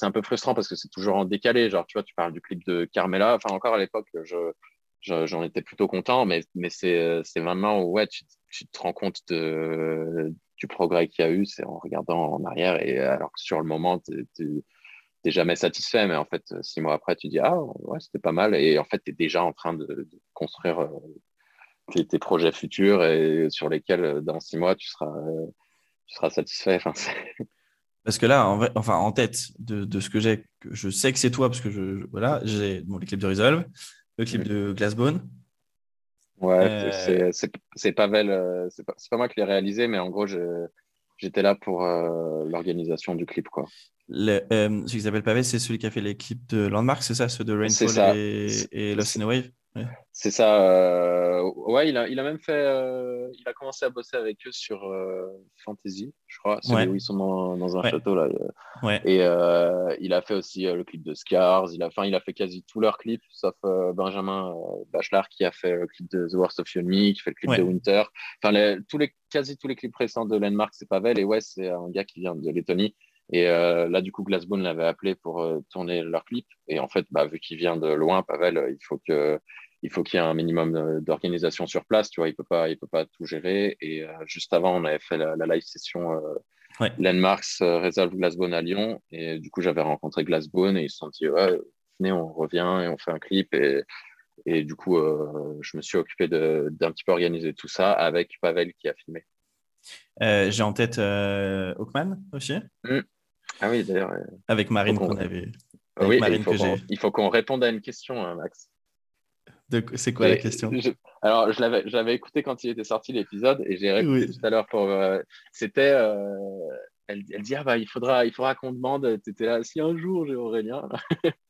C: un peu frustrant parce que c'est toujours en décalé. Genre, tu vois, tu parles du clip de Carmela. Enfin, encore à l'époque, je, j'en étais plutôt content, mais, mais c'est maintenant où ouais, tu, tu, te rends compte de, du progrès qu'il y a eu, c'est en regardant en arrière, et alors que sur le moment, tu n'es jamais satisfait, mais en fait, six mois après, tu dis Ah, ouais, c'était pas mal, et en fait, tu es déjà en train de, construire euh, tes, projets futurs et sur lesquels, dans six mois, tu seras, tu seras satisfait. <laughs>
A: Parce que là, en, enfin, en tête de, de ce que j'ai, je sais que c'est toi, parce que je, voilà, j'ai bon, les clips de Resolve, le clip de Glassbone.
C: Ouais, euh, c'est Pavel, euh, c'est pas, pas, moi qui l'ai réalisé, mais en gros, j'étais là pour euh, l'organisation du clip. Quoi.
A: Le, celui qui s'appelle Pavel, c'est celui qui a fait les clips de Landmark, c'est ça, ceux de Rainfall et, et, Lost in a Wave?
C: C'est ça. Euh, ouais, il a, il a même fait. Euh, il a commencé à bosser avec eux sur euh, Fantasy, je crois, celui où ils sont dans, un château là. Et il a fait aussi le clip de Scars. Il a, enfin, il a fait quasi tous leurs clips, sauf Benjamin Bachelard qui a fait le clip de The Worst of You and Me, qui fait le clip de Winter. Enfin, tous les, quasi tous les clips récents de Landmark, c'est Pavel. Et ouais, c'est un gars qui vient de Lettonie. Et là, du coup, Glassbone l'avait appelé pour tourner leur clip. Et en fait, bah, vu qu'il vient de loin, Pavel, il faut que il faut qu'il y ait un minimum d'organisation sur place. Tu vois, il peut pas, il peut pas tout gérer. Et euh, juste avant, on avait fait la, live session euh, Landmarks euh, Resolve Glassbone à Lyon. Et du coup, j'avais rencontré Glassbone et ils se sont dit, ouais, venez, on revient et on fait un clip. Et, et du coup, je me suis occupé d'un petit peu organiser tout ça avec Pavel qui a filmé.
A: J'ai en tête Hawkman aussi.
C: Mmh. Ah oui, d'ailleurs.
A: Avec Marine qu'on avait.
C: oui, il faut qu'on réponde à une question, hein, Max.
A: C'est quoi la question?
C: Alors, je l'avais écouté quand il était sorti l'épisode et j'ai réécouté tout à l'heure pour. Euh, c'était. Euh, elle, elle, dit ah bah, il faudra, il faudra qu'on demande. Tu étais là, si un jour j'ai Aurélien. <laughs>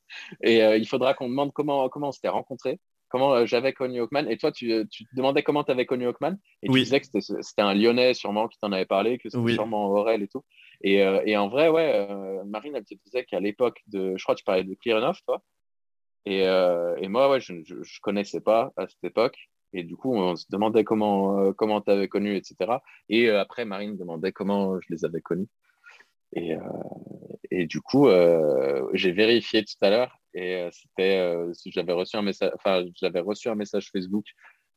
C: et euh, il faudra qu'on demande comment, comment on s'était rencontrés, comment j'avais connu Hawkman. Et toi, tu, tu te demandais comment tu avais connu Hawkman. Et tu disais que c'était un Lyonnais sûrement qui t'en avait parlé, que c'était sûrement Aurel et tout. Et, et, en vrai, ouais, Marine, elle te disait qu'à l'époque de. Je crois que tu parlais de Clear Enough, toi. Et, euh, et moi, ouais, je ne connaissais pas à cette époque. Et du coup, on se demandait comment euh, comment tu avais connu, etc. Et euh, après, Marine demandait comment je les avais connus. Et, et du coup, j'ai vérifié tout à l'heure et c'était j'avais reçu un message, enfin j'avais reçu un message Facebook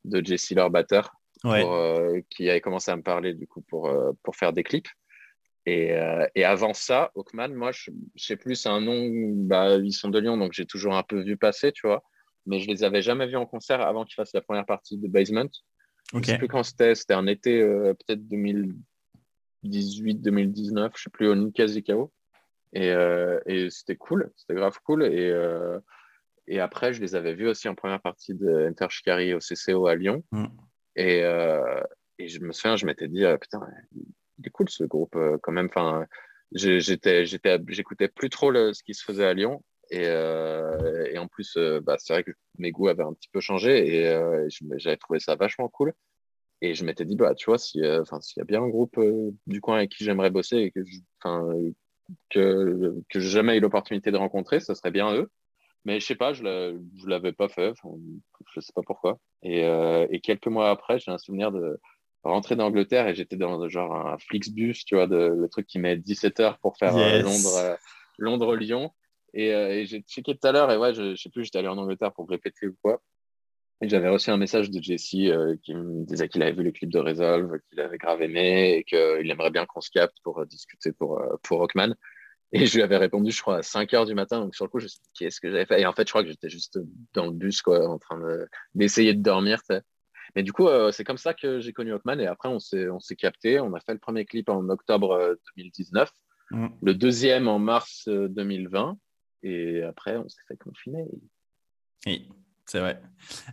C: de Jessie leur batteur, qui avait commencé à me parler du coup pour pour faire des clips. Euh, et, avant ça, Hawkman, moi, je, sais plus, c'est un nom, bah, ils sont de Lyon, donc j'ai toujours un peu vu passer, tu vois. Mais je les avais jamais vus en concert avant qu'ils fassent la première partie de Basement. Je ne sais plus quand c'était, c'était un été euh, peut-être 2018, 2019, je sais plus, au Nikazi Et, euh, et c'était cool, c'était grave cool. Et, et après, je les avais vus aussi en première partie de Enter Shikari au CCO à Lyon. Mm. Et, et je me souviens, je m'étais dit, putain, il cool ce groupe euh, quand même. Enfin, j'écoutais plus trop ce qui se faisait à Lyon. Et, euh, en plus, euh, bah, c'est vrai que mes goûts avaient un petit peu changé et j'avais trouvé ça vachement cool. Et je m'étais dit, bah, tu vois, s'il y a bien un groupe du coin avec qui j'aimerais bosser et que, que, que j'ai jamais eu l'opportunité de rencontrer, ce serait bien eux. Mais je sais pas, je ne l'avais pas fait, je sais pas pourquoi. Et quelques mois après, j'ai un souvenir de, rentré d'Angleterre et j'étais dans genre un Flixbus, tu vois, de, le truc qui met 17 heures pour faire Londres, Londres-Lyon. Et, j'ai checké tout à l'heure et ouais, je, je sais plus, j'étais allé en Angleterre pour répéter ou quoi. Et j'avais reçu un message de Jesse euh, qui me disait qu'il avait vu le clip de Resolve, qu'il avait grave aimé et qu'il aimerait bien qu'on se capte pour euh, discuter pour, euh, pour Rockman. Et je lui avais répondu, je crois, à 5 heures du matin. Donc, sur le coup, je me suis dit, qu'est-ce que j'avais fait? Et en fait, je crois que j'étais juste dans le bus, quoi, en train d'essayer de, dormir. Mais du coup, c'est comme ça que j'ai connu Rockman. Et après, on s'est capté. On a fait le premier clip en octobre 2019, mm. le deuxième en mars 2020. Et après, on s'est fait confiner.
A: Et c'est vrai.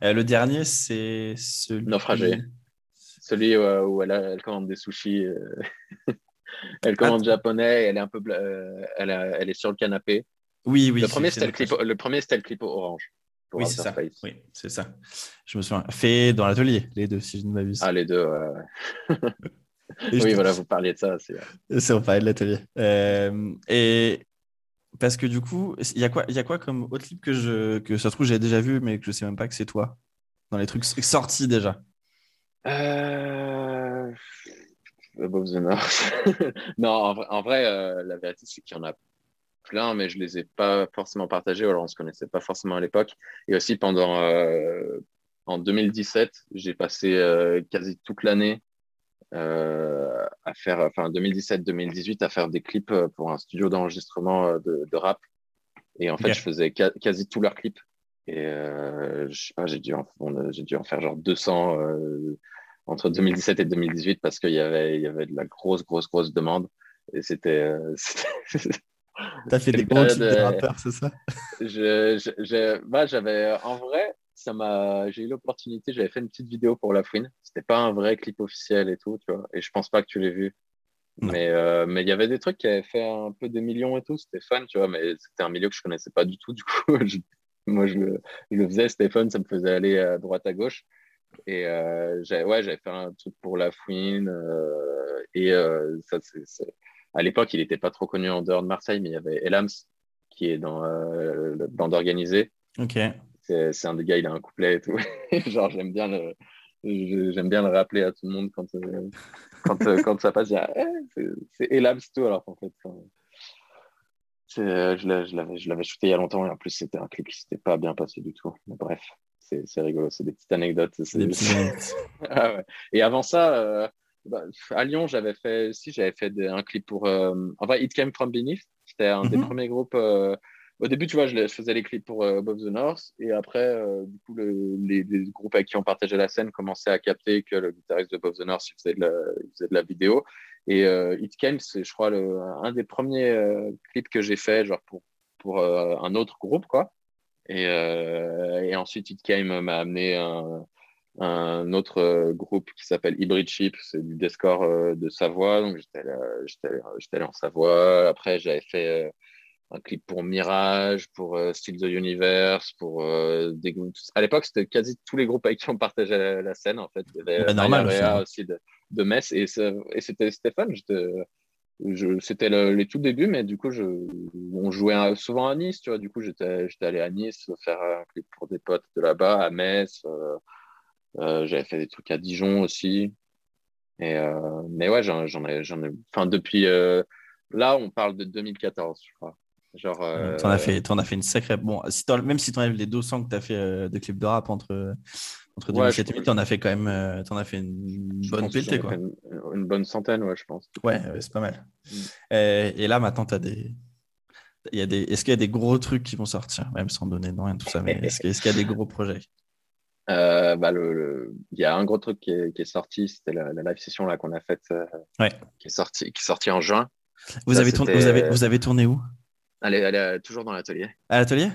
A: Euh, le dernier, c'est celui.
C: Naufragé. Celui euh, où elle, elle, commande des sushis. Euh, <laughs> elle commande japonais, elle est un peu. Elle, elle, est sur le canapé.
A: Oui, oui.
C: Le premier, c'était le, clip, le premier, c'était le clip orange.
A: Oui, c'est ça. Oui, c'est ça. Je me souviens. Fait dans l'atelier, les deux, si je ne m'abuse.
C: Ah, les deux, ouais. <laughs> oui, voilà, vous parliez de ça.
A: C'est, on parlait de l'atelier. et parce que du coup, il y, a quoi, y a quoi comme autre clip que, je, que ça se trouve j'ai déjà vu, mais que je sais même pas que c'est toi Dans les trucs sortis déjà?
C: Euh... Above the North. <laughs> non, en vrai, euh, la vérité, c'est qu'il y en a plein, mais je les ai pas forcément partagés, alors on se connaissait pas forcément à l'époque. Et aussi, pendant. Euh, en 2017, j'ai passé euh, quasi toute l'année euh, à faire, enfin 2017-2018, à faire des clips pour un studio d'enregistrement de, rap. Et en fait, je faisais quasi tous leurs clips. Et je sais pas, j'ai dû, en, j'ai dû en faire genre 200 entre 2017 et 2018 parce qu'il y avait, il y avait de la grosse, grosse, grosse demande. Et c'était. <laughs>
A: T'as fait des gros clips de rappeurs, c'est ça?
C: je, je, bah, j'avais, En vrai, ça m'a, j'ai eu l'opportunité, j'avais fait une petite vidéo pour La Fouine. C'était pas un vrai clip officiel et tout, tu vois. Et je pense pas que tu l'aies vu. Mais euh, mais il y avait des trucs qui avaient fait un peu des millions et tout. C'était fun, tu vois. Mais c'était un milieu que je connaissais pas du tout. Du coup, <laughs> moi, je le, je le, faisais, c'était fun. Ça me faisait aller à droite à gauche. Et euh, j'avais, ouais, j'avais fait un truc pour La Fouine. Euh, et euh, ça, c'est, à l'époque, il n'était pas trop connu en dehors de Marseille, mais il y avait Elams qui est dans euh, la bande organisée.
A: Ok
C: c'est un des gars, il a un couplet et tout. <laughs> Genre, j'aime bien le. J'aime bien le rappeler à tout le monde quand, euh, quand, euh, quand ça passe. Eh, c'est Elabs tout, alors qu'en fait, euh, je l'avais shooté il y a longtemps et en plus, c'était un clip qui s'était pas bien passé du tout. Mais bref, c'est rigolo, c'est des petites anecdotes. <laughs> ah ouais. Et avant ça, bah, à Lyon, j'avais fait, si j'avais fait un clip pour. en vrai, It Came From Beneath, c'était un des mhm. premiers groupes au début, tu vois, je, faisais les clips pour euh, Above the North, et après, euh, du coup, les, groupes avec qui on partageait la scène commençaient à capter que le guitariste de Above the North il faisait, de la, faisait de la vidéo. Et euh, It Came, c'est, je crois, le, un des premiers euh, clips que j'ai fait, genre pour, pour un autre groupe, quoi. Et, et ensuite, It Came m'a amené un, un autre groupe qui s'appelle Hybrid Chip, c'est du Descore de Savoie, donc j'étais allé, allé, allé, en Savoie. Après, j'avais fait un clip pour Mirage, pour euh, Still the Universe, pour euh, des À l'époque, c'était quasi tous les groupes avec qui on partageait la, scène, en fait. Il y avait
A: bah, normal,
C: aussi, de, de, Metz, et, c'était Stéphane. C'était le, les tout débuts, mais du coup, je, on jouait souvent à Nice, tu vois. Du coup, j'étais allé à Nice faire un clip pour des potes de là-bas, à Metz. Euh, euh, J'avais fait des trucs à Dijon aussi. Et, euh, mais ouais, j'en ai, ai. Enfin, depuis. Euh, là, on parle de 2014, je crois. Genre,
A: euh... T'en as, fait, en as fait une sacrée. Bon, si même si tu enlèves les 200 que tu as fait euh, de clips de rap entre, entre 2007 et 2008, tu en as fait quand même euh, as fait une bonne pelletée. Quoi.
C: Une, bonne centaine, ouais, je pense.
A: Ouais, c'est pas mal. Mm. Et, là, maintenant, tu as des. Il y a des... Est-ce qu'il y a des gros trucs qui vont sortir, même sans donner de rien, tout ça, mais est-ce qu'il y a des gros projets?
C: Euh, bah le, Il y a un gros truc qui est, qui est sorti, c'était la, live session là qu'on a faite,
A: ouais.
C: qui, est sorti, qui est sorti en juin.
A: Vous, avez, tourné, vous, avez, vous avez tourné où?
C: Elle est, toujours dans l'atelier.
A: À l'atelier?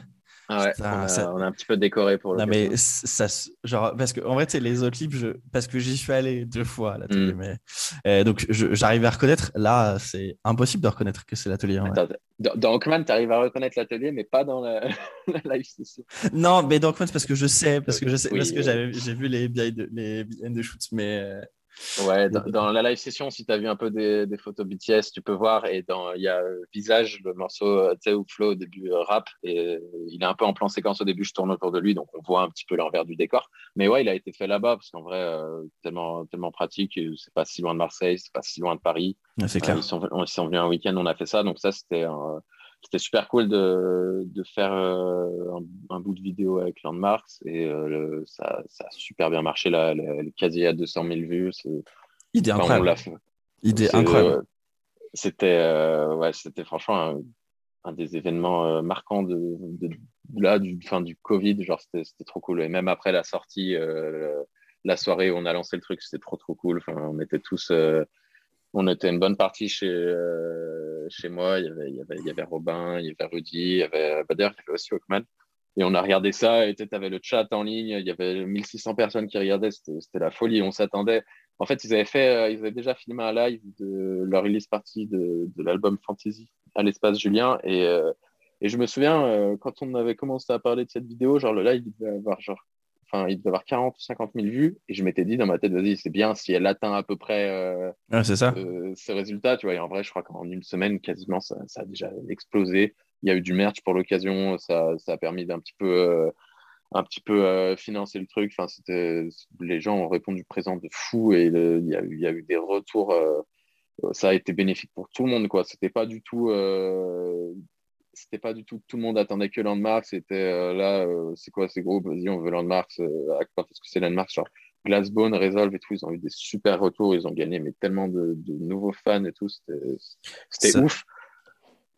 C: Ah ouais, on, a, un petit peu décoré pour le.
A: Non, mais ça, genre, parce que en vrai, les autres clips, je, parce que j'y suis allé deux fois à l'atelier, mm. mais euh, donc j'arrive à reconnaître. Là, c'est impossible de reconnaître que c'est l'atelier.
C: Dans, dans Hawkman, tu arrives à reconnaître l'atelier, mais pas dans <laughs> la, live session.
A: Non, mais dans Hawkman, c'est parce que je sais, parce que je sais, parce que j'ai vu les behind, les de shoot, mais. Euh,
C: Ouais, dans, la live session, si tu as vu un peu des, photos BTS, tu peux voir. Et dans il y a Visage, le morceau euh, où Flo au début euh, rap. Et il est un peu en plan séquence au début, je tourne autour de lui, donc on voit un petit peu l'envers du décor. Mais ouais, il a été fait là-bas parce qu'en vrai, tellement, tellement pratique. C'est pas si loin de Marseille, c'est pas si loin de Paris.
A: c'est clair.
C: ils, sont, venus un week-end, on a fait ça. Donc ça, c'était c'était super cool de, de faire euh, un, bout de vidéo avec Landmarks et euh, ça, ça, a super bien marché. Là, le, quasi à 200 000 vues.
A: Idée incroyable. Idée incroyable.
C: C'était ouais, c'était franchement un, des événements euh, marquants de, de, là, du, fin, du Covid. Genre, c'était trop cool. Et même après la sortie, la soirée où on a lancé le truc, c'était trop, trop cool. Enfin, on était tous on était une bonne partie chez, euh, chez moi. Il y, avait, il, y avait, il y avait Robin, il y avait Rudy, il y avait Bader, il y avait aussi Hawkman. Et on a regardé ça, et tu avais le chat en ligne, il y avait 1600 personnes qui regardaient, c'était la folie, on s'attendait. En fait, ils avaient, fait, euh, ils avaient déjà filmé un live de leur release party de, de l'album Fantasy à l'espace Julien. Et, euh, et je me souviens, quand on avait commencé à parler de cette vidéo, genre le live, devait avoir genre enfin, il devait avoir 40 ou 50 000 vues. Et je m'étais dit dans ma tête, vas-y, c'est bien si elle atteint à peu près
A: euh, ça.
C: Euh, ces résultats. Tu vois, et en vrai, je crois qu'en une semaine, quasiment, ça, a déjà explosé. Il y a eu du merch pour l'occasion. Ça, ça, a permis d'un petit peu, euh, un petit peu financer le truc. Enfin, c'était, les gens ont répondu présent de fou et il, y a eu, il y a eu des retours ça a été bénéfique pour tout le monde quoi c'était pas du tout c'était pas du tout tout le monde attendait que Landmark. C'était euh, là, euh, c'est quoi ces groupes Vas-y, on veut Landmark. Euh, quand est-ce que c'est Landmark Genre Glassbone, Resolve et tout, ils ont eu des super retours. Ils ont gagné mais tellement de, nouveaux fans et tout. C'était ouf.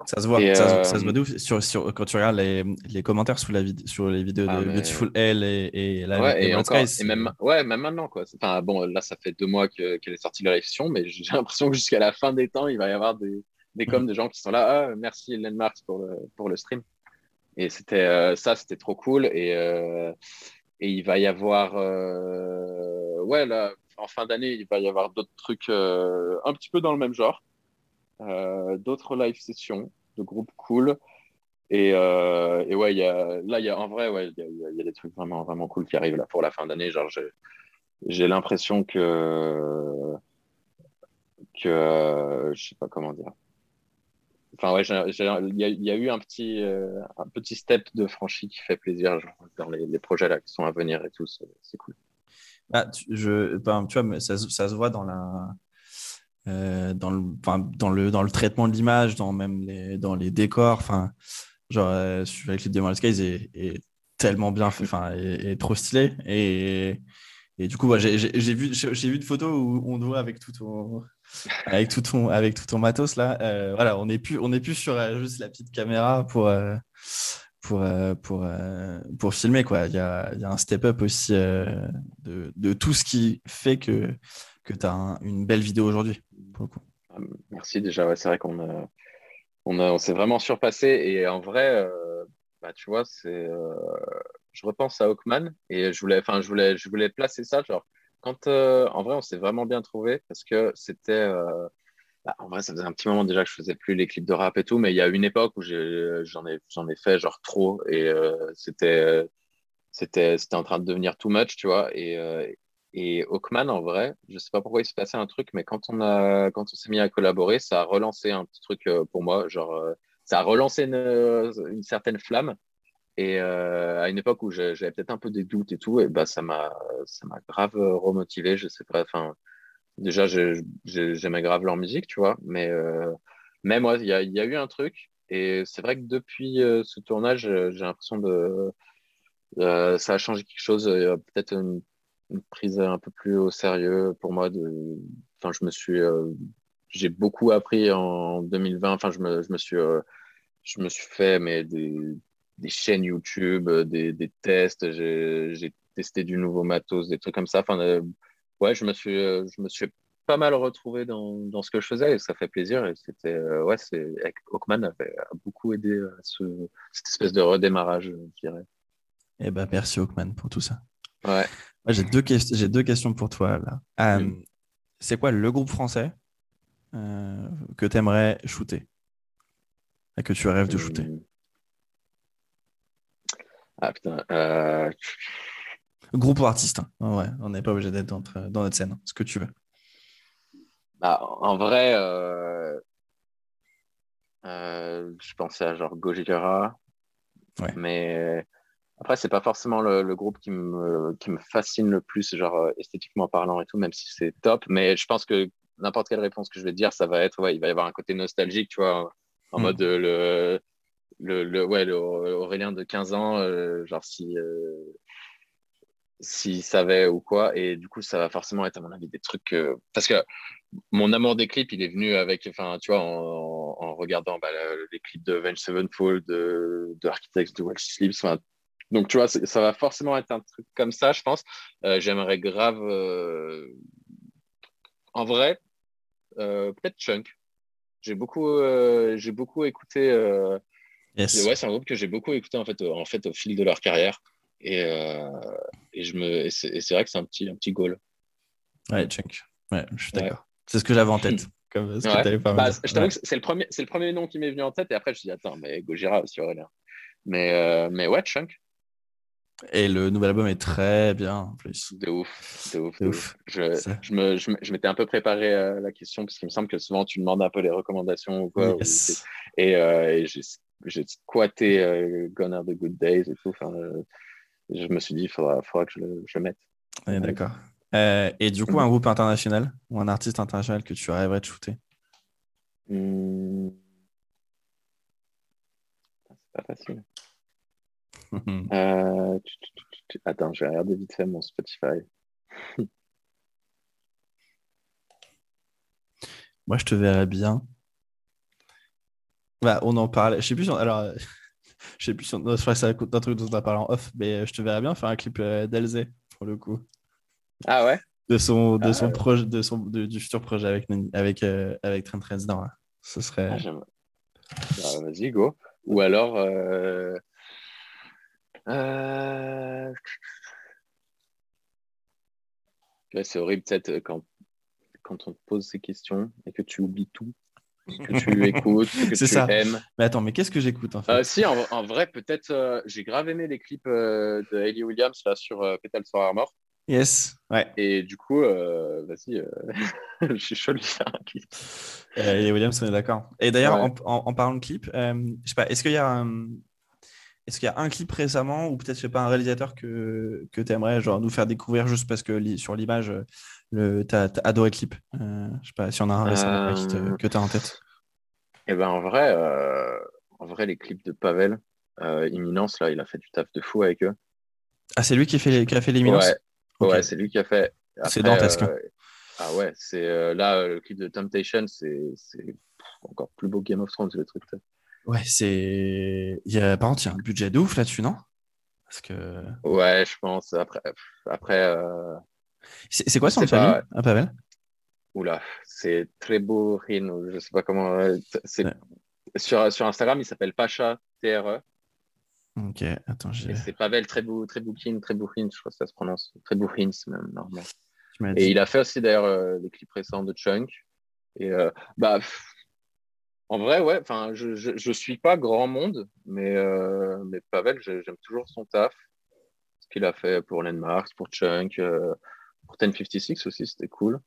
A: Ça se voit, ça, se voit de ouf. Sur, sur, quand tu regardes les, les commentaires sous la sur les vidéos
C: ah,
A: de Beautiful Hell et, et,
C: la, ouais, et, encore, et même, ouais, même maintenant. Quoi. Enfin, bon, là, ça fait deux mois qu'elle est sortie de la réflexion, mais j'ai <laughs> l'impression que jusqu'à la fin des temps, il va y avoir des, des coms de gens qui sont là. Ah, merci Hélène Marx pour le, pour le stream. Et c'était euh, ça, c'était trop cool. Et, euh, et il va y avoir, euh, ouais, là, en fin d'année, il va y avoir d'autres trucs un petit peu dans le même genre, d'autres live sessions de groupes cool. Et, et ouais, y a, là, il y a en vrai, ouais, il y, y, a des trucs vraiment, vraiment cool qui arrivent là pour la fin d'année. Genre, j'ai l'impression que que je sais pas comment dire enfin ouais, il y, a eu un petit, euh, un petit step de franchi qui fait plaisir dans les, projets là qui sont à venir et tout, c'est cool.
A: Bah, tu, je, ben, tu vois, ça, se voit dans la, euh, dans, le, dans, le, dans le traitement de l'image, dans même les, dans les décors. Enfin, genre, euh, avec les Demon Skies est, est, tellement bien fait, enfin, est, trop stylé. Et, et du coup, j'ai vu, vu une photo où on doit avec tout ton, avec tout ton, matos là. Euh, voilà, on n'est plus, est plus sur euh, juste la petite caméra pour, euh, pour, pour, filmer quoi. Il y a, un step up aussi de, tout ce qui fait que, que tu as une belle vidéo aujourd'hui.
C: Merci déjà. C'est vrai qu'on s'est vraiment surpassé et en vrai, bah, tu vois, je repense à Hawkman et je voulais, enfin, je voulais placer ça genre quand, euh, en vrai, on s'est vraiment bien trouvé parce que c'était. Euh, bah, en vrai, ça faisait un petit moment déjà que je faisais plus les clips de rap et tout, mais il y a une époque où j'en ai, j'en ai fait genre trop et euh, c'était, c'était, c'était en train de devenir too much, tu vois. Et, et Hawkman, en vrai, je sais pas pourquoi il se passait un truc, mais quand on, a, quand on s'est mis à collaborer, ça a relancé un petit truc pour moi. Genre, ça a relancé une certaine flamme. Et euh, à une époque où j'avais peut-être un peu des doutes et tout, et bah, ça m'a ça m'a grave remotivé. Je sais pas, enfin, déjà, j'aimais grave leur musique, tu vois, mais, euh, moi, il y a, y a, eu un truc, et c'est vrai que depuis euh, ce tournage, j'ai l'impression de. ça a changé quelque chose, peut-être une, prise un peu plus au sérieux pour moi. Enfin, je me suis. j'ai beaucoup appris en 2020, enfin, je me, je me suis. je me suis fait mais des, des chaînes YouTube, euh, des, des tests, j'ai testé du nouveau matos, des trucs comme ça. Enfin, euh, ouais, je me suis, euh, je me suis pas mal retrouvé dans, dans, ce que je faisais et ça fait plaisir. Et c'était, ouais, c'est, Hawkman avait beaucoup aidé à ce, cette espèce de redémarrage, je dirais.
A: Eh ben, merci Hawkman pour tout ça.
C: Ouais.
A: j'ai deux, j'ai deux questions pour toi là. C'est quoi le groupe français que tu aimerais shooter et que tu rêves de shooter?
C: Ah putain. Euh...
A: Groupe ou artiste. Hein. Ouais, on n'est pas obligé d'être dans, notre scène. Hein. Ce que tu veux.
C: Bah, en vrai, euh, euh, je pensais à genre Gojira.
A: Ouais.
C: Mais après, c'est pas forcément le, groupe qui me, qui me fascine le plus, genre esthétiquement parlant et tout, même si c'est top. Mais je pense que n'importe quelle réponse que je vais dire, ça va être, ouais, il va y avoir un côté nostalgique, tu vois, en
A: Mm.
C: mode le, le, le, ouais, le Aurélien de 15 ans, euh, genre si, euh, s'il savait ou quoi. Et du coup, ça va forcément être, à mon avis, des trucs. Parce que mon amour des clips, il est venu avec, enfin, tu vois, en, en regardant bah, les clips de Venge Sevenfold, de, de Architects, de Wax Sleeps. Donc, tu vois, ça va forcément être un truc comme ça, je pense. Euh, J'aimerais grave. euh, En vrai, peut-être Chunk. J'ai beaucoup, j'ai beaucoup écouté. Euh,
A: Yes.
C: Ouais, c'est un groupe que j'ai beaucoup écouté en fait, au- en fait, au fil de leur carrière. Et, euh, et, je me, et c'est vrai que c'est un petit, un petit goal.
A: Ouais, check. Ouais, je suis
C: Ouais.
A: d'accord. C'est ce que j'avais en tête. <laughs> Comme ce que
C: Ouais.
A: t'allais pas me
C: Bah, je t'avoue que c'est le, premier, c'est le premier nom qui m'est venu en tête. Et après, je me suis dit, attends, mais Gojira aussi, Aurélien. Mais, euh, mais ouais, Chunk,
A: Et le nouvel album est très bien en plus.
C: de ouf. De ouf.
A: De ouf.
C: ouf. Je, je, me, je, m'étais un peu préparé à la question parce qu'il me semble que souvent tu demandes un peu les recommandations ou quoi.
A: Yes.
C: et, euh, et j'ai, j'ai squatté euh, Gone Are the Good Days et tout. Enfin, euh, je me suis dit, il faudra, faudra que je le, je le mette.
A: D'accord. Euh, et du coup, un groupe international ou un artiste international que tu rêverais de shooter?
C: Hmm. C'est pas facile. <laughs> Euh, tu- tu- tu- tu- Attends, je vais regarder vite fait mon Spotify.
A: Moi, je te verrais bien. Bah, on en parle. Je sais plus si on... Alors, euh, <laughs> je sais plus si on... je crois que c'est un truc dont on a parlé en off, mais euh, je te verrais bien faire un clip euh, d'Elzé, pour le coup.
C: Ah ouais?
A: De son, de
C: Ah,
A: son
C: ouais.
A: projet, de son, de- du futur projet avec, avec, euh, avec Trent Reznor. là. Ce serait...
C: Ah. Bah, Vas-y, go. Ou alors. euh, euh, c'est horrible, peut-être, quand, quand on te pose ces questions et que tu oublies tout, que tu écoutes, que
A: C'est
C: tu
A: ça.
C: aimes.
A: Mais attends, mais qu'est-ce que j'écoute en fait?
C: Euh, si, en, en vrai, peut-être, euh, j'ai grave aimé les clips euh, de Hayley Williams là, sur Petals for Armor.
A: Yes, ouais.
C: Et du coup, vas-y, <laughs> je suis chaud de faire un clip.
A: Et Williams, on est d'accord. Et d'ailleurs,
C: Ouais.
A: en, en- en parlant de clip, je sais pas, est-ce qu'il y a un, est-ce qu'il y a un clip récemment ou peut-être je sais pas un réalisateur que, que tu aimerais genre nous faire découvrir juste parce que li- sur l'image, t'as, t'as adoré le clip. Euh, je sais pas si on a un qui te-
C: Euh,
A: que tu as en tête.
C: Et ben en vrai, euh, en vrai, les clips de Pavel, euh, Imminence, là, il a fait du taf de fou avec eux.
A: Ah, c'est lui qui, fait les- qui a fait l'éminence
C: Ouais, ouais, c'est lui qui a fait.
A: C'est dantesque, hein.
C: ah ouais, c'est là le clip de Temptation, c'est encore plus beau que Game of Thrones le truc.
A: Ouais, c'est. Il y a... Par contre, il y a un budget de ouf là-dessus, non? Parce que.
C: Ouais, je pense. Après, après, euh,
A: C'est, quoi son
C: pas-
A: famille à Pavel?
C: Oula, c'est très beau Rin, ou je sais pas comment. euh, c'est
A: Ouais.
C: sur sur Instagram, il s'appelle Pacha TRE
A: Ok, attends, j'ai.
C: c'est Pavel Trebou Treboukin Treboukin, je crois que ça se prononce. Treboukin, c'est même normal. Et il a fait aussi d'ailleurs euh, les clips récents de Chunk. Et euh, bah, pff, en vrai, ouais, enfin, je, je, je suis pas grand monde, mais, euh, mais Pavel, j'ai- j'aime toujours son taf. Ce qu'il a fait pour Landmarks, pour Chunk, pour 1056 aussi, c'était cool.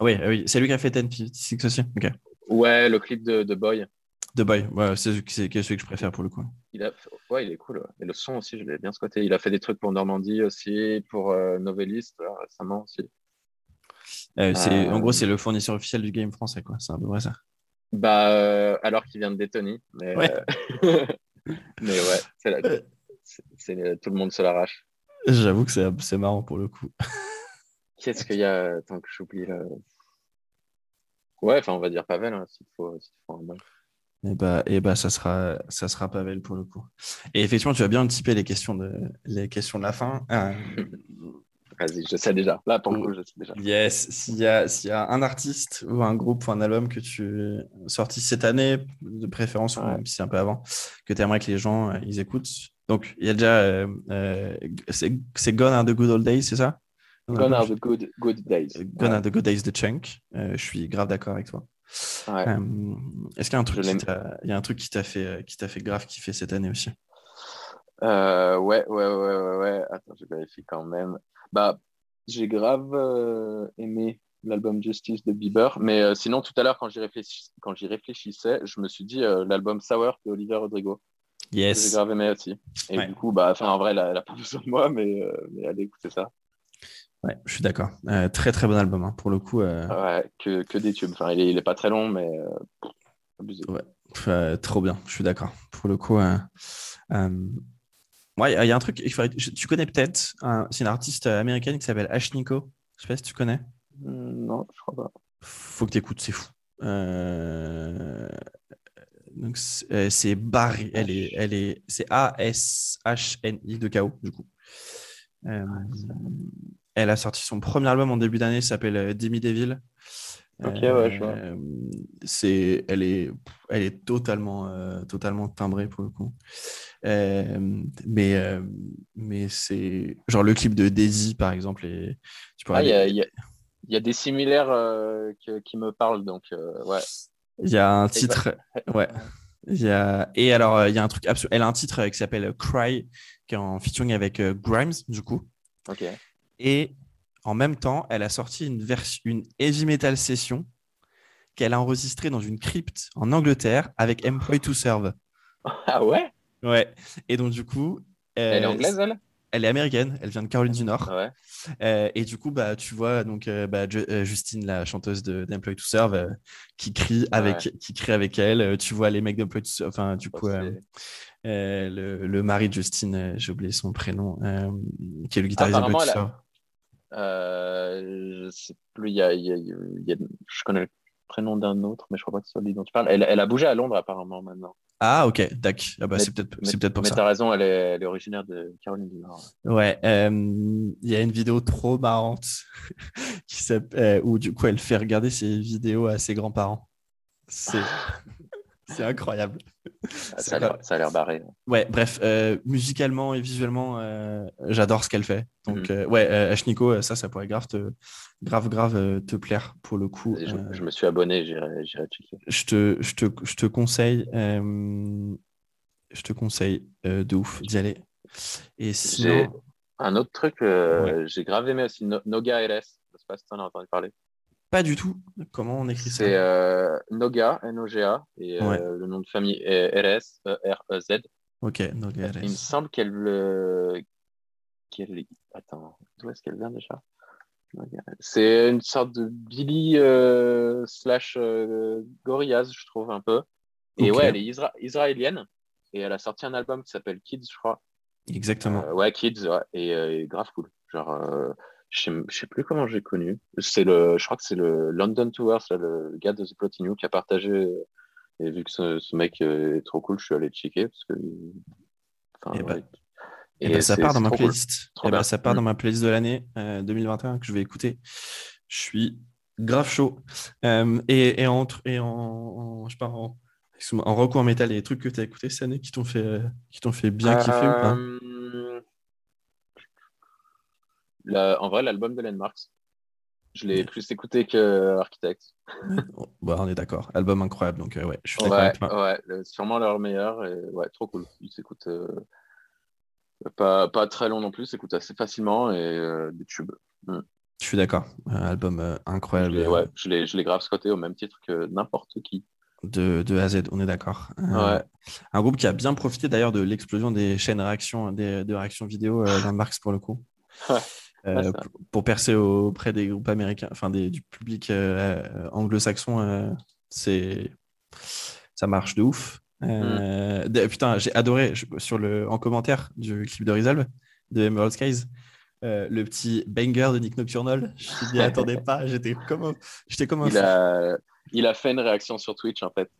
A: Oui, oui, c'est lui qui a fait 1056 aussi. Ok.
C: Ouais, le clip de, de Boy,
A: The Boy, ouais, c'est celui, que je préfère pour le coup.
C: il a, ouais, il est cool. ouais. Et le son aussi, je l'ai bien squatté. Il a fait des trucs pour Normandie aussi, pour euh, Novelist là, récemment aussi.
A: Euh, c'est,
C: Euh,
A: En gros, c'est le fournisseur officiel du game français, quoi. C'est à peu près ça.
C: Bah, euh, alors qu'il vient de Détony. Mais,
A: Ouais. <laughs>
C: mais ouais, c'est la- tout le monde se l'arrache.
A: J'avoue que c'est marrant pour le coup.
C: Qu'est-ce qu'il y a tant que j'oublie là Ouais, enfin, on va dire Pavel, hein, s'il faut, faut un bon.
A: Et bah, et bah ça, sera, ça sera Pavel pour le coup. Et effectivement, tu vas bien anticiper les questions de, les questions de la fin. Euh,
C: Vas-y, je sais déjà. Là, pour le coup, je sais déjà.
A: yes, s'il y, a, s'il y a un artiste ou un groupe ou un album que tu sorti cette année, de préférence, ou même si c'est un peu avant, que tu aimerais que les gens euh, ils écoutent. Donc, il y a déjà. euh, euh, c'est, c'est Gone Are the Good Old Days, c'est ça?
C: Gone are the good, good days.
A: Gone Are the Good Days de Chunk. Euh, je suis grave d'accord avec toi.
C: Ouais.
A: Euh, est-ce qu'il y a un truc qui t'a, il y a un truc qui t'a fait, euh, qui t'a fait grave kiffer cette année aussi?
C: Euh, ouais, ouais, ouais, ouais, ouais. Attends, je vérifie quand même. Bah, j'ai grave euh, aimé l'album Justice de Bieber. Mais sinon, tout à l'heure, quand j'y réfléchissais, je me suis dit l'album Sour de Oliver Rodrigo.
A: Yes.
C: J'ai grave aimé aussi. Et du coup, bah, en vrai, elle a, pas <laughs> besoin de moi, mais, mais allez écouter ça.
A: Ouais, je suis d'accord. très très bon album hein, pour le coup.
C: Ouais, que, que, des tubes. Enfin, il est, il est pas très long, mais abusé.
A: Ouais, trop bien. Je suis d'accord. Pour le coup, Ouais, il y a un truc, tu connais peut-être, c'est une artiste américaine qui s'appelle Ashniko. Je sais pas si tu connais.
C: Hmm, non, je crois pas.
A: Faut que tu écoutes, c'est fou. Euh, donc c'est Barry, elle est, elle est, c'est A S H N I de KO du coup. Euh, elle a sorti son premier album en début d'année, s'appelle euh, Demi Devil.
C: Ok, ouais, je vois.
A: c'est, elle est, elle est totalement, totalement timbrée pour le coup. Euh, mais euh, mais c'est genre le clip de Daisy par exemple. Et
C: ah, il y, a, y, y, a des similaires euh, qui me parlent donc ouais.
A: Il y a un titre, <laughs> ouais. Il y a... Et alors, il y a un truc absolu. Elle a un titre qui s'appelle Cry, qui est en featuring avec Grimes, du coup.
C: Ok.
A: Et en même temps, elle a sorti une, heavy metal session qu'elle a enregistrée dans une crypte en Angleterre avec Employ to Serve.
C: Ah ouais?
A: Ouais. Et donc, du coup.
C: elle est euh, anglaise, elle?
A: Elle est américaine. Elle vient de Caroline du Nord.
C: Ouais.
A: Euh, et du coup, bah, tu vois donc euh, bah, Justine, la chanteuse d'Employ to Serve, qui crie avec, qui crie avec elle. tu vois les mecs d'Employ to Serve. Enfin, du coup. le, le, mari de Justine, j'ai oublié son prénom, qui est le guitariste de
C: Serve. Je sais plus, il y a, y a, je connais le prénom d'un autre, mais je crois pas que ce soit lui dont tu parles. Elle, elle, a bougé à Londres apparemment maintenant.
A: Ah, ok, d'accord. Ah bah, c'est peut-être peut pour
C: mais
A: ça.
C: Mais t'as raison, elle est, elle est, originaire de Caroline du Nord.
A: Ouais, euh, il y a une vidéo trop marrante <laughs> qui euh, où du coup elle fait regarder ses vidéos à ses grands-parents. C'est <laughs> incroyable.
C: Ah, ça a l'air barré.
A: Ouais, bref, euh, musicalement et visuellement, j'adore ce qu'elle fait. Donc, mhm. ouais, Ashniko, ça, ça pourrait grave te, grave, grave te plaire pour le coup.
C: Je, me suis abonné, j'irai checker.
A: Je te, je te, je te conseille, je te conseille de ouf d'y aller. Et sinon...
C: Un autre truc, j'ai grave aimé aussi Noga LS. Je sais pas si tu en as entendu parler.
A: Pas du tout. Comment on écrit ça
C: C'est Noga, N-O-G-A, et le nom de famille est RS, R-E-Z.
A: Ok, Noga RS.
C: Il me semble qu'elle. qu'elle... Attends, d'où est-ce qu'elle vient déjà? C'est une sorte de Billy euh, slash euh, Gorillaz, je trouve un peu. Et ouais, elle est israélienne et elle a sorti un album qui s'appelle Kids, je crois.
A: Exactement.
C: Euh, ouais, Kids, ouais, et, grave cool. Genre, je sais, sais plus comment j'ai connu. C'est le, je crois que c'est le London Tours, le gars de The You qui a partagé. Et vu que ce, mec est trop cool, je suis allé checker parce que.
A: Enfin, eh ben, et, bah, ça part dans ma playlist. Et bah, ça part dans ma playlist de l'année 2021 euh, que je vais écouter. Je suis grave chaud. Euh, et, et, en, et en, je pars en, en recours métal, et les trucs que tu as écoutés cette année qui t'ont fait, euh, qui t'ont fait bien kiffer ou pas?
C: En vrai, l'album de Landmarks. Je l'ai plus écouté que Architect.
A: bah, on est d'accord. Album incroyable. Donc, ouais, je suis.
C: Ouais, ouais, sûrement leur meilleur. Et ouais, trop cool. Ils s'écoutent pas, pas, très long non plus, s'écoute assez facilement et euh, des tubes. Mm.
A: Je suis d'accord. Album euh, incroyable.
C: Je ouais, je l'ai, je l'ai grave squatté au même titre que n'importe qui.
A: De, de A à Z, on est d'accord.
C: Euh, ouais.
A: Un groupe qui a bien profité d'ailleurs de l'explosion des chaînes réaction, des, de réaction vidéo dans Marx pour le coup. <laughs> pour, percer auprès des groupes américains, enfin des, du public anglo-saxon, c'est ça marche de ouf. Euh, putain, j'ai adoré sur le, en commentaire du clip de Rizal de Emerald Skies. Euh, le petit banger de Nick Nocturnal. Je m'y <laughs> attendais pas. J'étais comme, j'étais comme un
C: il a, il a fait une réaction sur Twitch en fait.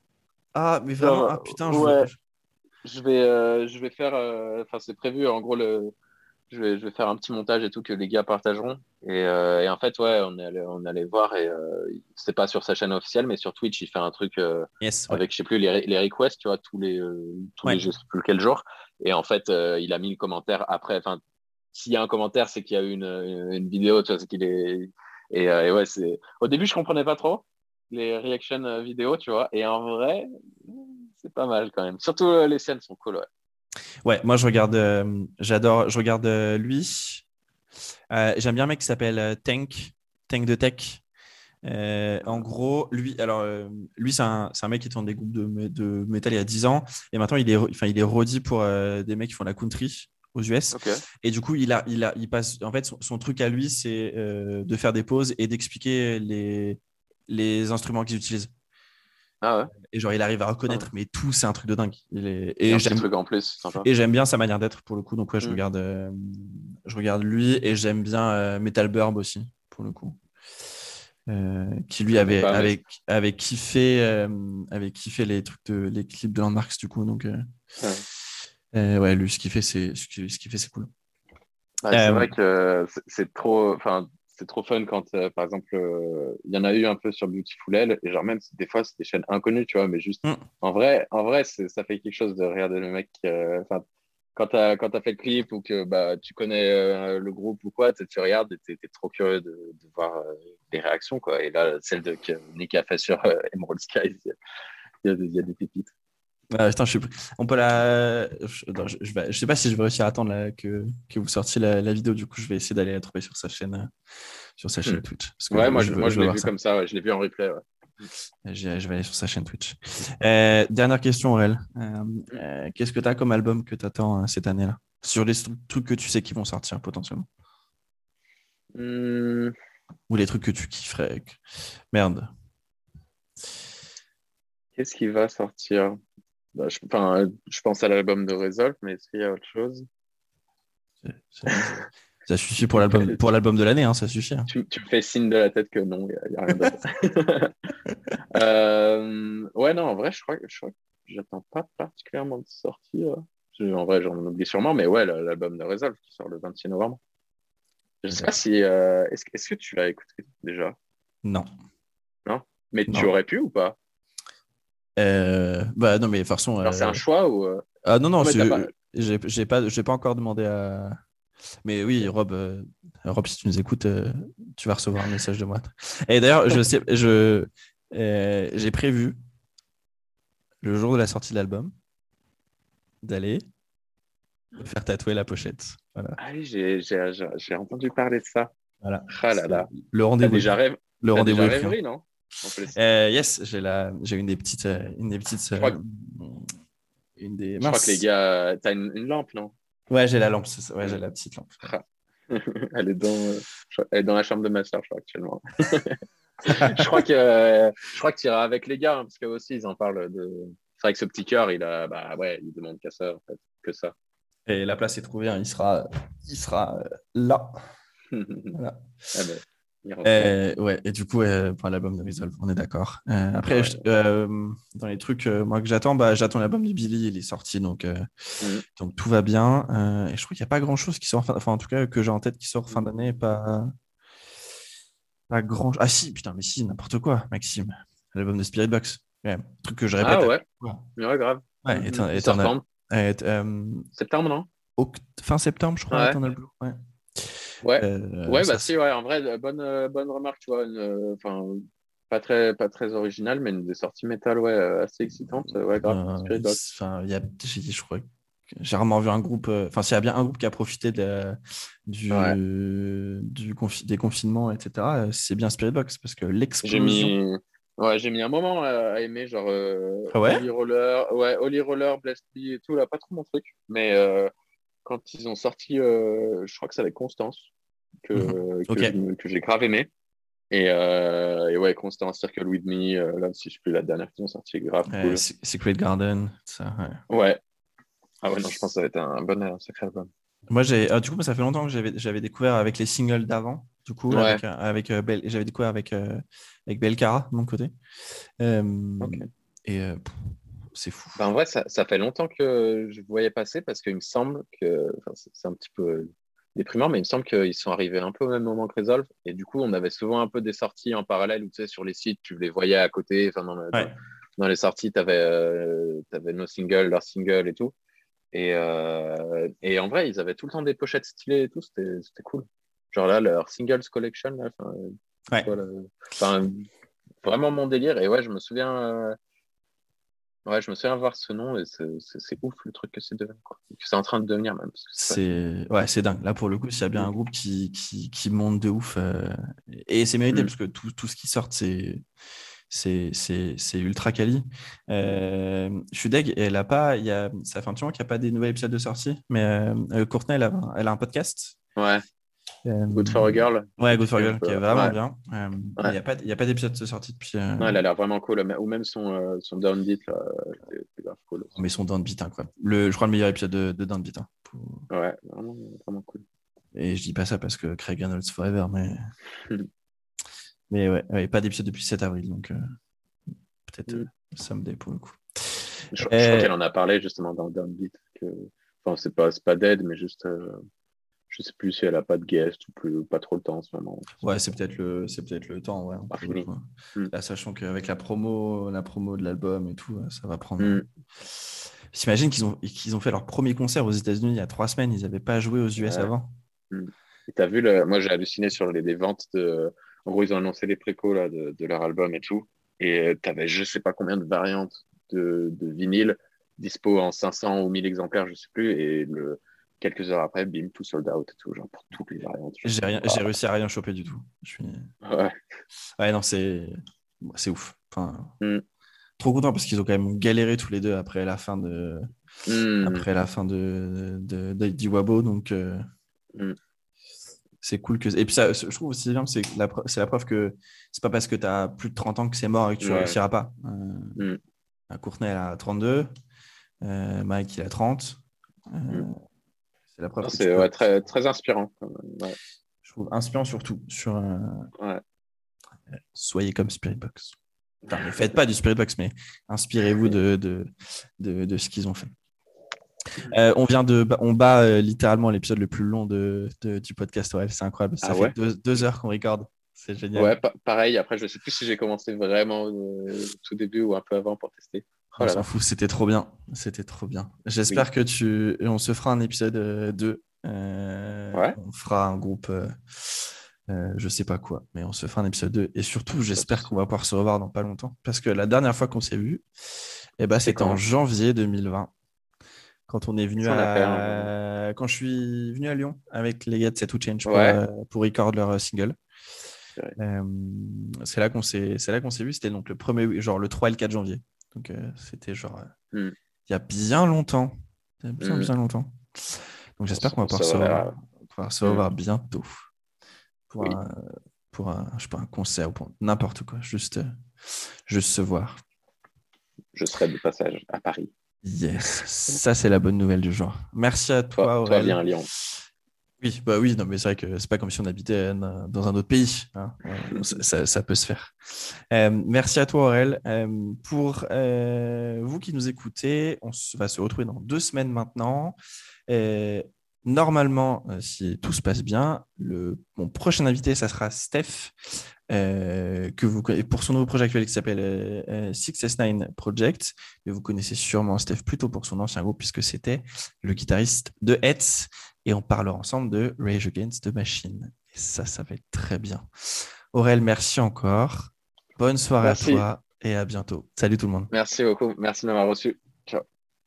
A: Ah, mais vraiment, ah, putain,
C: je, je vais, euh, je vais faire. Enfin, c'est prévu. En gros, le, je vais, je vais, faire un petit montage et tout que les gars partageront. Et, euh, et en fait, ouais, on est allé, on allait voir et euh, c'est pas sur sa chaîne officielle, mais sur Twitch, il fait un truc euh, avec, je sais plus, les, les, requests, tu vois, tous les, euh, tous les, je sais plus quel jour. Et en fait, euh, il a mis le commentaire après. Enfin, s'il y a un commentaire, c'est qu'il y a eu une, une, vidéo, tu vois, c'est qu'il est. Et, et, ouais, c'est. Au début, je comprenais pas trop les reaction vidéo, tu vois. Et en vrai, c'est pas mal quand même. Surtout les scènes sont cool, ouais.
A: Ouais, moi je regarde, euh, j'adore, je regarde euh, lui. Euh, j'aime bien un mec qui s'appelle Tank, Tank de Tech. en gros, lui, alors, lui c'est un, un, mec qui tourne des groupes de, de métal il y a 10 ans. Et maintenant, il est, enfin, il est rodi pour des mecs qui font la country aux US. Et du coup, il, a, il, a, il passe. En fait, son, truc à lui, c'est de faire des pauses et d'expliquer les, les instruments qu'ils utilisent.
C: Ah ouais.
A: Et genre, il arrive à reconnaître, ah mais tout, c'est un truc de dingue. Il est...
C: Et j'aime truc en plus.
A: Et j'aime bien sa manière d'être pour le coup. Donc, ouais, je, mm. regarde, je regarde lui et j'aime bien Metal Burb aussi, pour le coup. Euh, qui lui avait, avec, avait, kiffé, euh, avait kiffé les trucs de les clips de Landmarks du coup donc euh, ouais. lui ce qu'il fait c'est ce qu'il fait c'est cool
C: c'est vrai que c'est trop enfin c'est trop fun quand par exemple il y en a eu un peu sur Beautiful Hell et genre même des fois c'est des chaînes inconnues tu vois mais juste mm. en vrai en vrai ça fait quelque chose de regarder le mec enfin quand tu as, as, fait le clip ou que bah, tu connais euh, le groupe ou quoi, tu regardes et tu es, trop curieux de, de voir euh, les réactions. Quoi. Et là, celle de, que Nick a fait sur euh, Emerald Skies, il y, y, a des pépites.
A: Ah, je suis... On peut la. Je, je, sais pas si je vais réussir à attendre que, que vous sortiez la, la, vidéo. Du coup, je vais essayer d'aller la trouver sur sa chaîne, sur sa chaîne hmm. Twitch.
C: ouais, moi, je, moi, je l'ai vu comme ça. Je l'ai vu en replay. Ouais.
A: Je vais aller sur sa chaîne Twitch. Euh, dernière question, Aurel. Euh, euh, qu'est-ce que tu as comme album que tu attends cette année-là? Sur les trucs que tu sais qui vont sortir potentiellement
C: hmm.
A: Ou les trucs que tu kifferais Merde.
C: Qu'est-ce qui va sortir? Bah, je, je, pense à l'album de Resolve, mais est-ce qu'il y a autre chose
A: ça suffit pour l'album pour l'album de l'année, hein, ça suffit. Hein.
C: Tu, me fais signe de la tête que non, il n'y a, rien d'autre. <laughs> euh, ouais, non, en vrai, je crois, je crois que j'attends pas particulièrement de sortir. En vrai, j'en oublie sûrement, mais ouais, l'album de Resolve qui sort le 26 novembre. Je sais pas si. Euh, est-ce est que tu l'as écouté déjà?
A: Non.
C: Non? Mais tu aurais pu ou pas?
A: Euh, Bah non, mais de toute façon.
C: c'est un euh, choix ou.
A: Ah non, non, j'ai pas, pas encore demandé à mais oui, Rob, euh, Rob si tu nous écoutes, euh, tu vas recevoir un message de moi. Et d'ailleurs, je sais, je, euh, j'ai prévu le jour de la sortie de l'album d'aller faire tatouer la pochette. Voilà.
C: Ah oui, j'ai, entendu parler de ça.
A: Voilà.
C: Ah là là.
A: Le rendez-vous.
C: Déjà rêve.
A: Le rendez-vous.
C: Rêverie, non?
A: Yes, j'ai la, une des petites, une des petites.
C: Une des. Je crois que les gars, t'as une, une lampe, non?
A: Ouais, j'ai la lampe, ouais, j'ai la petite lampe. <laughs>
C: elle, est dans, elle est dans la chambre de ma soeur, je crois, actuellement. <laughs> je crois que je crois que tu iras avec les gars, hein, parce qu'eux aussi, ils en parlent de. C'est vrai que ce petit cœur, il a, bah ouais, il demande qu'à ça, en fait, que ça.
A: Et la place est trouvée, hein, il sera, il sera euh, là. <laughs> voilà.
C: Ah ben,
A: et, ouais, et du coup, pour l'album de Resolve, on est d'accord. Euh, après, euh, dans les trucs euh, moi que j'attends, bah, j'attends l'album de Billy, il est sorti, donc, donc tout va bien. et je trouve qu'il n'y a pas grand chose qui sort, enfin, en tout cas, que j'ai en tête qui sort fin d'année, pas, pas grand. Ah si, putain, mais si, n'importe quoi, Maxime. L'album de Spirit Box. Ouais, truc que je répète.
C: Ah ouais, ouais. grave.
A: Ouais, Septembre.
C: septembre, non?
A: Fin septembre, je crois,
C: ouais.
A: Ouais.
C: Ouais, euh, ouais bah si, ouais, en vrai, euh, bonne, euh, bonne remarque, tu vois. Enfin, pas très, pas très original, mais une des sorties métal, ouais, assez excitante. Ouais, grave.
A: Enfin, il y a, je crois j'ai rarement vu un groupe. Enfin, s'il y a bien un groupe qui a profité de, du, du des confinements, etc., c'est bien Spirit Box parce que l'explosion.
C: J'ai mis, ouais, j'ai mis un moment à, aimer, genre
A: ah ouais?
C: Holy Roller, ouais, Holy Roller, Blast et tout, là, pas trop mon truc. Mais quand ils ont sorti, euh, je crois que c'est avec Constance, que, mhm. que, j'ai grave aimé. Et, euh, et, ouais, Constance, Circle With Me, euh, là, si je suis plus la dernière qu'ils ont sorti, grave cool.
A: Secret Garden, ça,
C: ouais. Ouais. Ah ouais, non, je pense que ça va être un bon un sacré album.
A: Moi, j'ai, du coup, ça fait longtemps que j'avais, j'avais découvert avec les singles d'avant, du coup, avec, avec j'avais découvert avec, avec Belcara de mon côté. Et c'est fou.
C: Ben, en vrai, ça, ça, fait longtemps que je voyais passer parce qu'il me semble que, c'est un petit peu déprimant, mais il me semble qu'ils sont arrivés un peu au même moment que Resolve. Et du coup, on avait souvent un peu des sorties en parallèle où tu sais, sur les sites, tu les voyais à côté. Enfin, dans, les sorties, tu avais, euh, avais, nos singles, leurs singles et tout. Et, euh, et, en vrai, ils avaient tout le temps des pochettes stylées et tout. C'était cool. Genre là, leur singles collection, là,
A: ouais.
C: vraiment mon délire. Et ouais, je me souviens. Euh, Ouais, je me souviens voir ce nom et c'est ouf le truc que c'est devenu, c'est en train de devenir même.
A: C'est ouais, c'est dingue. Là, pour le coup, s'il y a bien un groupe qui, qui, qui monte de ouf, euh, et c'est mérité mm. parce que tout, tout, ce qui sort, c'est c'est ultra quali. Euh, je suis deg, elle a pas, il y a, ça fait un petit moment qu'il n'y a pas des nouveaux épisodes de sortie, mais euh, Courtney, elle a, elle a un podcast.
C: Ouais. Euh, Good for a Girl.
A: Ouais, Good for a Girl, qui est vraiment bien. Euh, il n'y a pas, pas d'épisode sorti depuis.
C: Euh, non, elle a l'air vraiment cool. Ou même son, son Downbeat, là,
A: cool. Mais son Downbeat, incroyable. Le, je crois le meilleur épisode de, de Downbeat. Hein,
C: Ouais, vraiment, vraiment cool.
A: Et je dis pas ça parce que Craig Arnold's Forever, mais. mais ouais, pas d'épisode depuis 7 avril, donc peut-être mm. someday pour le coup.
C: Je, crois qu'elle en a parlé justement dans Downbeat. Que... Enfin, c'est pas, pas dead, mais juste je sais plus si elle a pas de guest ou plus, pas trop le temps en ce moment.
A: Ouais, c'est peut-être le, c'est peut-être le temps, ouais. Hmm. Là, sachant qu'avec la promo, la promo de l'album et tout, ça va prendre. Mm. J'imagine qu'ils ont, qu'ils ont fait leur premier concert aux États-Unis il y a trois semaines. Ils n'avaient pas joué aux US avant.
C: Mm. Et as vu, le... moi j'ai halluciné sur les, ventes de. En gros, ils ont annoncé les précos là, de, de leur album et tout. Et euh, tu avais je sais pas combien de variantes de, de vinyle dispo en 500 ou 1000 exemplaires, je sais plus. Et le, quelques heures après, bim, tout sold out et tout, genre pour toutes les variantes.
A: J'ai rien, j'ai réussi à rien choper du tout. Je suis... Ouais. Ouais, non, c'est, c'est ouf. Enfin, mm. trop content parce qu'ils ont quand même galéré tous les deux après la fin de, mm. après la fin de, de, de, Wabo, donc. Euh, mm. C'est cool que. Et puis, ça, je trouve aussi bien, c'est la, c'est la preuve que c'est pas parce que tu as plus de 30 ans que c'est mort et que tu ne réussiras pas. Euh, Courtenay, elle a 32. Euh, Mike, il a 30. Euh,
C: c'est très, très inspirant.
A: Je trouve inspirant surtout sur. Euh, soyez comme Spiritbox. Enfin, ne <laughs> faites pas du Spiritbox, mais inspirez-vous de, de, de, de, ce qu'ils ont fait. Euh, on vient de, on bat euh, littéralement l'épisode le plus long de, du podcast. Ouais, c'est incroyable. Ça ah fait deux, heures qu'on recorde. C'est génial.
C: Ouais, pareil. Après, je ne sais plus si j'ai commencé vraiment au tout début ou un peu avant pour tester.
A: On s'en fout, c'était trop bien. C'était trop bien. J'espère que tu. On se fera un épisode 2. Euh, euh, on fera un groupe. Euh, euh, je sais pas quoi, mais on se fera un épisode 2. Et surtout, j'espère qu'on va pouvoir se revoir dans pas longtemps. Parce que la dernière fois qu'on s'est vu, eh ben, c'était en janvier 2020. Quand on est venu à. Quand je suis venu à Lyon avec les gars de Set Change pour, pour record leur single. c'est là qu'on s'est vu. C'était donc le premier, genre le 3 et le 4 janvier. Donc, euh, c'était genre euh, hmm. il y a bien longtemps. Il y a bien, hmm. bien longtemps. Donc, j'espère qu'on va pouvoir se revoir, hmm. bientôt pour, un, pour un, je sais pas, un concert ou pour n'importe quoi. Juste, euh, juste se voir.
C: Je serai de passage à Paris.
A: Yes, ça c'est la bonne nouvelle du jour. Merci à toi, toi,
C: toi bien à Lyon.
A: Oui, bah oui, non, mais c'est vrai que c'est pas comme si on habitait dans un autre pays. Hein. Ça, peut se faire. Euh, merci à toi, Aurel. Euh, pour euh, vous qui nous écoutez, on va se retrouver dans deux semaines maintenant. normalement, si tout se passe bien, le, mon prochain invité, ça sera Steph, que vous pour son nouveau projet actuel qui s'appelle 6S9 Project. Mais vous connaissez sûrement Steph plutôt pour son ancien groupe, puisque c'était le guitariste de Hetz et on parlera ensemble de Rage Against the Machine. Et ça, ça va être très bien. Aurel, merci encore. Bonne soirée à toi et à bientôt. Salut tout le monde.
C: Merci beaucoup. Merci de m'avoir reçu.